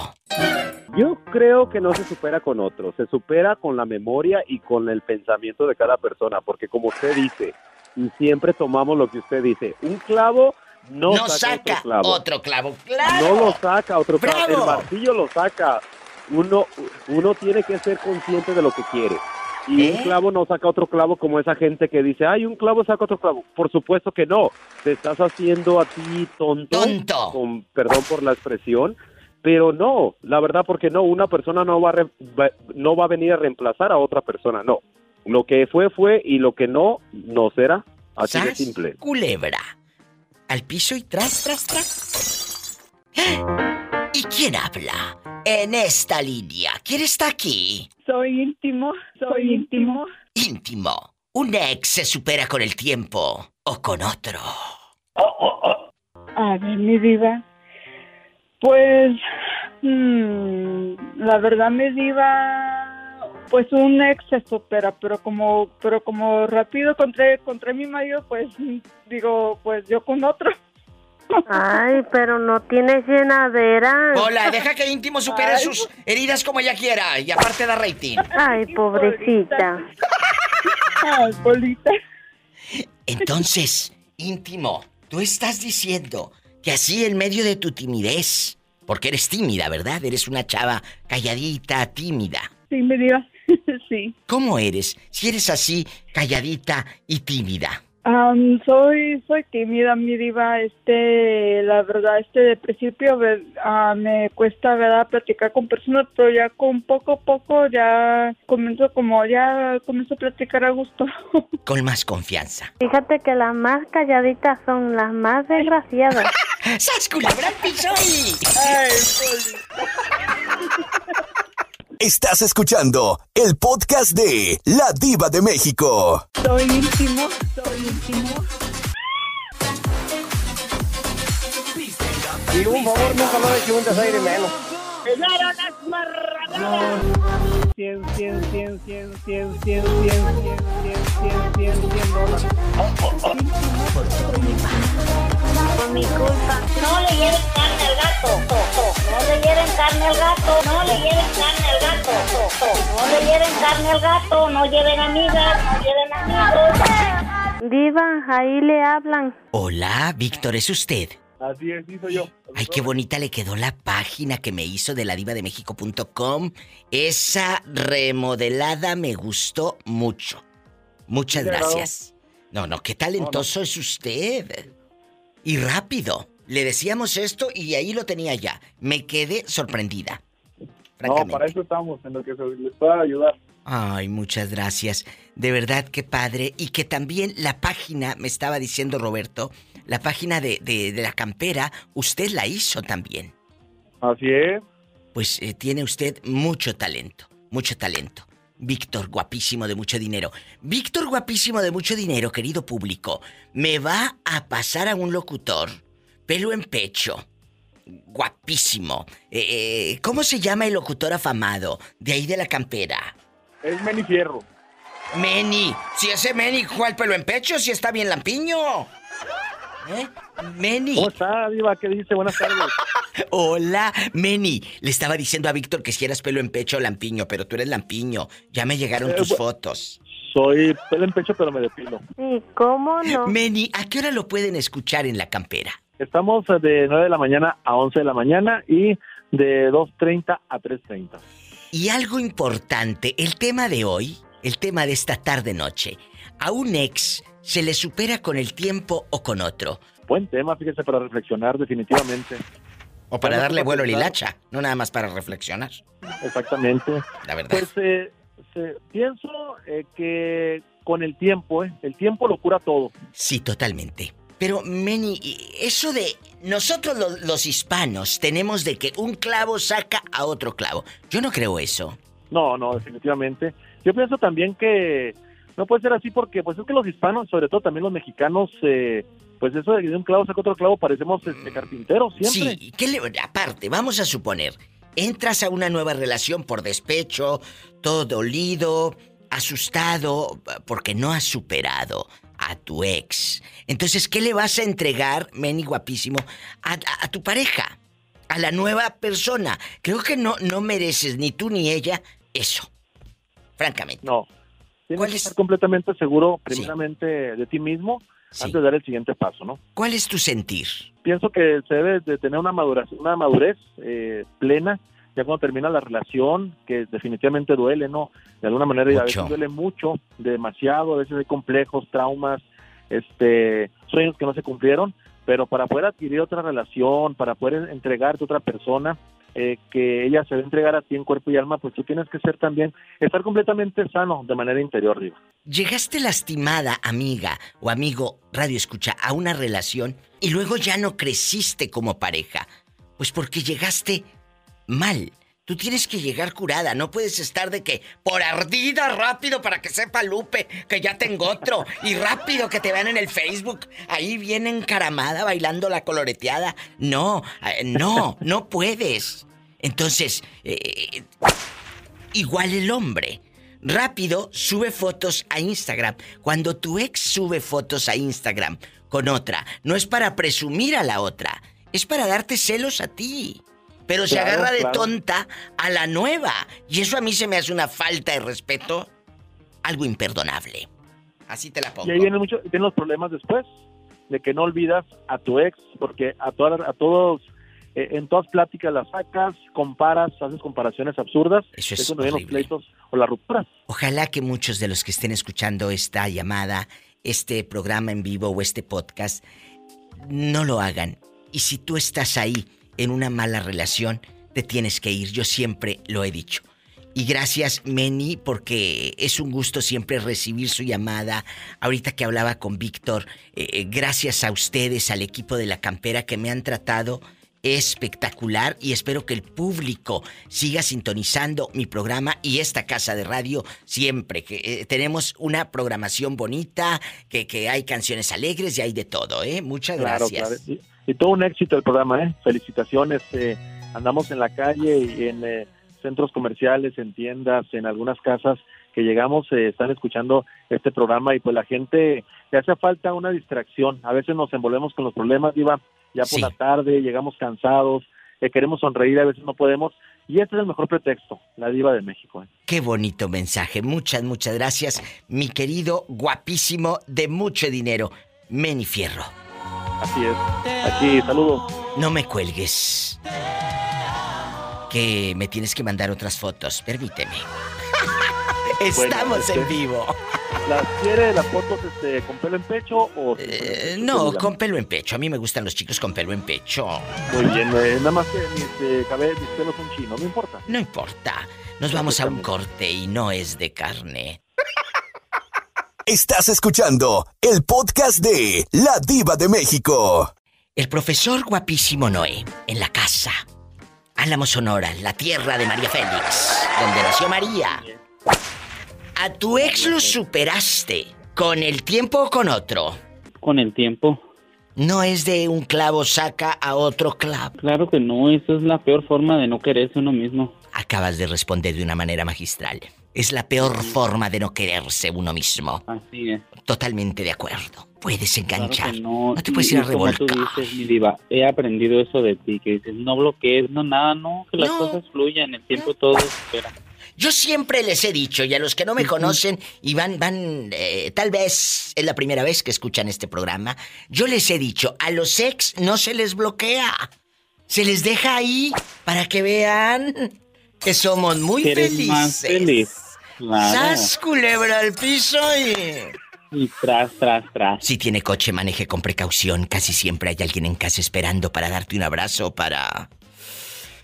S14: Yo creo que no se supera con otro, se supera con la memoria y con el pensamiento de cada persona, porque como usted dice, y siempre tomamos lo que usted dice, un clavo no,
S1: No
S14: saca,
S1: saca
S14: otro clavo.
S1: otro clavo. ¡Claro!
S14: No lo saca otro clavo, el martillo lo saca. Uno, uno tiene que ser consciente de lo que quiere. Y un
S1: ¿Eh?
S14: clavo no saca otro clavo como esa gente que dice, ay, un clavo saca otro clavo. Por supuesto que no. Te estás haciendo a ti tonto.
S1: Tonto.
S14: Con perdón por la expresión. Pero no, la verdad, porque no, una persona no va, a re- va- no va a venir a reemplazar a otra persona, no. Lo que fue, fue, y lo que no, no será. Así de
S1: ¡Sas
S14: simple.
S1: culebra! Al piso y tras, tras, tras. ¿Y quién habla en esta línea? ¿Quién está aquí?
S32: Soy íntimo, soy íntimo.
S1: Íntimo. Un ex se supera con el tiempo o con otro.
S32: A ver, mi diva. Pues, mm, la verdad, mi diva, pues un ex se supera, pero como, pero como rápido encontré, encontré mi marido, pues digo, pues yo con otro.
S3: Ay, pero no tienes llenadera.
S1: Hola, deja que íntimo supere
S32: Ay.
S1: sus heridas como ella quiera y aparte da rating.
S3: Ay, pobrecita.
S32: Ay, Polita.
S1: Entonces, íntimo, tú estás diciendo que así en medio de tu timidez, porque eres tímida, ¿verdad? Eres una chava calladita, tímida.
S32: Sí, mi diva, sí.
S1: ¿Cómo eres si eres así, calladita y tímida?
S32: Am, soy soy tímida, mi diva. Este, la verdad, este de principio ah, me cuesta, verdad, platicar con personas, pero ya con poco a poco ya comienzo como ya comienzo a platicar a gusto.
S1: Con más confianza.
S3: Fíjate que las más calladitas son las más desgraciadas.
S1: ¡Sas culebra
S32: Ay,
S4: Estás escuchando el podcast de La Diva de México.
S32: Soy íntimo, soy íntimo.
S8: Y un favor, nunca lo he hecho un desaire menos.
S32: ¡Llegaron las marranadas! 100, 100, 100, 100, 100, 100, 100, 100, 100, 100, 100, 100, 100 dólares.
S33: Por mi culpa. No le lleven carne al gato. No le lleven carne al gato. No le lleven carne al gato. No le lleven carne al gato. No lleven amigas. No lleven amigos.
S3: Diva, ahí le hablan.
S1: Hola, Víctor, ¿es usted?
S11: Así es, sí soy yo.
S1: Ay, qué bonita le quedó la página que me hizo de ladivademexico.com. Esa remodelada me gustó mucho. Muchas gracias. No, no, qué talentoso es usted. Y rápido. Le decíamos esto y ahí lo tenía ya. Me quedé sorprendida.
S11: No, para eso estamos, en lo que se les pueda ayudar.
S1: Ay, muchas gracias. De verdad, qué padre. Y que también la página, me estaba diciendo Roberto, la página de, de- de la campera, usted la hizo también.
S11: Así es.
S1: Pues eh, tiene usted mucho talento, mucho talento. Víctor, guapísimo de mucho dinero. Víctor, guapísimo de mucho dinero, querido público, me va a pasar a un locutor pelo en pecho, guapísimo. Eh, eh, ¿Cómo se llama el locutor afamado de ahí de la campera?
S11: Es Meni Fierro.
S1: Meni, si ese Meni, ¿cuál pelo en pecho? Si está bien lampiño. ¿Eh? Meni.
S11: ¿Cómo está, Diva? ¿Qué dice? Buenas tardes.
S1: Hola, Meni. Le estaba diciendo a Víctor que si eras pelo en pecho o lampiño, pero tú eres lampiño. Ya me llegaron
S11: Eh,
S1: tus fotos.
S11: Soy pelo en pecho, pero me depilo.
S3: Sí, ¿cómo no?
S1: Meni, ¿a qué hora lo pueden escuchar en la campera?
S11: Estamos eh, de 9 de la mañana a 11 de la mañana y de 2.30 a 3.30.
S1: Y algo importante, el tema de hoy, el tema de esta tarde-noche. A un ex se le supera con el tiempo o con otro.
S11: Buen tema, fíjese, para reflexionar definitivamente.
S1: O para darle vuelo a la hilacha, no nada más para reflexionar.
S11: Exactamente.
S1: La verdad.
S11: Pues eh, se- pienso eh, que con el tiempo, eh, el tiempo lo cura todo.
S1: Sí, totalmente. Pero, Meni, eso de nosotros lo- los hispanos tenemos de que un clavo saca a otro clavo. Yo no creo eso.
S11: No, no, definitivamente. Yo pienso también que no puede ser así porque pues es que los hispanos, sobre todo también los mexicanos, eh, pues eso de que de un clavo saca otro clavo, parecemos este, carpinteros siempre.
S1: Sí, ¿qué le- aparte, vamos a suponer, entras a una nueva relación por despecho, todo dolido, asustado, porque no has superado a tu ex. Entonces, ¿qué le vas a entregar, Meni guapísimo, a, a- a tu pareja? A la nueva persona. Creo que no, no mereces ni tú ni ella eso. Francamente.
S11: No. Tienes que estar completamente seguro, primeramente, de ti mismo, antes de dar el siguiente paso, ¿no?
S1: ¿Cuál es tu sentir?
S11: Pienso que se debe de tener una madurez, una madurez eh, plena, ya cuando termina la relación, que definitivamente duele, ¿no? De alguna manera y a veces duele mucho, demasiado, a veces hay complejos, traumas, este, sueños que no se cumplieron, pero para poder adquirir otra relación, para poder entregarte a otra persona, eh, que ella se va a entregar a ti en cuerpo y alma, pues tú tienes que ser también, estar completamente sano de manera interior, digo.
S1: Llegaste lastimada, amiga o amigo, radio escucha, a una relación y luego ya no creciste como pareja. Pues porque llegaste mal. Tú tienes que llegar curada, no puedes estar de que por ardida rápido para que sepa Lupe que ya tengo otro y rápido que te vean en el Facebook ahí bien encaramada bailando la coloreteada. No, eh, no, no puedes. Entonces, eh, igual el hombre. Rápido sube fotos a Instagram. Cuando tu ex sube fotos a Instagram con otra, no es para presumir a la otra, es para darte celos a ti. Pero se
S11: Claro,
S1: agarra de
S11: claro.
S1: tonta a la nueva. Y eso a mí se me hace una falta de respeto, algo imperdonable. Así te la pongo.
S11: Y ahí vienen, mucho, vienen los problemas después, de que no olvidas a tu ex, porque a, todas a todos, eh, en todas pláticas las sacas, comparas, haces comparaciones absurdas.
S1: Eso es
S11: los
S1: horrible.
S11: pleitos o las rupturas.
S1: Ojalá que muchos de los que estén escuchando esta llamada, este programa en vivo o este podcast, no lo hagan. Y si tú estás ahí en una mala relación, te tienes que ir. Yo siempre lo he dicho. Y gracias, Meni, porque es un gusto siempre recibir su llamada. Ahorita que hablaba con Víctor, eh, eh, gracias a ustedes, al equipo de la campera que me han tratado espectacular y espero que el público siga sintonizando mi programa y esta casa de radio siempre, que eh, tenemos una programación bonita, que, que hay canciones alegres y hay de todo, ¿eh? Muchas gracias.
S11: claro. Y todo un éxito el programa, ¿eh? Felicitaciones. eh, andamos en la calle y en eh, centros comerciales, en tiendas, en algunas casas que llegamos, eh, están escuchando este programa y pues la gente le hace falta una distracción. A veces nos envolvemos con los problemas, Diva, ya por
S1: Sí.
S11: la tarde, llegamos cansados, eh, queremos sonreír, a veces no podemos. Y este es el mejor pretexto, la Diva de México. ¿eh?
S1: Qué bonito mensaje. Muchas, muchas gracias, mi querido guapísimo de mucho dinero, Meni Fierro.
S11: Así es. Aquí, saludos.
S1: No me cuelgues. Que me tienes que mandar otras fotos, permíteme. Estamos
S11: este,
S1: en vivo.
S11: ¿Las quiere las fotos este, con pelo en pecho o
S1: Eh, no, con pelo en pecho. A mí me gustan los chicos con pelo en pecho.
S11: Muy bien, eh, nada más que mis, eh, cabe- mis pelos son chinos, no importa.
S1: No importa. Nos vamos a un corte y no es de carne.
S4: Estás escuchando el podcast de La Diva de México.
S1: El profesor guapísimo Noé, en la casa. Álamo Sonora, la tierra de María Félix, donde nació María. ¿A tu ex lo superaste con el tiempo o con otro?
S31: Con el tiempo.
S1: No es de un clavo saca a otro clavo.
S31: Claro que no, eso es la peor forma de no quererse uno mismo.
S1: Acabas de responder de una manera magistral. Es la peor forma de no quererse uno mismo.
S31: Así es.
S1: Totalmente de acuerdo. Puedes
S31: Claro
S1: enganchar.
S31: que no,
S1: no te puedes ir a
S31: Y como tú
S1: revolcar.
S31: dices, mi diva, he aprendido eso de ti, que dices, no bloquees, no nada, no, que las
S1: No.
S31: cosas fluyan, el tiempo todo se espera.
S1: Yo siempre les he dicho, y a los que no me conocen y van, van, eh, tal vez es la primera vez que escuchan este programa, yo les he dicho, a los ex no se les bloquea, se les deja ahí para que vean que somos muy felices.
S31: más feliz. Claro.
S1: ¡Sas, culebra al piso y...
S31: Y tras, tras, tras.
S1: Si tiene coche, maneje con precaución. Casi siempre hay alguien en casa esperando para darte un abrazo, para...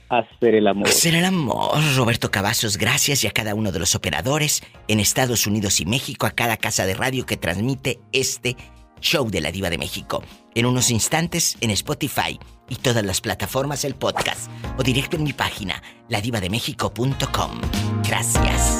S31: Hacer el amor.
S1: Hacer el amor. Roberto Cavazos, gracias y a cada uno de los operadores en Estados Unidos y México, a cada casa de radio que transmite este show de la Diva de México. En unos instantes en Spotify y todas las plataformas el podcast o directo en mi página, ladivademexico.com. Gracias.